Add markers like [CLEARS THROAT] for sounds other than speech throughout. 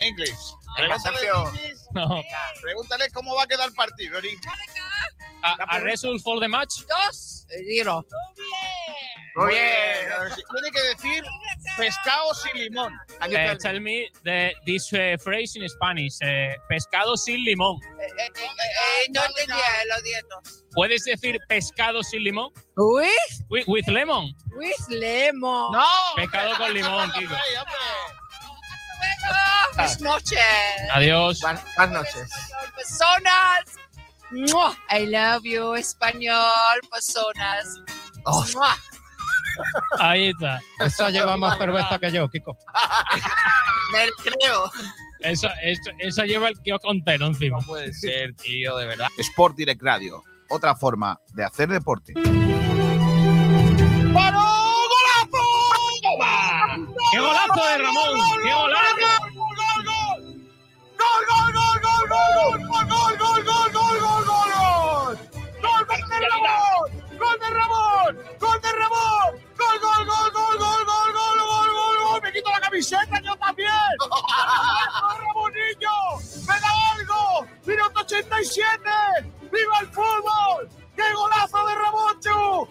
English. Pregúntale. No. Pregúntale cómo va a quedar el partido. A, a result for the match. Dos, giro. Muy bien. Tiene que decir pescado sin limón. Eh, tell me? the, this eh, phrase in Spanish. eh, pescado sin limón. Eh, eh, eh, eh, no entendía los dietos. ¿Puedes decir pescado sin limón? With, With, with lemon. with lemon. No. Pescado con limón, [LAUGHS] Kiko. Buenas noches. Adiós. Buenas buenas noches. Personas. Mua. I love you, español, personas. Oh. Ahí está. Esa lleva más cerveza que yo, Kiko. Me lo creo. Eso, eso, eso lleva el kiosco entero encima. puede ser, tío, de verdad. Sport Direct Radio. Otra forma de hacer deporte. ¡Qué golazo de Ramón! ¡Qué golazo! ¡Me quito la camiseta yo también! ¡Ramonillo! ¡Me da algo! ¡Minuto 87! ¡Viva el fútbol! ¡Qué golazo de Ramoncho!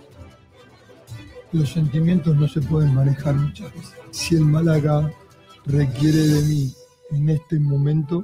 Los sentimientos no se pueden manejar muchas veces. Si el Málaga requiere de mí en este momento,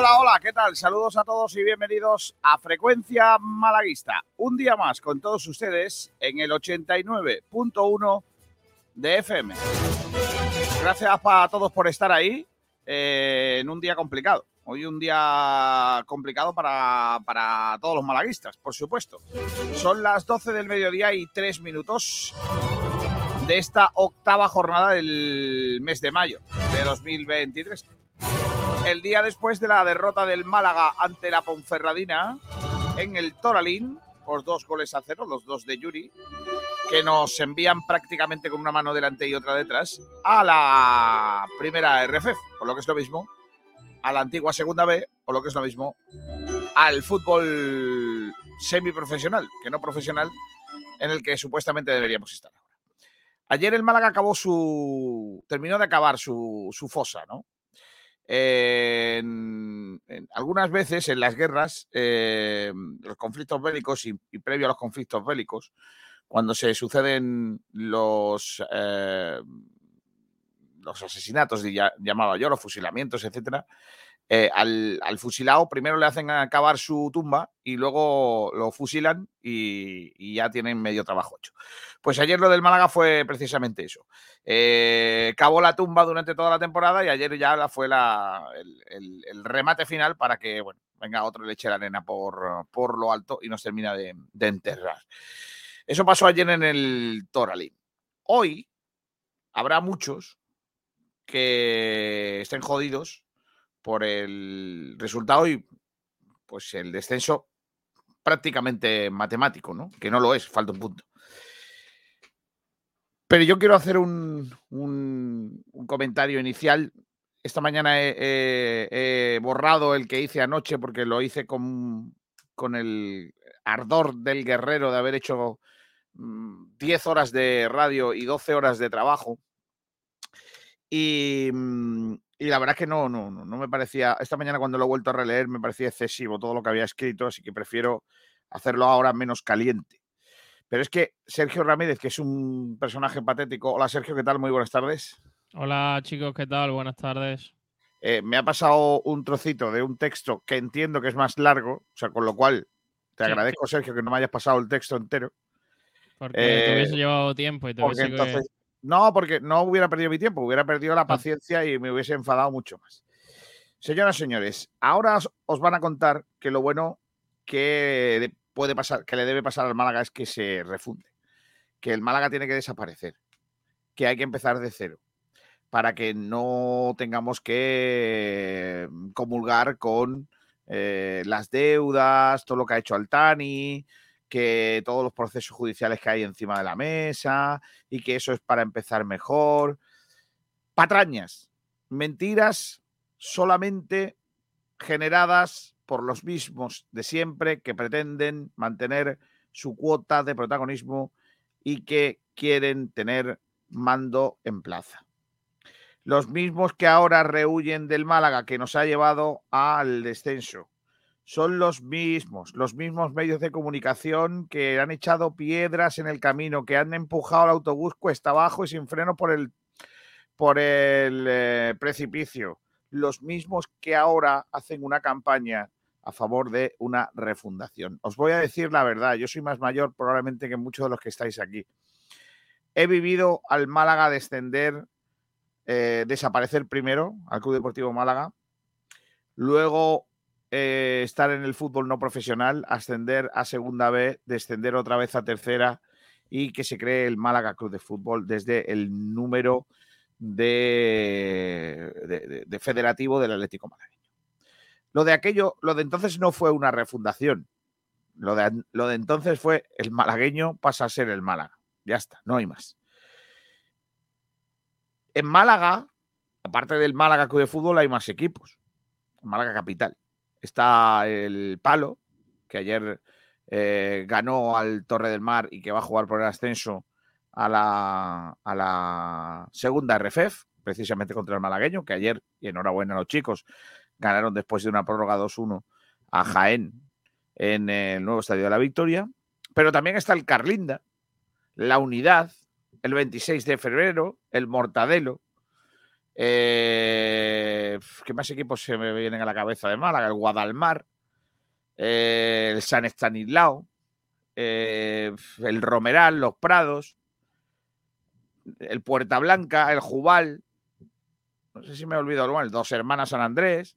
Hola, hola, ¿qué tal? Saludos a todos y bienvenidos a Frecuencia Malaguista. Un día más con todos ustedes en el 89.1 de FM. Gracias a todos por estar ahí eh, en un día complicado. Hoy un día complicado para, para todos los malaguistas, por supuesto. Son las 12 del mediodía y 3 minutos de esta octava jornada del mes de mayo de 2023 el día después de la derrota del Málaga ante la Ponferradina en el Toralín, por dos goles a cero, los dos de Yuri, que nos envían prácticamente con una mano delante y otra detrás a la primera RFF, o lo que es lo mismo, a la antigua segunda B, o lo que es lo mismo, al fútbol semiprofesional, que no profesional, en el que supuestamente deberíamos estar ahora. Ayer el Málaga acabó su. terminó de acabar su, su fosa, ¿no? En, algunas veces en las guerras, eh, los conflictos bélicos y, previo a los conflictos bélicos, cuando se suceden los, eh, los asesinatos, llamaba yo, los fusilamientos, etcétera, eh, al, fusilado primero le hacen acabar su tumba y luego lo fusilan y, ya tienen medio trabajo hecho. Pues ayer lo del Málaga fue precisamente eso. Eh, cavó la tumba durante toda la temporada y ayer ya fue la, el, remate final para que, venga otro y le eche la arena por, por lo alto y nos termina de, de enterrar. Eso pasó ayer en el Toralín. Hoy habrá muchos que estén jodidos por el resultado y pues el descenso prácticamente matemático, ¿no? Que no lo es, falta un punto. Pero yo quiero hacer un, un- comentario inicial. Esta mañana he, he- borrado el que hice anoche porque lo hice con, con el ardor del guerrero de haber hecho mm, 10 horas de radio y 12 horas de trabajo. Y, mm, y la verdad es que no, no, no, no me parecía, esta mañana cuando lo he vuelto a releer me parecía excesivo todo lo que había escrito, así que prefiero hacerlo ahora menos caliente. Pero es que Sergio Ramírez, que es un personaje patético. Hola Sergio, ¿qué tal? Muy buenas tardes. Hola chicos, ¿qué tal? Buenas tardes. Eh, me ha pasado un trocito de un texto que entiendo que es más largo, o sea, con lo cual te Sí. agradezco, Sergio, que no me hayas pasado el texto entero. Porque te Eh, hubiese llevado tiempo y te Porque entonces, no, porque no hubiera perdido mi tiempo, hubiera perdido la paciencia y me hubiese enfadado mucho más. Señoras, señores, ahora os, os van a contar que lo bueno que de- puede pasar, que le debe pasar al Málaga es que se refunde, que el Málaga tiene que desaparecer, que hay que empezar de cero, para que no tengamos que comulgar con eh, las deudas, todo lo que ha hecho Altani, que todos los procesos judiciales que hay encima de la mesa y que eso es para empezar mejor. Patrañas, mentiras solamente generadas por los mismos de siempre que pretenden mantener su cuota de protagonismo y que quieren tener mando en plaza. Los mismos que ahora rehuyen del Málaga que nos ha llevado al descenso son los mismos, los mismos medios de comunicación que han echado piedras en el camino, que han empujado el autobús cuesta abajo y sin freno por el, por el eh, precipicio. Los mismos que ahora hacen una campaña a favor de una refundación. Os voy a decir la verdad, yo soy más mayor probablemente que muchos de los que estáis aquí. He vivido al Málaga descender, eh, desaparecer primero, al Club Deportivo Málaga, luego eh, estar en el fútbol no profesional, ascender a segunda B, descender otra vez a tercera y que se cree el Málaga Club de Fútbol desde el número de, de- de- de federativo del Atlético Malagueño. Lo de aquello, lo de entonces no fue una refundación. Lo de, lo de entonces fue el malagueño pasa a ser el Málaga. Ya está, no hay más. En Málaga, aparte del Málaga Club de Fútbol, hay más equipos. Málaga Capital está el Palo, que ayer eh, ganó al Torre del Mar y que va a jugar por el ascenso a la, a la segunda RFEF, precisamente contra el malagueño, que ayer, y enhorabuena a los chicos, ganaron después de una prórroga 2-1 a Jaén en el nuevo Estadio de la Victoria. Pero también está el Carlinda, la Unidad, el 26 de febrero, el Mortadelo, eh, ¿Qué más equipos se me vienen a la cabeza de Málaga? El Guadalmar, eh, el San Estanislao, eh, el Romeral, los Prados, el Puerta Blanca, el Jubal, no sé si me he olvidado alguno, el Dos Hermanas San Andrés.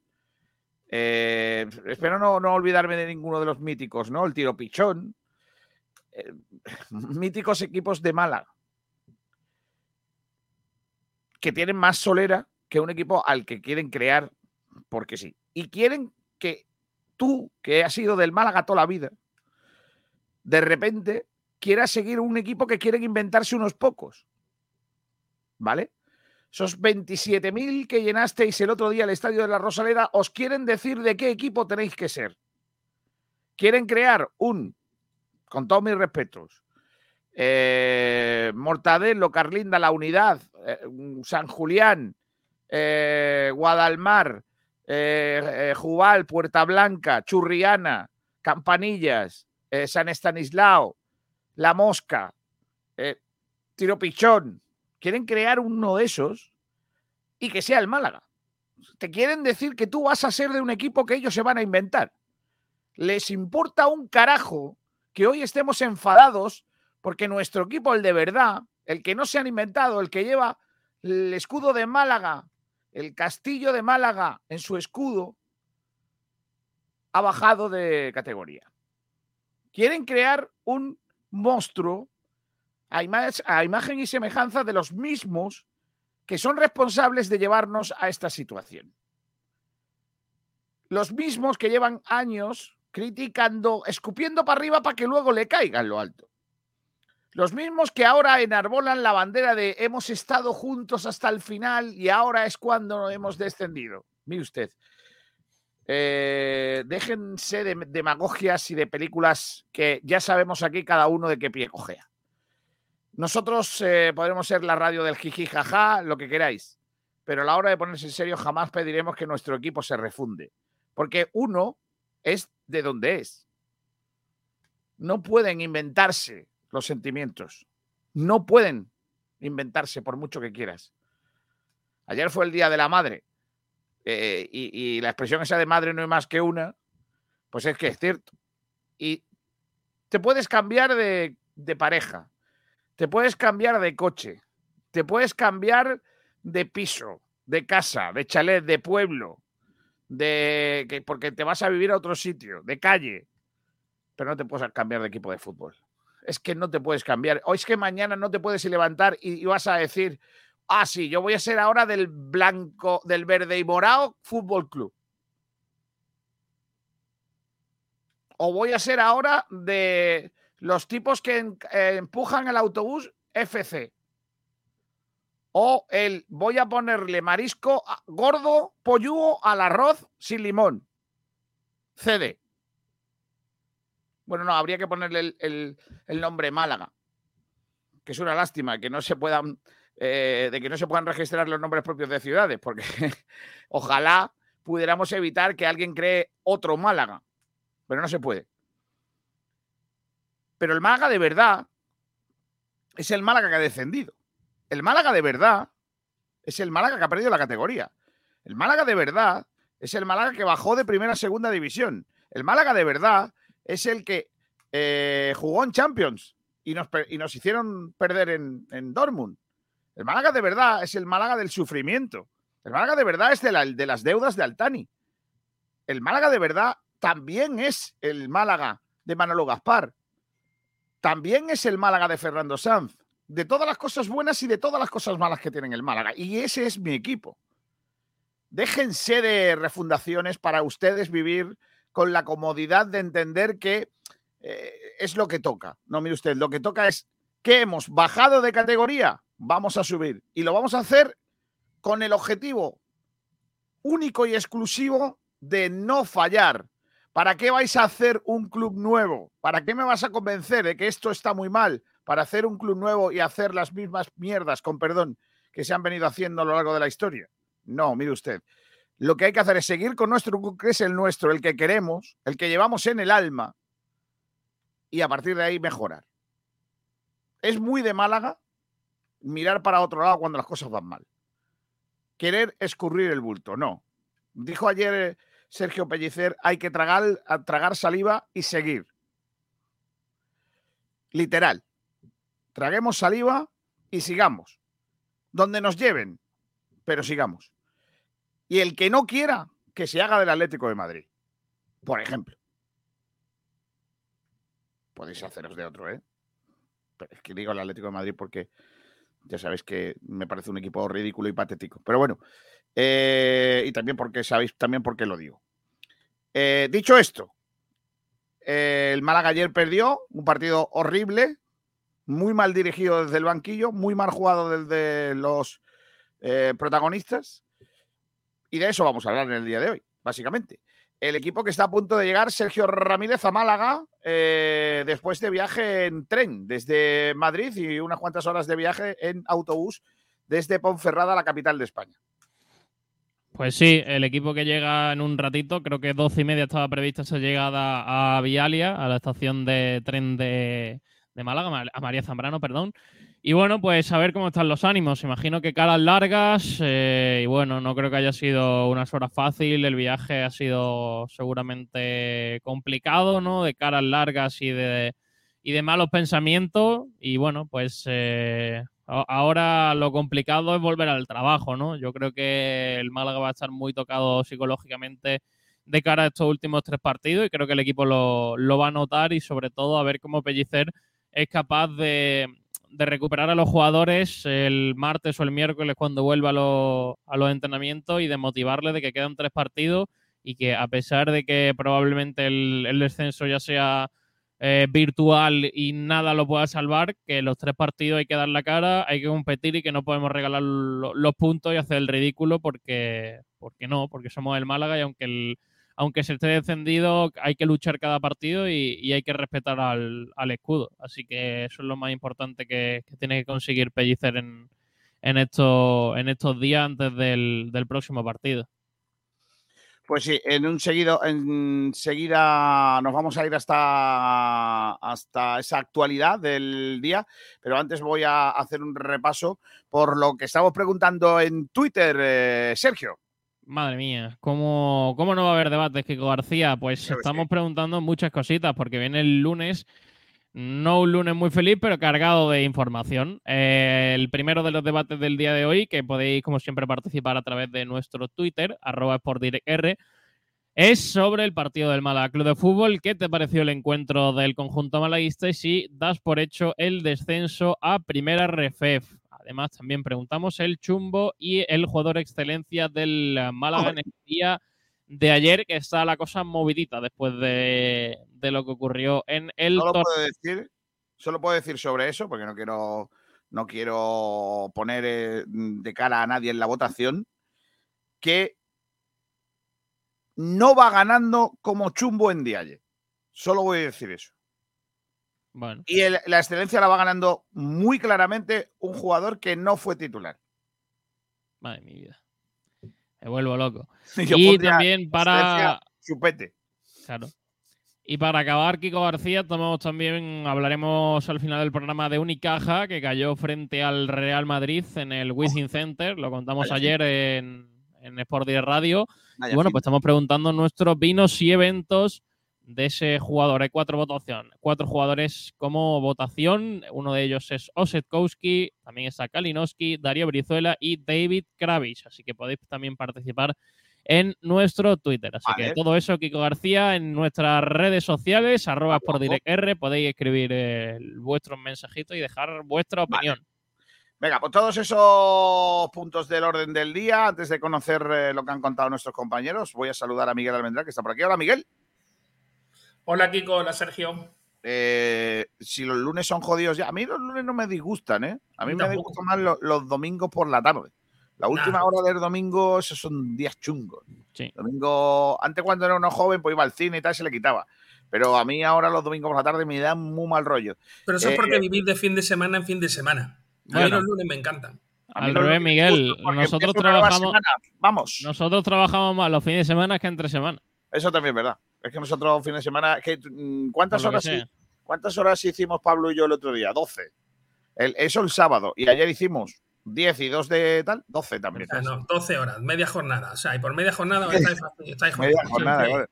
espero no, no olvidarme de ninguno de los míticos, ¿no? El Tiro Pichón. [LAUGHS] míticos equipos de Málaga que tienen más solera que un equipo al que quieren crear porque sí. Y quieren que tú, que has sido del Málaga toda la vida, de repente quieras seguir un equipo que quieren inventarse unos pocos. ¿Vale? Esos 27.000 que llenasteis el otro día el estadio de la Rosaleda, os quieren decir de qué equipo tenéis que ser. Quieren crear un, con todos mis respetos, eh, Mortadelo, Carlinda, La Unidad, eh, San Julián, eh, Guadalmar, Jubal, Puerta Blanca, Churriana, Campanillas, San Estanislao, La Mosca, Tiro Pichón. Quieren crear uno de esos y que sea el Málaga. Te quieren decir que tú vas a ser de un equipo que ellos se van a inventar. Les importa un carajo que hoy estemos enfadados porque nuestro equipo, el de verdad, el que no se han inventado, el que lleva el escudo de Málaga, el castillo de Málaga en su escudo, ha bajado de categoría. Quieren crear un monstruo a, ima a imagen y semejanza de los mismos que son responsables de llevarnos a esta situación. Los mismos que llevan años criticando, escupiendo para arriba para que luego le caiga en lo alto. Los mismos que ahora enarbolan la bandera de hemos estado juntos hasta el final y ahora es cuando hemos descendido. Mire usted, eh, déjense de demagogias y de películas que ya sabemos aquí cada uno de qué pie cojea. Nosotros eh, podremos ser la radio del jiji jaja, lo que queráis, pero a la hora de ponerse en serio jamás pediremos que nuestro equipo se refunde, porque uno es de donde es. No pueden inventarse los sentimientos. No pueden inventarse por mucho que quieras. Ayer fue el Día de la Madre. eh, y, la expresión esa de madre no hay más que una, pues es que es cierto. Y te puedes cambiar de, de pareja, te puedes cambiar de coche, te puedes cambiar de piso, de casa, de chalet, de pueblo, de que porque te vas a vivir a otro sitio, de calle, pero no te puedes cambiar de equipo de fútbol. Es que no te puedes cambiar. O es que mañana no te puedes levantar y, y vas a decir, ah, sí, yo voy a ser ahora del blanco, del verde y morado Fútbol Club. O voy a ser ahora de los tipos que eh, empujan el autobús FC. O el voy a ponerle marisco gordo, pollugo al arroz sin limón. CD. Bueno, no, habría que ponerle el, nombre Málaga. Que es una lástima que no se puedan, eh, de que no se puedan registrar los nombres propios de ciudades, porque [LAUGHS] ojalá pudiéramos evitar que alguien cree otro Málaga. Pero no se puede. Pero el Málaga de verdad es el Málaga que ha descendido. El Málaga de verdad es el Málaga que ha perdido la categoría. El Málaga de verdad es el Málaga que bajó de primera a segunda división. El Málaga de verdad es el que eh, jugó en Champions y nos, y nos hicieron perder en, en Dortmund. El Málaga de verdad es el Málaga del sufrimiento. El Málaga de verdad es de, la- de las deudas de Altani. El Málaga de verdad también es el Málaga de Manolo Gaspar. También es el Málaga de Fernando Sanz. De todas las cosas buenas y de todas las cosas malas que tienen el Málaga. Y ese es mi equipo. Déjense de refundaciones para ustedes vivir con la comodidad de entender que eh, es lo que toca. No, mire usted, lo que toca es que hemos bajado de categoría, vamos a subir. Y lo vamos a hacer con el objetivo único y exclusivo de no fallar. ¿Para qué vais a hacer un club nuevo? ¿Para qué me vas a convencer de que esto está muy mal? Para hacer un club nuevo y hacer las mismas mierdas, con perdón, que se han venido haciendo a lo largo de la historia. No, mire usted. Lo que hay que hacer es seguir con nuestro club, que es el nuestro, el que queremos, el que llevamos en el alma, y a partir de ahí mejorar. Es muy de Málaga mirar para otro lado cuando las cosas van mal. Querer escurrir el bulto, no. Dijo ayer eh, Sergio Pellicer, hay que tragar, tragar saliva y seguir. Literal. Traguemos saliva y sigamos. Donde nos lleven, pero sigamos. Y el que no quiera, que se haga del Atlético de Madrid. Por ejemplo. Podéis haceros de otro, ¿eh? Pero es que digo el Atlético de Madrid porque ya sabéis que me parece un equipo ridículo y patético. Pero bueno, eh, y también porque sabéis también por qué lo digo. Eh, dicho esto, el Málaga ayer perdió un partido horrible, muy mal dirigido desde el banquillo, muy mal jugado desde los eh, protagonistas. Y de eso vamos a hablar en el día de hoy, básicamente. El equipo que está a punto de llegar, Sergio Ramírez a Málaga, eh, después de viaje en tren desde Madrid y unas cuantas horas de viaje en autobús desde Ponferrada, la capital de España. Pues sí, el equipo que llega en un ratito, creo que 12 y media estaba prevista esa llegada a Vialia, a la estación de tren de, de Málaga, a María Zambrano, perdón. Y bueno, pues a ver cómo están los ánimos. Imagino que caras largas eh, y bueno, no creo que haya sido unas horas fácil. El viaje ha sido seguramente complicado, ¿no? De caras largas y de, y de malos pensamientos. Y bueno, pues eh, ahora lo complicado es volver al trabajo, ¿no? Yo creo que el Málaga va a estar muy tocado psicológicamente de cara a estos últimos tres partidos y creo que el equipo lo, lo va a notar y sobre todo a ver cómo Pellicer es capaz de, de recuperar a los jugadores el martes o el miércoles cuando vuelva a, los- a los entrenamientos y de motivarles de que quedan tres partidos y que a pesar de que probablemente el, el descenso ya sea eh, virtual y nada lo pueda salvar, que los tres partidos hay que dar la cara, hay que competir y que no podemos regalar lo- los puntos y hacer el ridículo porque, porque no, porque somos el Málaga y aunque el, aunque se esté descendido, hay que luchar cada partido y, hay que respetar al, escudo. Así que eso es lo más importante que, tiene que conseguir Pellicer en, en, estos, en estos días antes del, próximo partido. Pues sí, en un seguido, enseguida nos vamos a ir hasta, hasta esa actualidad del día, pero antes voy a hacer un repaso por lo que estamos preguntando en Twitter, eh, Sergio. Madre mía, ¿cómo, ¿cómo no va a haber debates, Kiko García? Pues estamos preguntando muchas cositas, porque viene el lunes, no un lunes muy feliz, pero cargado de información. Eh, el primero de los debates del día de hoy, que podéis, como siempre, participar a través de nuestro Twitter, arroba SportDirectR, es sobre el partido del Málaga Club de Fútbol. ¿Qué te pareció el encuentro del conjunto malaguista y si das por hecho el descenso a Primera Refef? Además, también preguntamos el chumbo y el jugador excelencia del eh, Málaga en el día de ayer, que está la cosa movidita después de, de lo que ocurrió en el Solo puedo decir, solo puedo decir sobre eso, porque no quiero, no quiero poner eh, de cara a nadie en la votación, que no va ganando como chumbo en Dialle. Solo voy a decir eso. Bueno, Y el- la excelencia la va ganando muy claramente un jugador que no fue titular. madre mi vida. Me vuelvo loco. [LAUGHS] Yo y también para. Chupete. Claro. Y para acabar, Kiko García, tomamos también, hablaremos al final del programa de Unicaja, que cayó frente al Real Madrid en el Wizzing Center. Lo contamos Vaya ayer en, en Sport Direct Radio. Vaya Y bueno, fin. pues estamos preguntando nuestros vinos y eventos de ese jugador. Hay cuatro votaciones, cuatro jugadores como votación. Uno de ellos es Osetkowski, también está Kalinowski, Darío Brizuela y David Kravitz. Así que podéis también participar en nuestro Twitter. Así Vale. que todo eso, Kiko García, en nuestras redes sociales, arroba por directr, podéis escribir eh, vuestros mensajitos y dejar vuestra Vale. opinión. Venga, pues todos esos puntos del orden del día, antes de conocer eh, lo que han contado nuestros compañeros, voy a saludar a Miguel Almendral, que está por aquí. Hola, Miguel. Hola Kiko, hola Sergio. Eh, si los lunes son jodidos ya, a mí los lunes no me disgustan, ¿eh? A mí me disgustan más lo- los, domingos por la tarde. La última Nah. hora del domingo, esos son días chungos. Sí. Domingo, antes cuando era uno joven, pues iba al cine y tal, se le quitaba. Pero a mí ahora los domingos por la tarde me dan muy mal rollo. Pero eso Eh, es porque vivís de fin de semana en fin de semana. A mí los lunes me encantan. A mí Al los revés, lunes Miguel, nosotros trabajamos-. Vamos. Nosotros trabajamos más los fines de semana que entre semana. Eso también es verdad. Es que nosotros fin de semana. es que, mm, ¿cuántas, que horas. ¿Cuántas horas hicimos Pablo y yo el otro día? 12. El- eso el sábado. Y ayer hicimos 10 y 2 de tal, 12 también. O sea, no, 12 horas, media jornada. O sea, y por media jornada estáis, estáis [LAUGHS] Media jornada,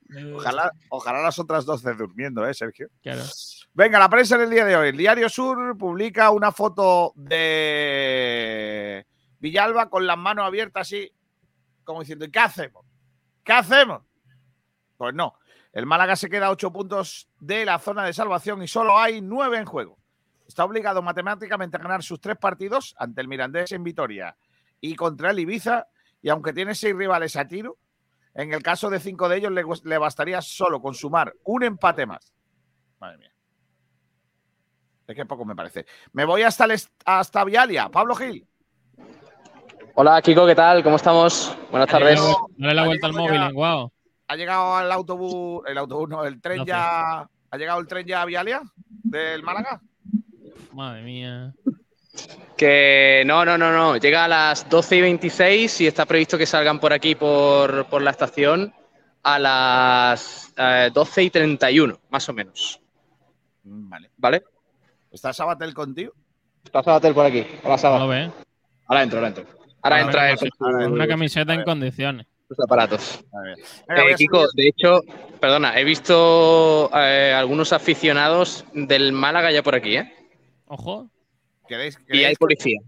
ojalá las otras 12 durmiendo, ¿eh, Sergio? Claro. Venga, la prensa en el día de hoy. El Diario Sur publica una foto de Villalba con las manos abiertas así, como diciendo, ¿y qué hacemos? ¿Qué hacemos? Pues no. El Málaga se queda a 8 puntos de la zona de salvación y solo hay 9 en juego. Está obligado matemáticamente a ganar sus tres partidos ante el Mirandés en Vitoria y contra el Ibiza. Y aunque tiene seis rivales a tiro, en el caso de cinco de ellos le, bastaría solo con sumar un empate más. Madre mía. Es que poco me parece. Me voy hasta, el hasta Vialia. Pablo Gil. Hola Kiko, ¿qué tal? ¿Cómo estamos? Buenas tardes. Dale la vuelta al móvil, guau. ¿Ha llegado el autobús, el autobús, no, el tren No sé. ya, ha llegado el tren ya a Vialia del Málaga? Madre mía. Que no, no, no, no. Llega a las 12 y 26 y está previsto que salgan por aquí, por, por la estación, a las eh, 12 y 31, más o menos. Mm, Vale. ¿Vale? ¿Está Sabatel contigo? Está Sabatel por aquí. Hola, No Saba. lo ves. Ahora entro, ahora entro. Ahora Ahora entra él Una camiseta en condiciones. Sus aparatos. Venga, Eh, Kiko, de hecho, perdona, he visto eh, algunos aficionados del Málaga ya por aquí, ¿eh? Ojo. ¿Queréis, Y hay queréis, policía.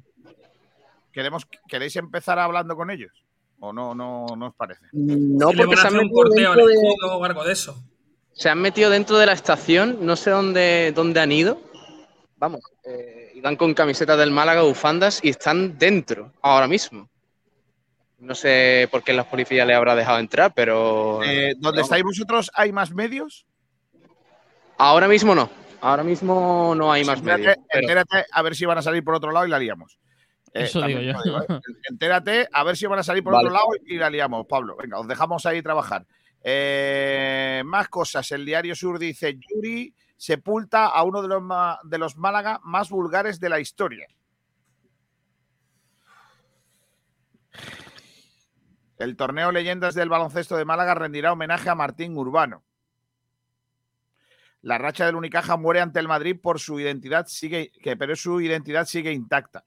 queremos- ¿Queréis empezar hablando con ellos? ¿O no, no, no os parece? No, Si le porque van se han metido corteo en dentro el de... escudo o algo de eso. Se han metido dentro de la estación, no sé dónde, dónde han ido. Vamos, eh, iban con camisetas del Málaga, bufandas, y están dentro, ahora mismo. No sé por qué la policía le habrá dejado entrar, pero Eh, ¿Dónde no. estáis vosotros hay más medios? ahora mismo no. Ahora mismo no hay más Entérate, medios. pero- entérate a ver si van a salir por otro lado y la liamos. Eh, Eso digo yo. digo, ¿eh? Entérate a ver si van a salir por Vale. otro lado y la liamos, Pablo. Venga, os dejamos ahí trabajar. Eh, más cosas. El Diario Sur dice: Yuri sepulta a uno de los, de los Málaga más vulgares de la historia. El torneo Leyendas del Baloncesto de Málaga rendirá homenaje a Martín Urbano. La racha del Unicaja muere ante el Madrid por su identidad sigue, pero su identidad sigue intacta.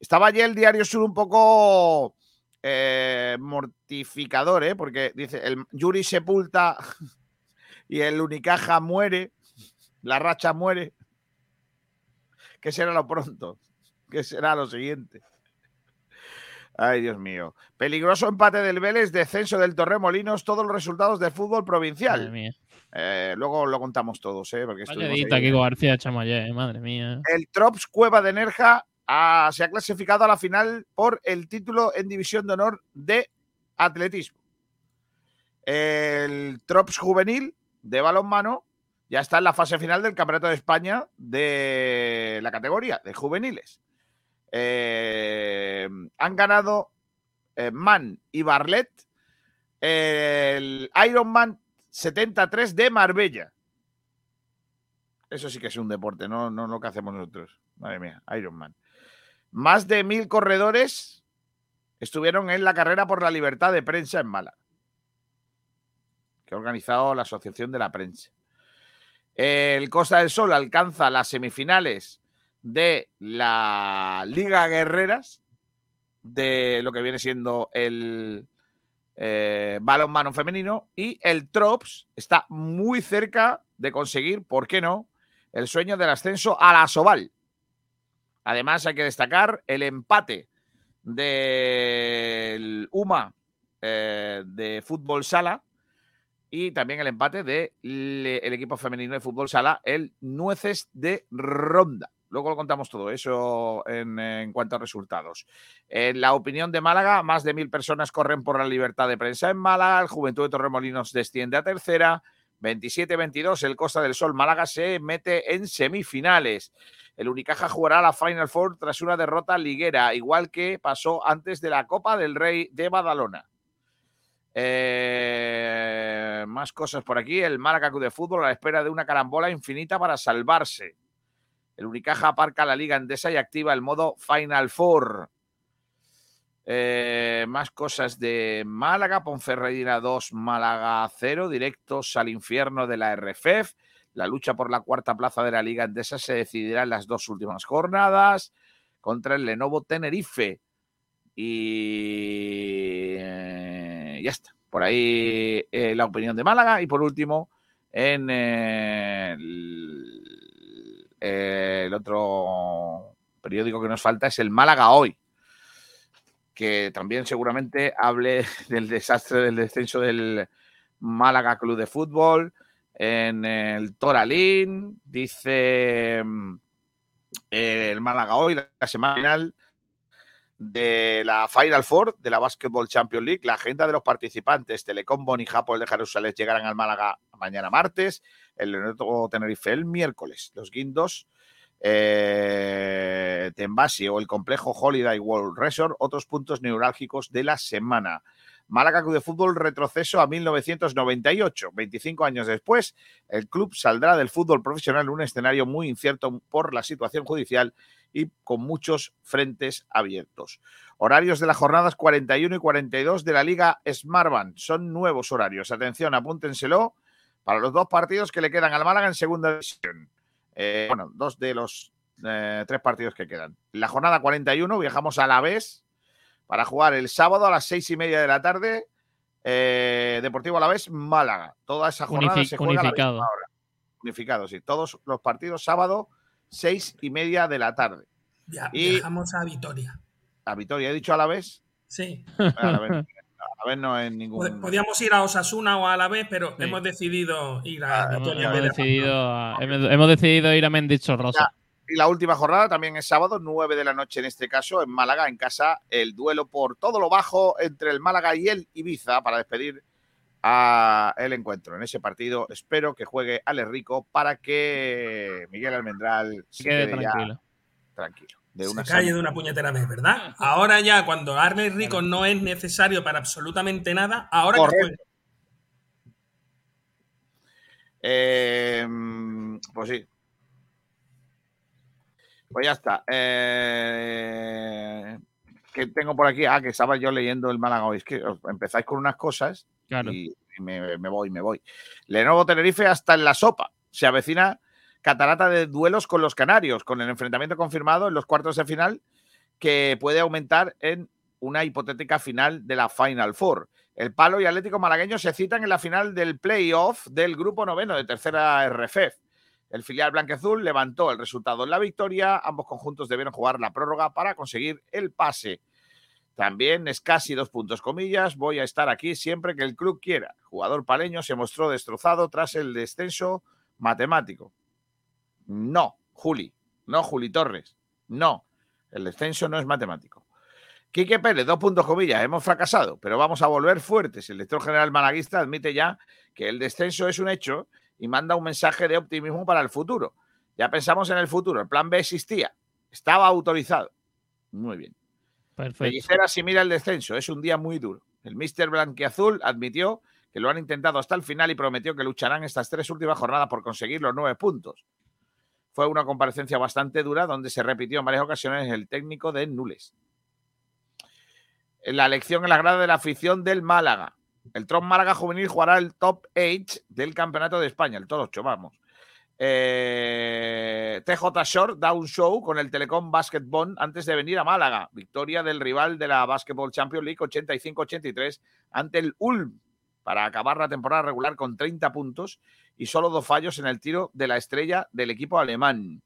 Estaba ayer el diario Sur un poco eh, mortificador, ¿eh? porque dice, el Yuri sepulta [LAUGHS] y el Unicaja muere, la racha muere. ¿Qué será lo pronto? ¿Qué será lo siguiente? Ay, Dios mío. Peligroso empate del Vélez, descenso del Torremolinos, todos los resultados de fútbol provincial. Madre mía. Eh, luego lo contamos todos, ¿eh? Porque Vaya estuvimos edita, ahí. Kiko García Chamayé, madre mía. El Trops Cueva de Nerja ah, se ha clasificado a la final por el título en División de Honor de Atletismo. El Trops Juvenil de balonmano ya está en la fase final del Campeonato de España de la categoría de juveniles. Eh, han ganado eh, Man y Barlet el Ironman 73 de Marbella. Eso sí que es un deporte, no, no lo que hacemos nosotros. Madre mía, Ironman. Más de mil corredores estuvieron en la carrera por la libertad de prensa en Málaga, que ha organizado la Asociación de la Prensa. El Costa del Sol alcanza las semifinales de la Liga Guerreras, de lo que viene siendo el eh, balonmano femenino, y el Trops está muy cerca de conseguir, ¿por qué no?, el sueño del ascenso a la Soval. Además, hay que destacar el empate del UMA eh, de fútbol sala y también el empate del equipo femenino de fútbol sala, el Nueces de Ronda. Luego lo contamos todo eso en, cuanto a resultados. En la opinión de Málaga, más de mil personas corren por la libertad de prensa en Málaga. El Juventud de Torremolinos desciende a tercera. 27-22, el Costa del Sol Málaga se mete en semifinales. El Unicaja jugará la Final Four tras una derrota liguera, igual que pasó antes de la Copa del Rey de Badalona. Eh, más cosas por aquí. El Málaga Club de Fútbol a la espera de una carambola infinita para salvarse. El Unicaja aparca la Liga Endesa y activa el modo Final Four. Eh, más cosas de Málaga, Ponferradina 2, Málaga 0, directos al infierno de la RFEF. La lucha por la cuarta plaza de la Liga Endesa se decidirá en las dos últimas jornadas contra el Lenovo Tenerife. Y eh, ya está. Por ahí eh, la opinión de Málaga. Y por último, en eh, el, el otro periódico que nos falta es el Málaga Hoy que también seguramente hable [LAUGHS] del desastre del descenso del Málaga Club de Fútbol en el Toralín, dice mm, el Málaga hoy, la semana final de la Final Four de la Basketball Champions League, la agenda de los participantes, Telecom, Boni, Japón de Jerusalén llegarán al Málaga mañana martes, el Lenovo Tenerife el miércoles, los Guindos eh, Tembasi o el complejo Holiday World Resort, otros puntos neurálgicos de la semana. Málaga Club de Fútbol retroceso a 1998. 25 años después, el club saldrá del fútbol profesional en un escenario muy incierto por la situación judicial y con muchos frentes abiertos. Horarios de las jornadas 41 y 42 de la Liga Smartband. Son nuevos horarios. Atención, apúntenselo para los dos partidos que le quedan al Málaga en segunda división. Eh, bueno, dos de los eh, tres partidos que quedan. La jornada 41 viajamos a la vez para jugar el sábado a las seis y media de la tarde. eh, Deportivo a la vez Málaga. Toda esa jornada Unifi- se juega a la unificado. hora. Unificado, sí. Todos los partidos sábado seis y media de la tarde. Via- Y- Viajamos a Vitoria. A Vitoria, he dicho a la vez. Sí. A la vez, no es ningún. Pod- Podíamos ir a Osasuna o a la vez, pero Sí. hemos decidido ir a Ah, Hemos, hemos decidido, a- hemos, hemos decidido ir a Mendicho Rosa. Y la última jornada también es sábado, 9 de la noche en este caso, en Málaga, en casa, el duelo por todo lo bajo entre el Málaga y el Ibiza para despedir a el encuentro. En ese partido espero que juegue Alex Rico para que Miguel Almendral se Quede quede ya tranquilo. De Se una calle sana- de una puñetera vez, ¿verdad? Ahora ya, cuando Arne Rico no es necesario para absolutamente nada, ahora que. Eh, pues sí. Pues ya está. Eh, que tengo por aquí. Ah, que estaba yo leyendo el Málaga hoy. Es que os- empezáis con unas cosas Claro. y, y me, me voy, me voy. Lenovo Tenerife hasta en la sopa. Se avecina catarata de duelos con los canarios, con el enfrentamiento confirmado en los cuartos de final, que puede aumentar en una hipotética final de la Final Four. El Palo y Atlético Malagueño se citan en la final del playoff del grupo noveno de tercera RFF. El filial blanqueazul levantó el resultado en la victoria. Ambos conjuntos debieron jugar la prórroga para conseguir el pase. También es casi dos puntos comillas. Voy a estar aquí siempre que el club quiera. Jugador paleño se mostró destrozado tras el descenso matemático. No, Juli. No, Juli Torres. No. El descenso no es matemático. Quique Pérez, dos puntos comillas. Hemos fracasado, pero vamos a volver fuertes. El director general malaguista admite ya que el descenso es un hecho y manda un mensaje de optimismo para el futuro. Ya pensamos en el futuro. El plan B existía. Estaba autorizado. Muy bien. Perfecto. Si mira el descenso. Es un día muy duro. El Mister Blanquiazul admitió que lo han intentado hasta el final y prometió que lucharán estas tres últimas jornadas por conseguir los nueve puntos. Fue una comparecencia bastante dura donde se repitió en varias ocasiones el técnico de Nules. La elección en la grada de la afición del Málaga. El Tron Málaga Juvenil jugará el top 8 del Campeonato de España, el top 8, vamos. Eh, TJ Short da un show con el Telecom Basketball antes de venir a Málaga. Victoria del rival de la Basketball Champions League 85-83 ante el Ulm para acabar la temporada regular con 30 puntos y solo dos fallos en el tiro de la estrella del equipo alemán.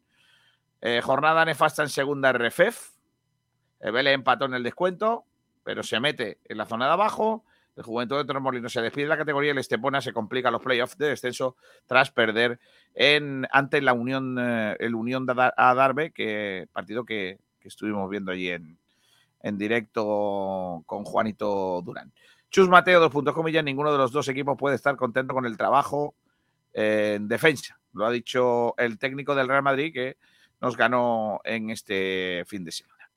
Eh, jornada nefasta en segunda RFF. Vélez empató en el descuento, pero se mete en la zona de abajo. El Juventud de Torremolinos se despide de la categoría y el Estepona se complica los playoffs de descenso tras perder en, ante la Unión, eh, el Unión de Adar- Adarve, que partido que, estuvimos viendo allí en directo con Juanito Durán. Chus Mateo, dos puntos comillas, ninguno de los dos equipos puede estar contento con el trabajo eh, en defensa. Lo ha dicho el técnico del Real Madrid que nos ganó en este fin de semana.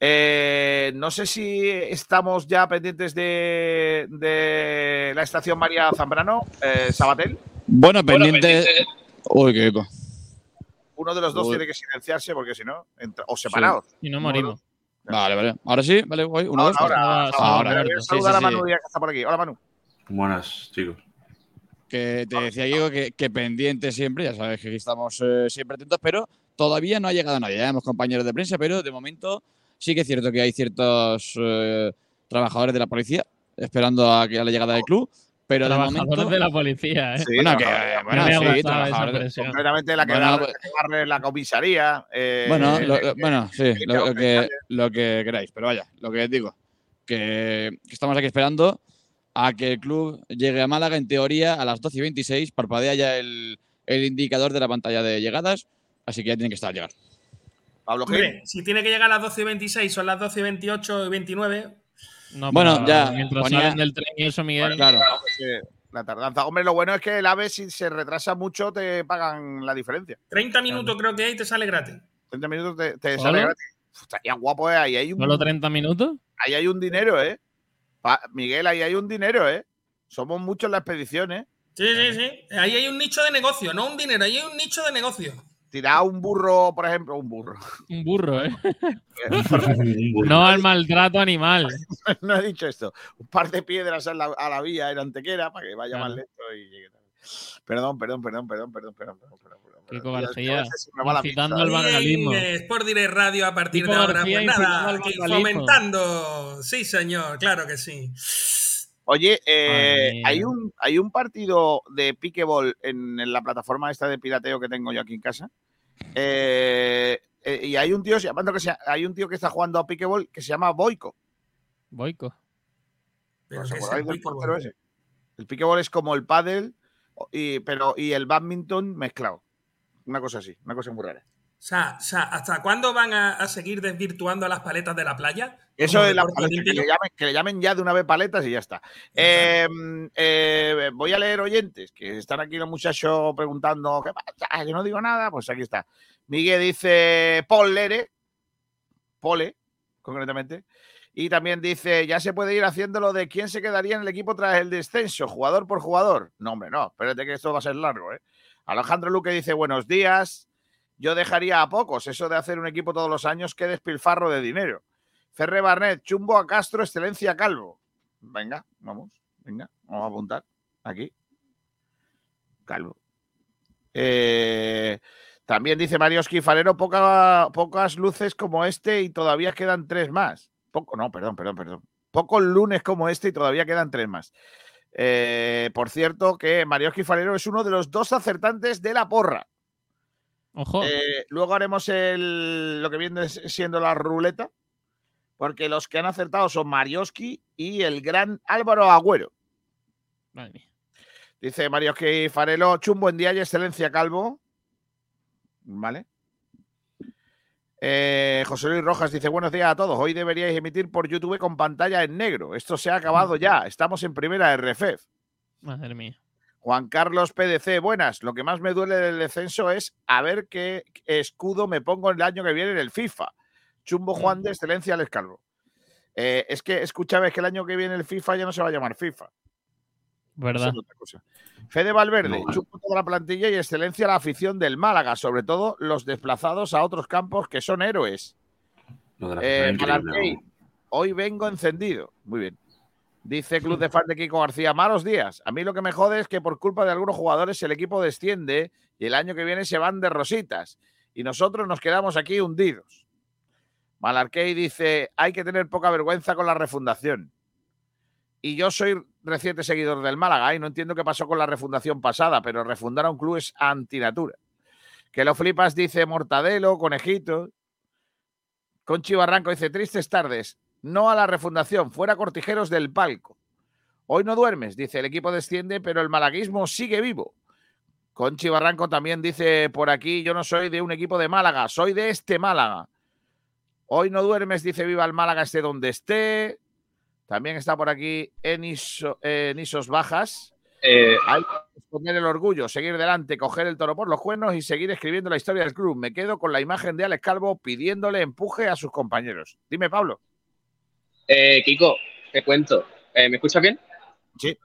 Eh, no sé si estamos ya pendientes de, de la estación María Zambrano, eh, Sabatel. Bueno, pendiente. Uy, qué eco. Uno de los dos Uy. tiene que silenciarse porque si no, entra- o separados. Y no morimos. Vale, vale. Ahora sí, vale, voy. Uno, Ahora, dos. ahora, ahora. ahora. Sí, saludar sí, a sí. Manu Díaz, que está por aquí. Hola, Manu. Buenas, chicos. Que te decía Diego que, que pendiente siempre, ya sabes que aquí estamos eh, siempre atentos, pero todavía no ha llegado nadie. Ya tenemos compañeros de prensa, pero de momento sí que es cierto que hay ciertos eh, trabajadores de la policía esperando a que a la llegada del club, pero de Trabajadores momento. de la policía, ¿eh? Sí, bueno, que, trabajadores. bueno, No me ha sí, trabajadores de-. Concretamente la que, Bueno, barre, pues- la comisaría. eh, Bueno, lo- eh, lo- bueno, sí, que lo, lo que, lo que queráis, pero vaya, lo que digo, que, que estamos aquí esperando a que el club llegue a Málaga, en teoría, a las 12 y 26, parpadea ya el, el indicador de la pantalla de llegadas, así que ya tienen que estar al llegar. Pablo Gil. Hombre, si tiene que llegar a las 12 y 26, son las 12 y 28 y 29. No, Bueno, ya, Mientras ponía- salen del tren y eso, Miguel. Claro. Eh, La tardanza. Hombre, lo bueno es que el AVE, si se retrasa mucho, te pagan la diferencia. 30 minutos creo que hay y te sale gratis. 30 minutos te, te sale gratis. Uf, Estaría guapo, ¿eh? Ahí hay un, ¿Solo 30 minutos? ahí hay un dinero, ¿eh? Pa- Miguel, ahí hay un dinero, ¿eh? Somos muchos en la expedición, ¿eh? Sí, sí, sí. Ahí hay un nicho de negocio, no un dinero, ahí hay un nicho de negocio tirar un burro, por ejemplo, un burro. Un burro, ¿eh? [LAUGHS] [LAUGHS] No al maltrato animal. [LAUGHS] no he dicho esto. Un par de piedras a la, a la vía en Antequera para que vaya más lento y llegue también. Perdón, perdón, perdón, perdón, perdón, perdón, perdón. perdón, perdón. Qué Sport Direct Radio a partir de ahora. Pues nada, fomentando. Sí, señor, claro que sí. Oye, eh, hay un hay un partido de piqueball en, en la plataforma esta de pirateo que tengo yo aquí en casa. Eh, eh, y hay un tío llamando que se, hay un tío que está jugando a piqueball que se llama Boico. Boico. Pero ¿Os que es acordáis el del pickleball. portero ese? El piqueball es como el pádel y pero y el badminton mezclado. Una cosa así, una cosa muy rara. O sea, o sea, ¿hasta cuándo van a, a seguir desvirtuando las paletas de la playa? Eso es la deporte paleta, que, le llamen, que le llamen ya de una vez paletas y ya está. Eh, eh, voy a leer oyentes, que están aquí los muchachos preguntando, ¿qué pasa? Yo no digo nada, pues aquí está. Miguel dice Paul Lere, Pole, concretamente. Y también dice, ya se puede ir haciendo lo de quién se quedaría en el equipo tras el descenso, jugador por jugador. No, hombre, no, espérate que esto va a ser largo, ¿eh? Alejandro Luque dice, buenos días. Yo dejaría a pocos eso de hacer un equipo todos los años, qué despilfarro de dinero. Ferre Barnet, Chumbo a Castro, Excelencia Calvo. Venga, vamos, venga, vamos a apuntar aquí. Calvo. Eh, también dice Mario Esquifalero, poca, pocas luces como este y todavía quedan tres más. Poco, no, perdón, perdón, perdón. Pocos lunes como este y todavía quedan tres más. Eh, por cierto, que Mario Esquifalero es uno de los dos acertantes de la porra. Ojo. Eh, luego haremos el, lo que viene siendo la ruleta, porque los que han acertado son Marioski y el gran Álvaro Agüero. Madre mía. Dice Marioski Farelo, chumbo en día y excelencia Calvo. Vale. Eh, José Luis Rojas dice: Buenos días a todos. Hoy deberíais emitir por YouTube con pantalla en negro. Esto se ha acabado ya. Estamos en primera RFF. Madre mía. Juan Carlos PDC, buenas. Lo que más me duele del descenso es a ver qué escudo me pongo el año que viene en el FIFA. Chumbo Juan de Excelencia al Calvo. Eh, es que, escúchame, es que el año que viene el FIFA ya no se va a llamar FIFA. ¿Verdad? Es otra cosa. Fede Valverde, chumbo toda la plantilla y excelencia la afición del Málaga, sobre todo los desplazados a otros campos que son héroes. Eh, hoy vengo encendido. Muy bien. Dice Club de Fan de Kiko García, malos días. A mí lo que me jode es que por culpa de algunos jugadores el equipo desciende y el año que viene se van de rositas. Y nosotros nos quedamos aquí hundidos. Malarkey dice, hay que tener poca vergüenza con la refundación. Y yo soy reciente seguidor del Málaga y no entiendo qué pasó con la refundación pasada, pero refundar a un club es antinatura. Que lo flipas, dice Mortadelo, Conejito. Conchi Barranco dice, tristes tardes, no a la refundación, fuera cortijeros del palco. Hoy no duermes, dice, el equipo desciende, pero el malaguismo sigue vivo. Conchi Barranco también dice por aquí, yo no soy de un equipo de Málaga, soy de este Málaga. Hoy no duermes, dice, viva el Málaga esté donde esté. También está por aquí Eniso- eh, Enisos Bajas. Hay que esconder el orgullo, seguir delante, coger el toro por los cuernos y seguir escribiendo la historia del club. Me quedo con la imagen de Alex Calvo pidiéndole empuje a sus compañeros. Dime, Pablo. Eh, Kiko, te cuento. Eh, ¿Me escuchas bien? Sí.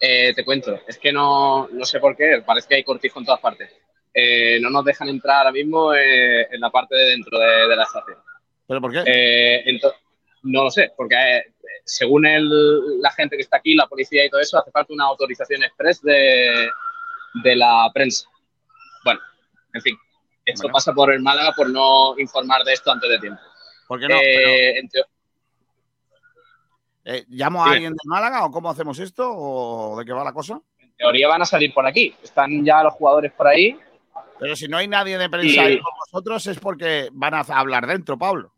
Eh, te cuento. Es que no, no sé por qué, parece que hay cortijo en todas partes. Eh, no nos dejan entrar ahora mismo en la parte de dentro de, de la estación. ¿Pero por qué? No lo sé, porque según el- la gente que está aquí, la policía y todo eso, hace falta una autorización express de, de la prensa. Bueno, en fin, esto Bueno. pasa por el Málaga por no informar de esto antes de tiempo. ¿Por qué no? Teo- Eh, ¿Llamo a alguien del Málaga o cómo hacemos esto? ¿O de qué va la cosa? en teoría van a salir por aquí. Están ya los jugadores por ahí. Pero si no hay nadie de prensa Y- ahí con vosotros es porque van a hablar dentro, Pablo.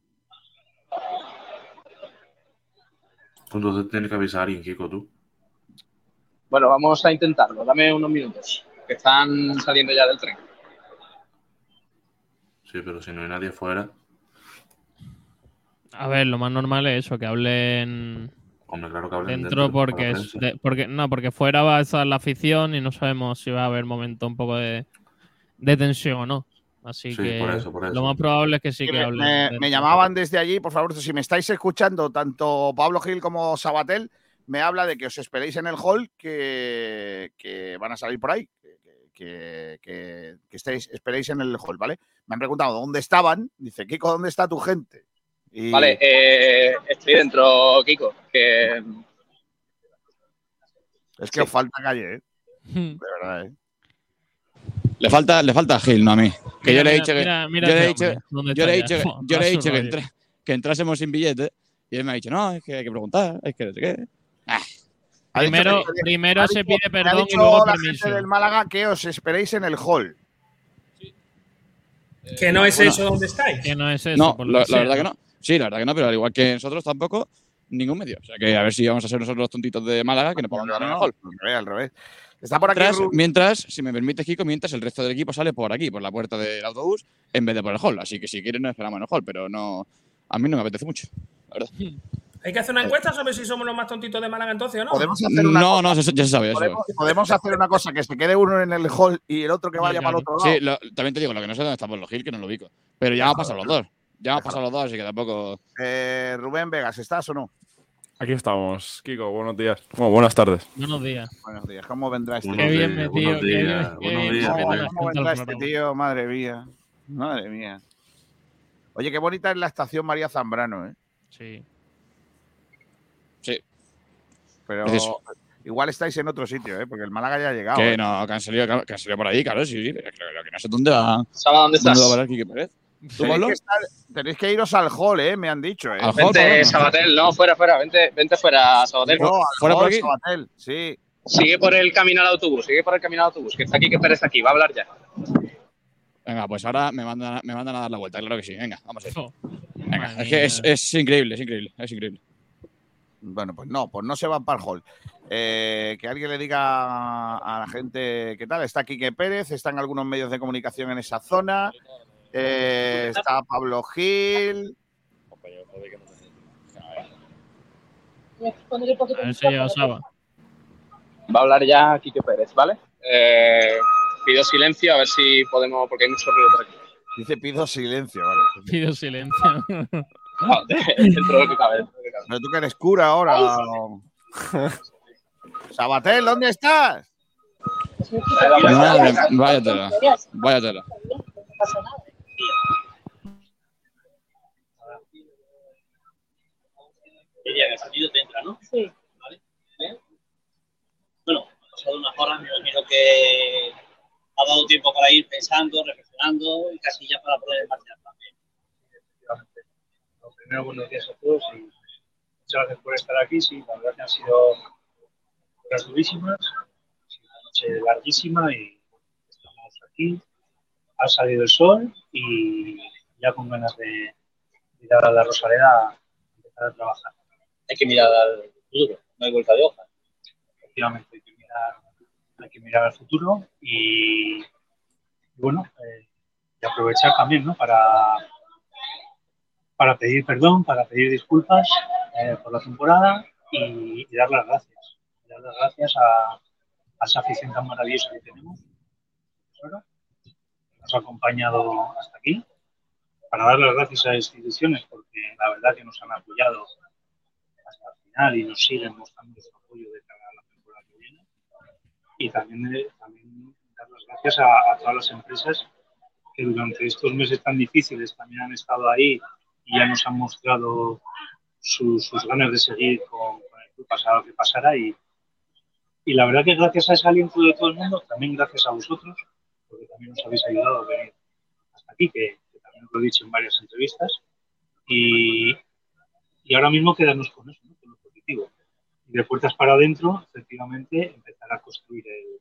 Entonces tienes que avisar a alguien, Kiko, tú. Bueno, vamos a intentarlo. Dame unos minutos, que están saliendo ya del tren. Sí, pero si no hay nadie fuera, A ver, lo más normal es eso, que hablen hombre, claro que hablen dentro porque, es de- porque no, porque fuera va a estar la afición y no sabemos si va a haber momento un poco de, de tensión o no. Así Sí, que por eso, por lo más probable es que sí Sí, que me, hablen. me- llamaban desde allí, por favor, si me estáis escuchando, tanto Pablo Gil como Sabatel, me habla de que os esperéis en el hall, que, que van a salir por ahí, que, que- que- que estéis, esperéis en el hall, ¿vale? Me han preguntado dónde estaban, dice, Kiko, ¿dónde está tu gente? Y- Vale, eh, estoy dentro, Kiko. Que Es que os falta calle, ¿eh? De verdad, ¿eh? Le falta, le falta a Gil, no a mí. Que Mira, yo le he dicho que, mira, mira yo le he dicho, hombre, ¿dónde [LAUGHS] yo le he dicho, que- yo le he A su dicho que, rollo. entra- que entrásemos sin billete y él me ha dicho, no, es que hay que preguntar, es que no sé qué. Ah. Dicho Primero, que- primero ha se dicho- pide me ha perdón y dicho luego la permiso. gente del Málaga que os esperéis en el hall. Que no es Bueno. eso donde estáis. Que no es eso. No, por la, lo la sea. verdad que no. Sí, la verdad que no, pero al igual que nosotros tampoco, ningún medio. O sea que a ver si vamos a ser nosotros los tontitos de Málaga que nos en el hall. Al revés, al revés. Está por aquí Mientras, si me permite, Kiko, mientras el resto del equipo sale por aquí, por la puerta del autobús, en vez de por el hall. Así que si quieren, nos esperamos en el hall, pero no. A mí no me apetece mucho, la verdad. Hay que hacer una encuesta sobre si somos los más tontitos de Málaga entonces o no. Podemos hacer una No, cosa. no, eso- ya se sabe. Podemos, podemos hacer una cosa, que se quede uno en el hall y el otro que vaya para el otro lado. Sí, lo- también te digo, lo que no sé dónde estamos los Gil, que no lo ubico. Pero ya me han pasado los dos. Ya me han pasado los dos, así que tampoco. Eh, Rubén Vegas, ¿estás o no? Aquí estamos, Kiko, buenos días. Bueno, buenas tardes. Buenos días. Buenos días, ¿cómo vendrá este Qué Buenos bien días, metido, buenos qué bien, buenos días, ¿Cómo, vendrá este tío? Madre mía. Madre mía. Oye, qué bonita es la estación María Zambrano, ¿eh? Sí. Sí. Pero Preciso. igual estáis en otro sitio, ¿eh? Porque el Málaga ya ha llegado. Que ¿eh? no, que han salido, que han salido por ahí, claro, sí, sí. Lo, que no sé dónde va. Saba, ¿dónde estás? va a parar Quique Pérez? ¿Tú, Tenéis que, estar- tenéis que iros al hall, ¿eh? Me han dicho, ¿eh? Al hall, Vente. Sabatel, no, fuera, fuera, vente, vente fuera, Sabatel. No, al ¿Fuera por aquí? Sabatel, sí. Sigue por el camino al autobús, sigue por el camino al autobús, que está aquí, que Pérez aquí, va a hablar ya. Venga, pues ahora me mandan, a- me mandan a dar la vuelta, claro que sí. Venga, vamos a ir. Venga, es que es increíble, es increíble, es increíble. Bueno, pues no, pues no se van para el hall. Eh, que alguien le diga a la gente qué tal. Está Quique Pérez, están algunos medios de comunicación en esa zona. Eh, está Pablo Gil. A ver si llega Saba. Va a hablar ya Quique Pérez, ¿vale? Eh, pido silencio a ver si podemos, porque hay mucho ruido por aquí. Dice pido silencio, vale. Pido silencio. No, [LAUGHS] dentro de lo que cabe, dentro de lo que cabe. Pero tú que eres cura ahora. [LAUGHS] Sabatel, ¿dónde estás? Madre, vaya tela, vaya tela. Ella en el sentido te entra, ¿no? Sí. ¿Vale? Bueno, ha pasado unas horas, me imagino que ha dado tiempo para ir pensando, reflexionando y casi ya para poder marchar también. efectivamente. Lo primero, buenos días a todos y muchas gracias por estar aquí. Sí, la verdad que han sido horas durísimas, ha sido una noche larguísima y estamos aquí. Ha salido el sol y ya con ganas de ir a la Rosaleda a empezar a trabajar. Hay que mirar al futuro, no hay vuelta de hoja. Efectivamente, hay que mirar, hay que mirar al futuro y, y bueno, eh, y aprovechar también ¿no? para, para pedir perdón, para pedir disculpas eh, por la temporada y, y dar las gracias. Dar las gracias a, a esa afición tan maravillosa que tenemos. Ahora, Nos ha acompañado hasta aquí. Para dar las gracias a las instituciones, porque la verdad que nos han apoyado final y nos siguen mostrando su apoyo de cara a la temporada que viene. Y también, eh, también dar las gracias a, a todas las empresas que durante estos meses tan difíciles también han estado ahí y ya nos han mostrado su- sus ganas de seguir con, con el club pasado que pasara. Y, y la verdad que gracias a ese aliento de todo el mundo, también gracias a vosotros, porque también nos habéis ayudado a venir hasta aquí, que, que también os lo he dicho en varias entrevistas, y, y ahora mismo quedarnos con eso, ¿no? con lo positivo. Y de puertas para adentro, efectivamente, empezar a construir el,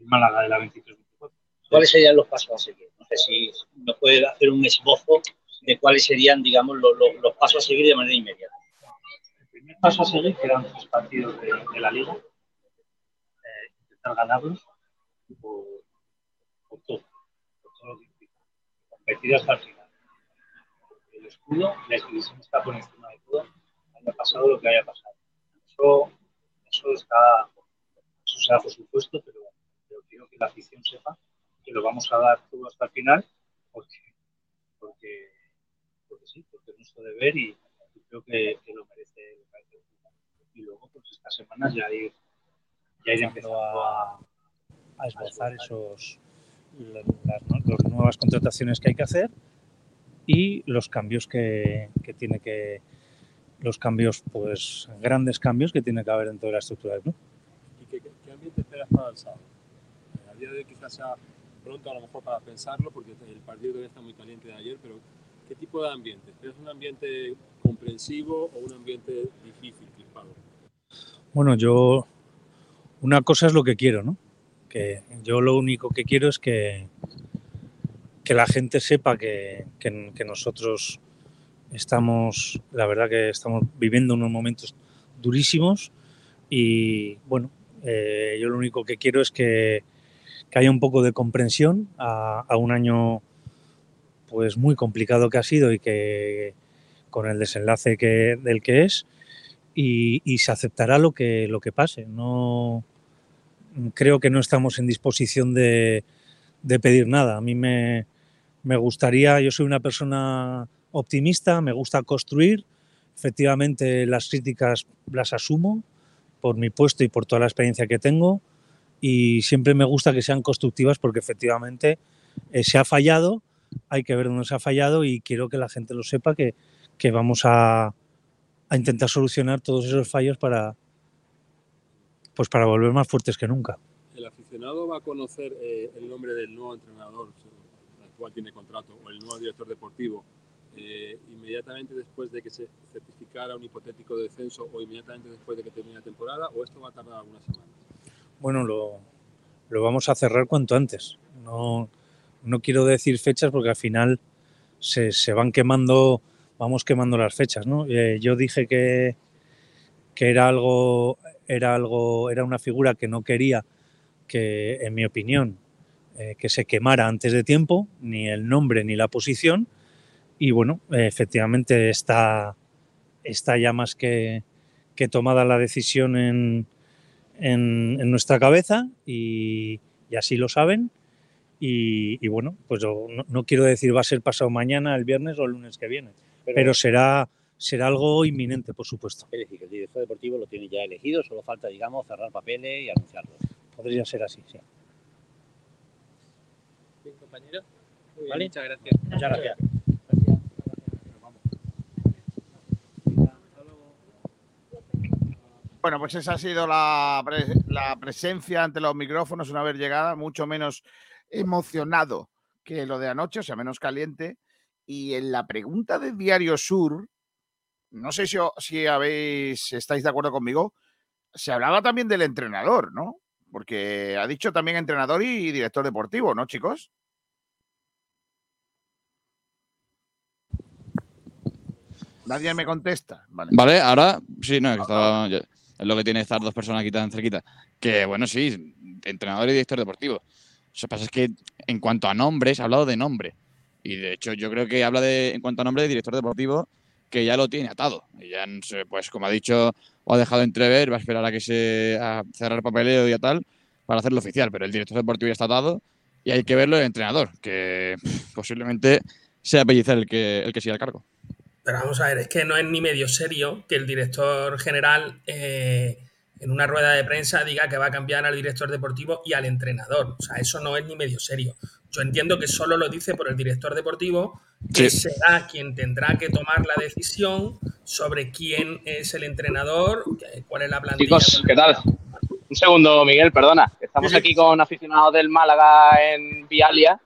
el Málaga de la 23-24. ¿Cuáles serían los pasos a seguir? No sé si nos puede hacer un esbozo de cuáles serían, digamos, los, los- los pasos a seguir de manera inmediata. El primer paso a seguir quedan tres partidos de, de la liga. Eh, intentar ganarlos por, por todo, por todo lo que implica. Competir hasta el final. El escudo, la institución está por encima de todo, haya pasado lo que haya pasado. Eso, eso está, eso se da por supuesto, pero, pero quiero que la afición sepa que lo vamos a dar todo hasta el final, porque, porque, porque sí, porque es nuestro deber y, y creo que, que lo merece, el. Y luego, pues estas semanas ya ir, ya ir empezando a, a esbozar esos, la- las, las nuevas contrataciones que hay que hacer y los cambios que, que tiene que los cambios pues grandes cambios que tiene que haber dentro de la estructura del club. ¿Y qué, qué- ambiente esperas para el sábado? Eh, A día de hoy quizás sea pronto a lo mejor para pensarlo, porque el partido todavía está muy caliente de ayer, pero ¿qué tipo de ambiente? ¿Esperas un ambiente comprensivo o un ambiente difícil, crispado? Bueno, yo una cosa es lo que quiero, ¿no? Que yo lo único que quiero es que, que la gente sepa que, que- que nosotros estamos, la verdad que estamos viviendo unos momentos durísimos y bueno, eh, yo lo único que quiero es que, que haya un poco de comprensión a, un año pues muy complicado que ha sido y que con el desenlace que, del que es y, y se aceptará lo que, lo que pase. No, creo que no estamos en disposición de, de pedir nada. A mí me, me gustaría, yo soy una persona optimista, me gusta construir. Efectivamente, las críticas las asumo por mi puesto y por toda la experiencia que tengo. Y siempre me gusta que sean constructivas porque efectivamente eh, se ha fallado, hay que ver dónde se ha fallado y quiero que la gente lo sepa que, que vamos a, a intentar solucionar todos esos fallos para, pues para volver más fuertes que nunca. ¿El aficionado va a conocer eh, el nombre del nuevo entrenador, el cual tiene contrato, o el nuevo director deportivo, eh, inmediatamente después de que se certificara un hipotético descenso o inmediatamente después de que termine la temporada, o esto va a tardar algunas semanas? Bueno, lo, lo vamos a cerrar cuanto antes. No, no quiero decir fechas porque al final se, se van quemando, vamos quemando las fechas, ¿no? Eh, yo dije que, que era algo, era algo, era una figura que no quería que, en mi opinión, eh, que se quemara antes de tiempo, ni el nombre ni la posición. Y bueno, efectivamente está, está ya más que, que tomada la decisión en, en, en nuestra cabeza y, y así lo saben. Y, y bueno, pues yo no, no quiero decir va a ser pasado mañana, el viernes o el lunes que viene, Pero- pero, será, será algo inminente, por supuesto. Es decir, que el director deportivo lo tiene ya elegido, solo falta, digamos, cerrar papeles y anunciarlo. Podría ser así, sí. Bien, compañero. Vale. Muchas gracias. Muchas gracias. Bueno, pues esa ha sido la, pre- la presencia ante los micrófonos una vez llegada, mucho menos emocionado que lo de anoche, o sea, menos caliente. Y en la pregunta de Diario Sur, no sé si, si habéis, estáis de acuerdo conmigo, se hablaba también del entrenador, ¿no? Porque ha dicho también entrenador y director deportivo, ¿no, chicos? Nadie me contesta. Vale. Vale, ahora sí, no, que estaba- ya- es lo que tiene estar dos personas aquí tan cerquita. Que bueno, sí, entrenador y director deportivo. Lo que pasa es que en cuanto a nombres, ha hablado de nombre. Y de hecho, yo creo que habla de, en cuanto a nombre de director deportivo, que ya lo tiene atado. Y ya, pues como ha dicho, o ha dejado entrever, va a esperar a que se a cerrar papeleo y a tal, para hacerlo oficial. Pero el director deportivo ya está atado y hay que verlo el entrenador, que posiblemente sea Pellicer el que, el que siga el cargo. Pero vamos a ver, es que no es ni medio serio que el director general eh, en una rueda de prensa diga que va a cambiar al director deportivo y al entrenador. O sea, eso no es ni medio serio. Yo entiendo que solo lo dice por el director deportivo, que Sí. será quien tendrá que tomar la decisión sobre quién es el entrenador, cuál es la plantilla. Chicos, ¿qué tal? Un segundo, Miguel, perdona. Estamos Sí, sí. aquí con aficionados del Málaga en Vialia.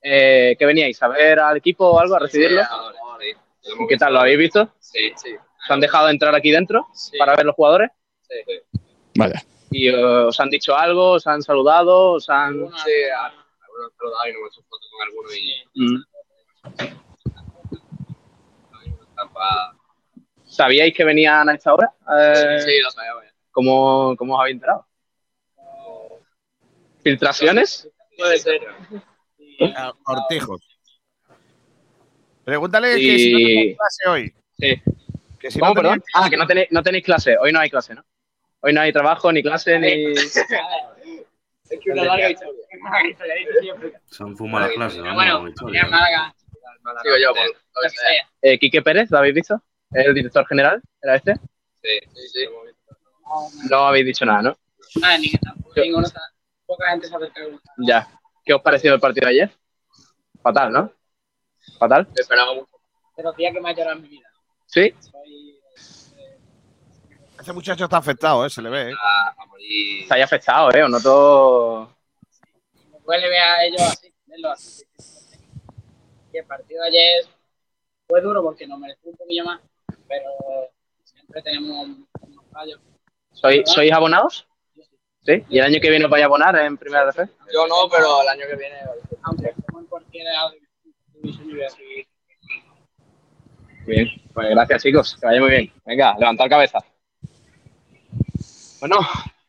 Eh, ¿Qué veníais? ¿A ver al equipo o algo? ¿A recibirlo? ¿Y qué tal? ¿Lo habéis visto? Sí, sí. ¿Os han dejado entrar aquí dentro para ver los jugadores? Sí. Vaya. ¿Y os han dicho algo? ¿Os han saludado? ¿Os han...? Sí, algunos han saludado y no me he hecho foto con alguno y Mm. ¿Sabíais que venían a esta hora? Eh, Sí, lo ya. ¿cómo, ¿Cómo os habéis enterado? ¿Filtraciones? Puede ser. Cortijos. Pregúntale que si no Y- tenéis clase hoy. Sí. Que si ¿Cómo, no tenéis perdón? Ah, que no tenéis, no tenéis clase. Hoy no hay clase, ¿no? Hoy no hay trabajo, ni clase, ni... [LAUGHS] Es que una larga historia. Se han fumado las clases, ¿no? Bueno, historia. Málaga. Sigo yo, por. Eh, Quique Pérez, ¿lo habéis visto? ¿El director general? ¿Era este? Sí, sí, sí. No habéis dicho nada, ¿no? Ah, ni que tampoco. Ninguno está. Poca gente sabe que. Ya. ¿Qué os pareció el partido de ayer? Fatal, ¿no? ¿Fatal? Me esperaba mucho. Pero tía que me ha llorado en mi vida. ¿Sí? Este muchacho está afectado, ¿eh? se le ve. ¿eh? A morir. Se haya afectado, ¿eh? Os noto... Me puede ver a ellos así, verlo así. Y el partido de ayer fue duro porque nos mereció un poquillo más, pero siempre tenemos unos fallos. ¿Sois, ¿Sois abonados? ¿Sí? ¿Y el año que viene os vais a abonar en Primera de Fe? Yo no, pero el año que viene, aunque estemos en cualquier Bien, pues gracias chicos, que vaya muy bien. Venga, levantar cabeza. Bueno,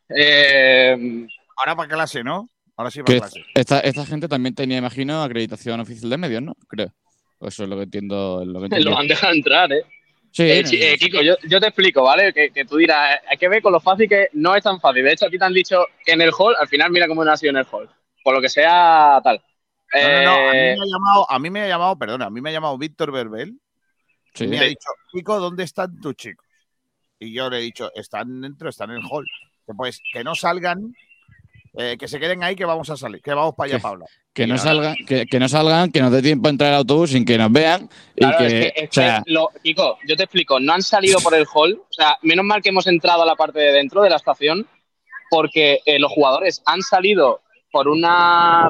eh, Ahora para clase, ¿no? Ahora sí para clase. esta, esta gente también tenía, imagino, acreditación oficial de medios, ¿no? Creo. O Eso es lo que entiendo. Lo que [LAUGHS] entiendo. lo han dejado entrar, ¿eh? Sí, Eh, no, eh. Kiko, yo, yo te explico, ¿vale? Que, que tú dirás, eh, hay que ver con lo fácil que no es tan fácil. De hecho, a ti te han dicho que en el hall, al final mira cómo no ha sido en el hall. Por lo que sea, tal. No, no, no, a mí Eh, me ha llamado, a mí me ha llamado, perdona, a mí me ha llamado Víctor Verbel Sí. y me ha dicho, Chico, ¿dónde están tus chicos? Y yo le he dicho, están dentro, están en el hall. Que Pues que no salgan Eh, que se queden ahí que vamos a salir, que vamos para allá, Que- Pablo. Que no, salgan, que, que no salgan, que nos dé tiempo a entrar al autobús sin que nos vean. Y Claro, que, es que, es o sea, que lo- Kiko, yo te explico, no han salido por el hall, o sea, menos mal que hemos entrado a la parte de dentro de la estación, porque eh, los jugadores han salido por una,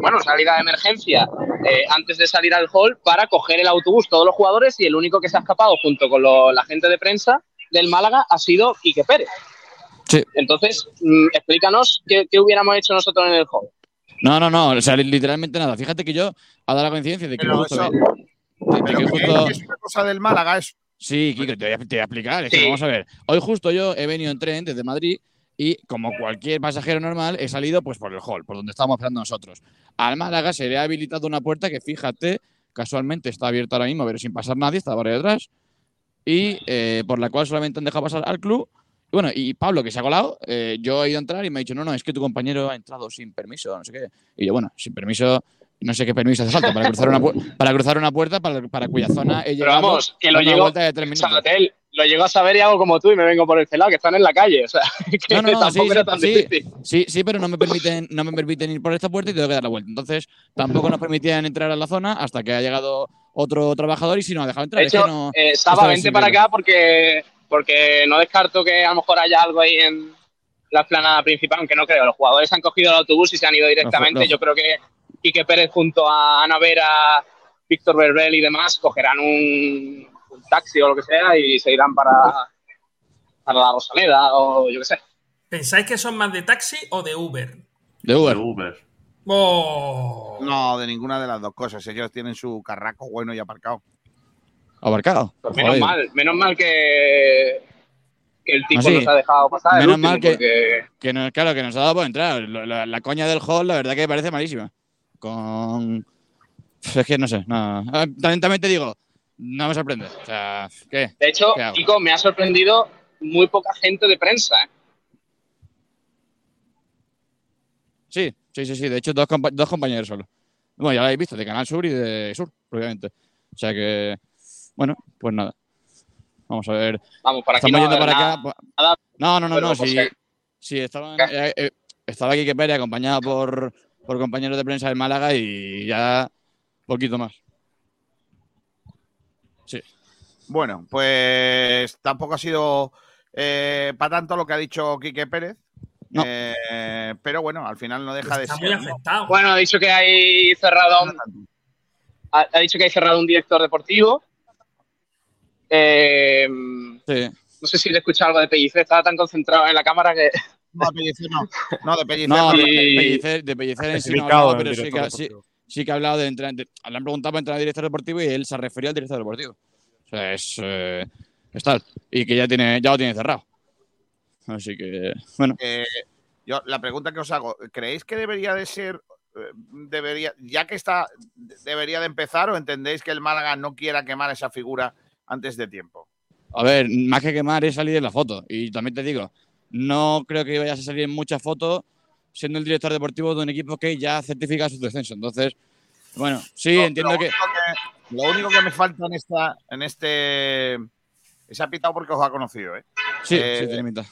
bueno, salida de emergencia eh, antes de salir al hall para coger el autobús todos los jugadores y el único que se ha escapado junto con lo- la gente de prensa del Málaga ha sido Quique Pérez. Sí. Entonces, mm, explícanos qué, qué hubiéramos hecho nosotros en el hall. no, no, no, o sea, li- literalmente nada. Fíjate que yo, ha dado la coincidencia de que Pero justo. eso- de- de Pero que que justo- es una cosa del Málaga, es Sí, Kiko, te voy a, te voy a explicar. Es que Sí. vamos a ver. Hoy justo yo he venido en tren desde Madrid y, como cualquier pasajero normal, he salido pues por el hall, por donde estábamos esperando nosotros. Al Málaga se le ha habilitado una puerta que, fíjate, casualmente está abierta ahora mismo, pero sin pasar nadie, está por detrás. Y eh, por la cual solamente han dejado pasar al club. Y bueno, y Pablo, que se ha colado, eh, yo he ido a entrar y me ha dicho, no, no, es que tu compañero ha entrado sin permiso, no sé qué. Y yo, bueno, sin permiso, no sé qué permiso hace falta para cruzar una, para cruzar una puerta para, para cuya zona he Pero llegado. vamos, que lo de tres minutos. Sabatel, lo llego a saber y hago como tú y me vengo por el celado, que están en la calle. O sea, [LAUGHS] que No, no, tampoco sí, era tan sí, difícil. sí, sí, pero no me permiten, no me permiten ir por esta puerta y tengo que dar la vuelta. Entonces, tampoco nos permitían entrar a la zona hasta que ha llegado otro trabajador y si no ha dejado entrar. De es que hecho, no- eh, esto Saba, es vente para acá porque, porque no descarto que a lo mejor haya algo ahí en la explanada principal, aunque no creo. Los jugadores han cogido el autobús y se han ido directamente. No, no. Yo creo que Quique Pérez junto a Ana Vera, Víctor Berbel y demás cogerán un, un taxi o lo que sea y se irán para, para la Rosaleda o yo qué sé. ¿Pensáis que son más de taxi o de Uber? De Uber. Oh. No, de ninguna de las dos cosas. Ellos tienen su carraco bueno y aparcado. Abarcado. Pues menos Joder. mal, menos mal que, que el tipo Ah, sí. nos ha dejado pasar. Menos último, mal que, porque- que nos, claro, que nos ha dado por entrar. La, la coña del hall, la verdad que me parece malísima. Con. Es que no sé. No. Ah, También, también te digo, no me sorprende. O sea, ¿qué? De hecho, ¿Qué? Kiko, me ha sorprendido muy poca gente de prensa. ¿eh? Sí, sí, sí, sí. De hecho, dos, compa- dos compañeros solo. Bueno, ya lo habéis visto, de Canal Sur y de Sur, obviamente. O sea que, bueno, pues nada. Vamos a ver. Vamos, aquí Estamos no va a yendo para acá. nada- nada, No, no, no, no. si- sí estaban, eh, eh, estaba aquí que Pérez acompañado por, por compañeros de prensa de Málaga y ya poquito más. Sí. Bueno, pues tampoco ha sido para tanto lo que ha dicho Quique Pérez. Eh, pero bueno, al final no deja de Está ser. muy ¿no? afectado. Bueno, ha dicho que hay cerrado. un- Ha, ha dicho que hay cerrado un director deportivo. Eh, Sí. no sé si le he escuchado algo de Pellicer, estaba tan concentrado en la cámara que. No, de Pellicer no. No, de Pellicer No, no. de, de Pellicer, de Pellicer en sí no hablado, pero sí director que, ha- sí, que ha hablado de entrenador. Le han preguntado para entrar al director deportivo y él se refería al director deportivo. Sea, es, eh, es tal. Y que ya, tiene, ya lo tiene cerrado. Así que, bueno. Eh, yo, la pregunta que os hago, ¿creéis que debería de ser, eh, debería, ya que está, debería de empezar o entendéis que el Málaga no quiera quemar esa figura antes de tiempo? A ver, más que quemar es salir en la foto. Y también te digo, no creo que vayas a salir en muchas fotos siendo el director deportivo de un equipo que ya certifica su descenso. Entonces, bueno, sí, entiendo que- Lo único que me falta en esta, en este, se ha pitado porque os ha conocido, ¿eh? Sí, Eh, sí, tiene pinta.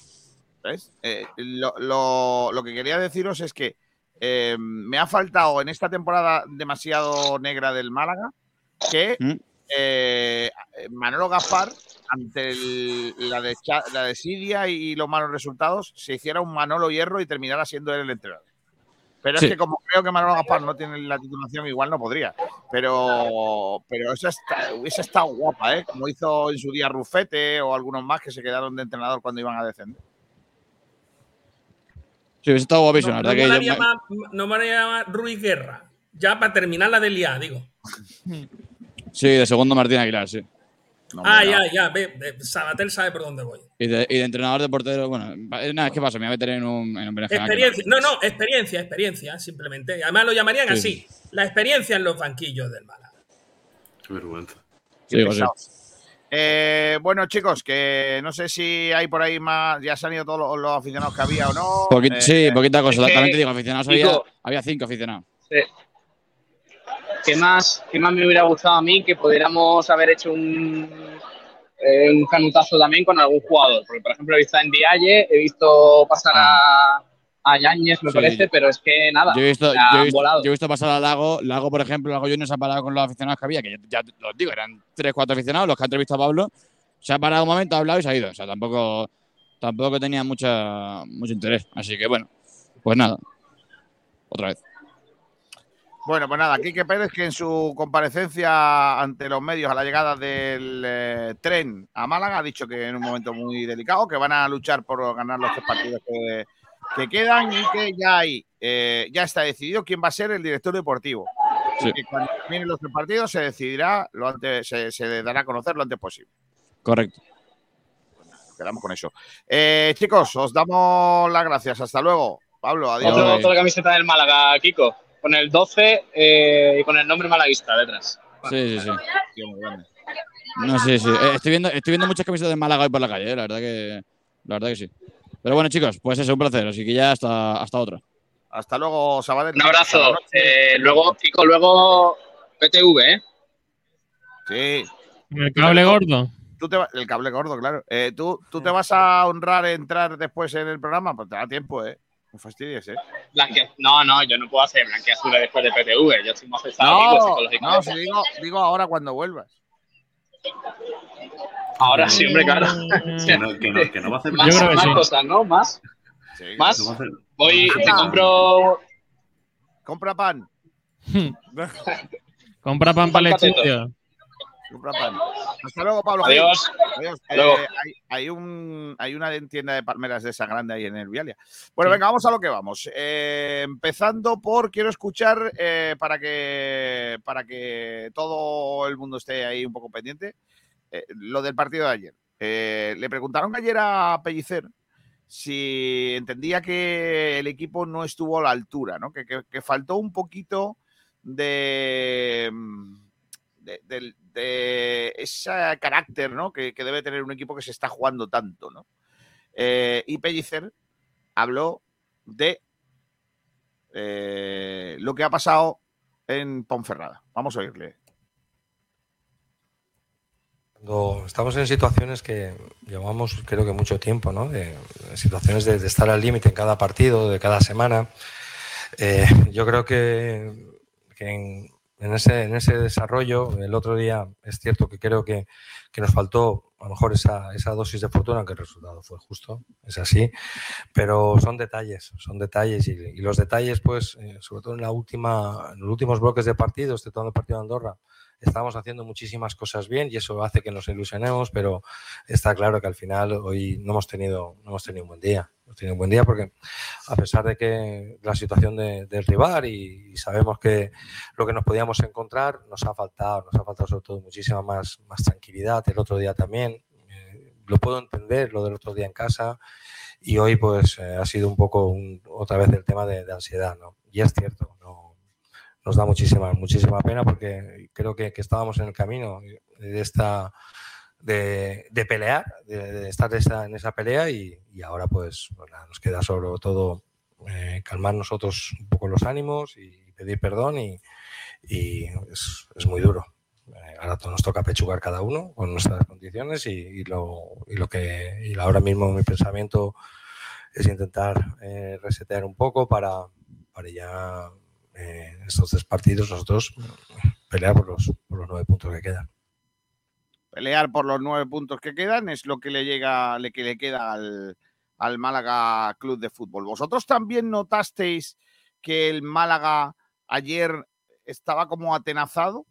¿Ves? Eh, lo, lo- lo que quería deciros es que eh, me ha faltado en esta temporada demasiado negra del Málaga que ¿Mm? eh, Manolo Gaspar, ante el- la, de, la de Siria y los malos resultados, se hiciera un Manolo Hierro y terminara siendo él el entrenador. Pero Sí. es que como creo que Manolo Gaspar no tiene la titulación, igual no podría. Pero, pero esa está, hubiese estado guapa, ¿eh? Como hizo en su día Rufete o algunos más que se quedaron de entrenador cuando iban a descender. Sí, hubiese estado guapísimo. No, me yo- llama, no me Ruiz Guerra. Ya para terminar la del IA, digo. Sí, de segundo Martín Aguilar, sí. Ah, ya, ya. Ve, ve, Sabatel sabe por dónde voy. Y de, y de entrenador de portero, bueno, eh, nada, es que pasa, me voy a meter en un, en un Experiencia. No, no, experiencia, experiencia, simplemente. Además lo llamarían Sí, así. La experiencia en los banquillos del Málaga. Qué vergüenza. Sí, sí. pesado. Eh, bueno, chicos, que no sé si hay por ahí más. Ya se han ido todos los, los aficionados que había o no. Poqui- Eh, sí, poquita cosa. También te digo, aficionados había, había cinco aficionados. Sí. ¿Qué más, ¿Qué más me hubiera gustado a mí que pudiéramos haber hecho un, eh, un canutazo también con algún jugador? Porque, por ejemplo, he visto a Ndiaye, he visto pasar a, a Yáñez, me Sí, parece, yo- pero es que nada. Yo he visto, yo he visto, volado. yo he visto pasar a Lago. Lago, por ejemplo, Lago Junior se ha parado con los aficionados que había, que ya, ya os digo, eran tres, cuatro aficionados, los que ha entrevistado a Pablo. Se ha parado un momento, ha hablado y se ha ido. O sea, tampoco, tampoco tenía mucha, mucho interés. Así que bueno, pues nada. Otra vez. Bueno, pues nada, Quique Pérez que en su comparecencia ante los medios a la llegada del eh, tren a Málaga ha dicho que en un momento muy delicado, que van a luchar por ganar los tres partidos que, que quedan y que ya hay, eh, ya está decidido quién va a ser el director deportivo. Sí. Y que cuando terminen los tres partidos se decidirá, lo antes, se, se dará a conocer lo antes posible. Correcto. Quedamos con eso. Eh, chicos, os damos las gracias. Hasta luego. Pablo, adiós. Otro- otra camiseta del Málaga, Kiko, con el 12 eh, y con el nombre malaguista detrás. Sí, sí, sí. No, sí, sí. Eh, Estoy viendo, estoy viendo muchas camisetas de Málaga hoy por la calle, eh, la verdad que, la verdad que sí. Pero bueno, chicos, pues eso, un placer. Así que ya hasta, hasta otra. Hasta luego, Sabadell. Un abrazo. Eh, luego, Kiko, luego PTV, ¿eh? Sí. El cable gordo. Tú te va- el cable gordo, claro. Eh, ¿tú, ¿Tú te vas a honrar entrar después en el programa? Pues te da tiempo, ¿eh? No fastidies, ¿eh? Blanque... No, no, yo no puedo hacer blanqueazules después de PTV. Yo estoy más pesado No, no, psicológicamente. si digo, digo ahora cuando vuelvas. Ahora sí, hombre, claro. Que no, que no, que no va a hacer Más, más cosas, ¿no? Más. Más. No hacer- Voy, te compro. Compra pan. [LAUGHS] [LAUGHS] Compra pan para el estudio. Hasta luego, Pablo. Adiós. Adiós. Hasta luego. Eh, hay, hay un, hay una tienda de palmeras de esa grande ahí en el Vialia. Bueno, venga, vamos a lo que vamos. Eh, empezando por, quiero escuchar eh, para, que, para que todo el mundo esté ahí un poco pendiente, lo del partido de ayer. Le preguntaron ayer a Pellicer si entendía que el equipo no estuvo a la altura, ¿no? que, que- que faltó un poquito de, de, del- ese carácter ¿no? que, debe tener un equipo que se está jugando tanto. ¿no? Eh, y Pellicer habló de eh, lo que ha pasado en Ponferrada. Vamos a oírle. Cuando estamos en situaciones que llevamos creo que mucho tiempo, ¿no? De, situaciones de, de estar al límite en cada partido, de cada semana. eh, yo creo que, que en, en ese, en ese desarrollo, el otro día es cierto que creo que, que nos faltó a lo mejor esa, esa dosis de fortuna, que el resultado fue justo, es así, pero son detalles, son detalles y, los detalles, pues, eh, sobre todo en, la última, los últimos bloques de partido, este todo el partido de Andorra, estamos haciendo muchísimas cosas bien y eso hace que nos ilusionemos, pero está claro que al final hoy no hemos tenido, no hemos tenido un buen día. Hemos tenido un buen día porque a pesar de que la situación de- del rival y, y sabemos que lo que nos podíamos encontrar nos ha faltado, nos ha faltado sobre todo muchísima más, más tranquilidad. El otro día también, eh, lo puedo entender, lo del otro día en casa y hoy pues eh, ha sido un poco un- otra vez el tema de, de ansiedad, ¿no? Y es cierto, no, nos da muchísima, muchísima pena porque creo que, estábamos en el camino de esta de, pelear, de, estar en esa pelea y, ahora pues nos queda sobre todo eh, calmar nosotros un poco los ánimos y pedir perdón y, es, muy duro. Eh, ahora nos toca pechugar cada uno con nuestras condiciones y, y lo, y lo que y ahora mismo mi pensamiento es intentar eh, resetear un poco para, para ya eh, estos tres partidos nosotros pelear por los, nueve puntos que quedan. Pelear por los nueve puntos que quedan es lo que le llega, le, que le queda al, al Málaga Club de Fútbol. ¿Vosotros también notasteis que el Málaga ayer estaba como atenazado?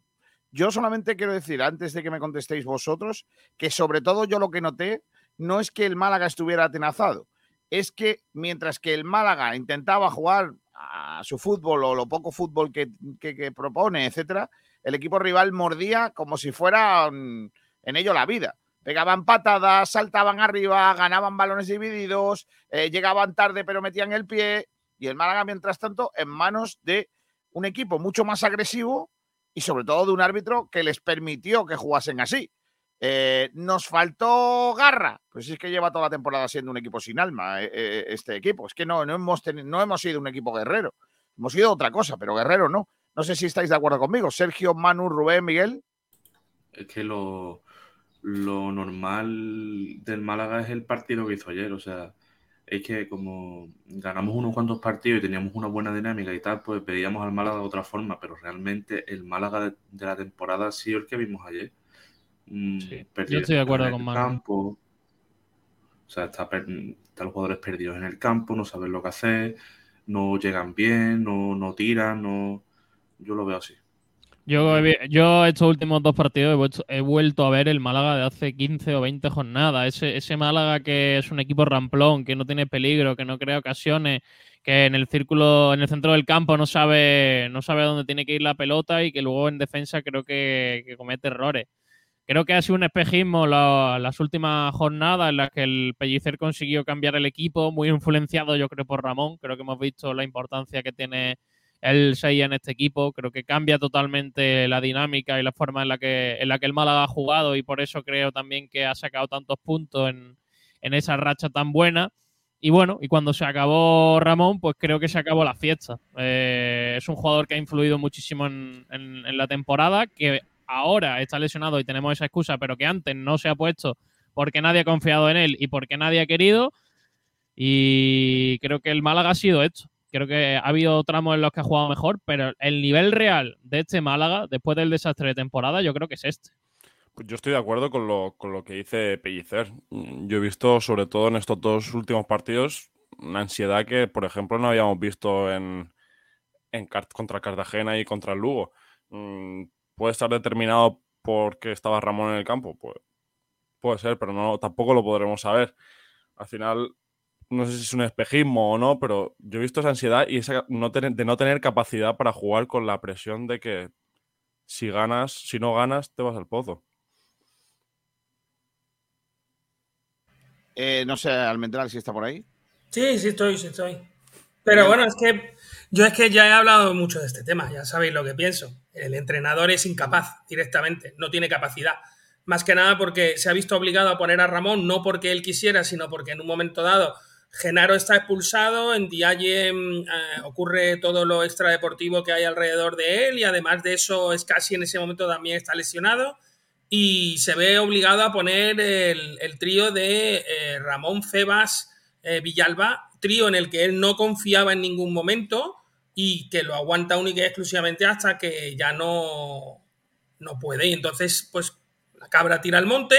Yo solamente quiero decir, antes de que me contestéis vosotros, que sobre todo yo lo que noté no es que el Málaga estuviera atenazado, es que mientras que el Málaga intentaba jugar a su fútbol o lo poco fútbol que, que- propone, etcétera, el equipo rival mordía como si fuera en ello la vida. Pegaban patadas, saltaban arriba, ganaban balones divididos, eh, llegaban tarde pero metían el pie. Y el Málaga, mientras tanto, en manos de un equipo mucho más agresivo y sobre todo de un árbitro que les permitió que jugasen así. Eh, nos faltó garra, pues es que lleva toda la temporada siendo un equipo sin alma eh, eh, este equipo. Es que no, no, hemos teni- no hemos sido un equipo guerrero, hemos sido otra cosa, pero guerrero no. No sé si estáis de acuerdo conmigo. Sergio, Manu, Rubén, Miguel. Es que lo, lo normal del Málaga es el partido que hizo ayer. O sea, es que como ganamos unos cuantos partidos y teníamos una buena dinámica y tal, pues veíamos al Málaga de otra forma, pero realmente el Málaga de, de la temporada ha sido el que vimos ayer. Mm, perdido yo estoy de acuerdo con el Manu. campo. O sea, está están los jugadores perdidos en el campo, no saben lo que hacer, no llegan bien, no, no tiran, no... Yo lo veo así. Yo, he yo estos últimos dos partidos he vuelto, he vuelto a ver el Málaga de hace 15 o 20 jornadas. Ese, ese Málaga que es un equipo ramplón, que no tiene peligro, que no crea ocasiones, que en el círculo, en el centro del campo no sabe, no sabe dónde tiene que ir la pelota y que luego en defensa creo que, que comete errores. Creo que ha sido un espejismo la- las últimas jornadas en las que el Pellicer consiguió cambiar el equipo, muy influenciado yo creo por Ramón. Creo que hemos visto la importancia que tiene el 6 en este equipo. Creo que cambia totalmente la dinámica y la forma en la que, en la que el Málaga ha jugado y por eso creo también que ha sacado tantos puntos en, en esa racha tan buena. Y bueno, y cuando se acabó Ramón, pues creo que se acabó la fiesta. Eh, es un jugador que ha influido muchísimo en, en- en la temporada, que ahora está lesionado y tenemos esa excusa, pero que antes no se ha puesto porque nadie ha confiado en él y porque nadie ha querido. Y creo que el Málaga ha sido esto. Creo que ha habido tramos en los que ha jugado mejor, pero el nivel real de este Málaga, después del desastre de temporada, yo creo que es este. Pues yo estoy de acuerdo con lo, con lo que dice Pellicer. Mm, Yo he visto, sobre todo en estos dos últimos partidos, una ansiedad que, por ejemplo, no habíamos visto en, en contra Cartagena y contra Lugo. ¿Puede estar determinado porque estaba Ramón en el campo? Pues puede ser, pero no, tampoco lo podremos saber. Al final, no sé si es un espejismo o no, pero yo he visto esa ansiedad y esa no tener- de no tener capacidad para jugar con la presión de que si ganas, si no ganas, te vas al pozo. Eh, no sé, Almendral, si está por ahí. Sí, sí estoy, sí estoy. Pero bueno, es que yo es que ya he hablado mucho de este tema, ya sabéis lo que pienso. El entrenador es incapaz directamente, no tiene capacidad. Más que nada porque se ha visto obligado a poner a Ramón, no porque él quisiera, sino porque en un momento dado Genaro está expulsado, en Dialle mm, eh, ocurre todo lo extradeportivo que hay alrededor de él y además de eso es casi en ese momento también está lesionado y se ve obligado a poner el, trío de eh, Ramón Febas eh, Villalba, trío en el que él no confiaba en ningún momento y que lo aguanta única y exclusivamente hasta que ya no, no puede. Y entonces, pues, la cabra tira al monte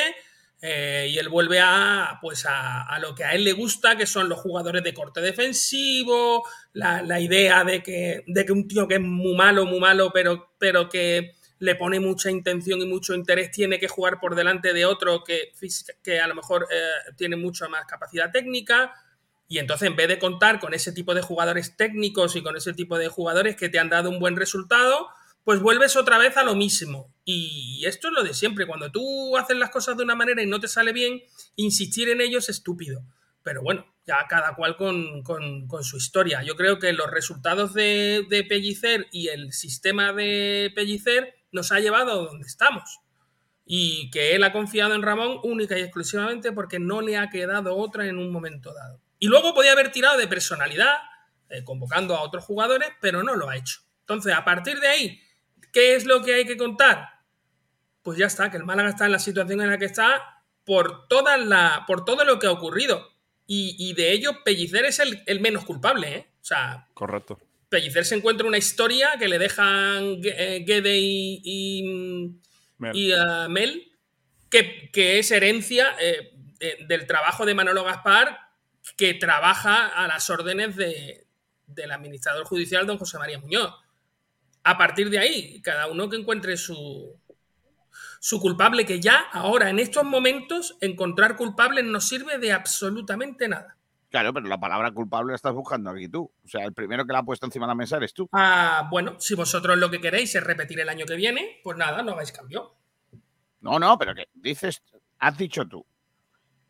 eh, y él vuelve a, pues a, lo que a él le gusta, que son los jugadores de corte defensivo, la, la idea de que, de que un tío que es muy malo, muy malo, pero, pero que le pone mucha intención y mucho interés, tiene que jugar por delante de otro que, que a lo mejor eh, tiene mucha más capacidad técnica. Y entonces, en vez de contar con ese tipo de jugadores técnicos y con ese tipo de jugadores que te han dado un buen resultado, pues vuelves otra vez a lo mismo. Y esto es lo de siempre. Cuando tú haces las cosas de una manera y no te sale bien, insistir en ello es estúpido. Pero bueno, ya cada cual con, su historia. Yo creo que los resultados de, de Pellicer y el sistema de Pellicer nos ha llevado a donde estamos. Y que él ha confiado en Ramón única y exclusivamente porque no le ha quedado otra en un momento dado. Y luego podía haber tirado de personalidad, eh, convocando a otros jugadores, pero no lo ha hecho. Entonces, a partir de ahí, ¿qué es lo que hay que contar? Pues ya está, que el Málaga está en la situación en la que está por, toda la, por todo lo que ha ocurrido. Y, y de ello, Pellicer es el, el menos culpable, ¿eh? O sea, Correcto. Pellicer se encuentra una historia que le dejan eh, Guede y, y, Mel. y, eh, Mel, que, que es herencia eh, de- del trabajo de Manolo Gaspar, que trabaja a las órdenes de- del administrador judicial, don José María Muñoz. A partir de ahí, cada uno que encuentre su, su culpable, que ya ahora, en estos momentos, encontrar culpables no sirve de absolutamente nada. Claro, pero la palabra culpable la estás buscando aquí tú. O sea, el primero que la ha puesto encima de la mesa eres tú. Ah, bueno, si vosotros lo que queréis es repetir el año que viene, pues nada, no hagáis cambio. No, no, pero que dices, has dicho tú.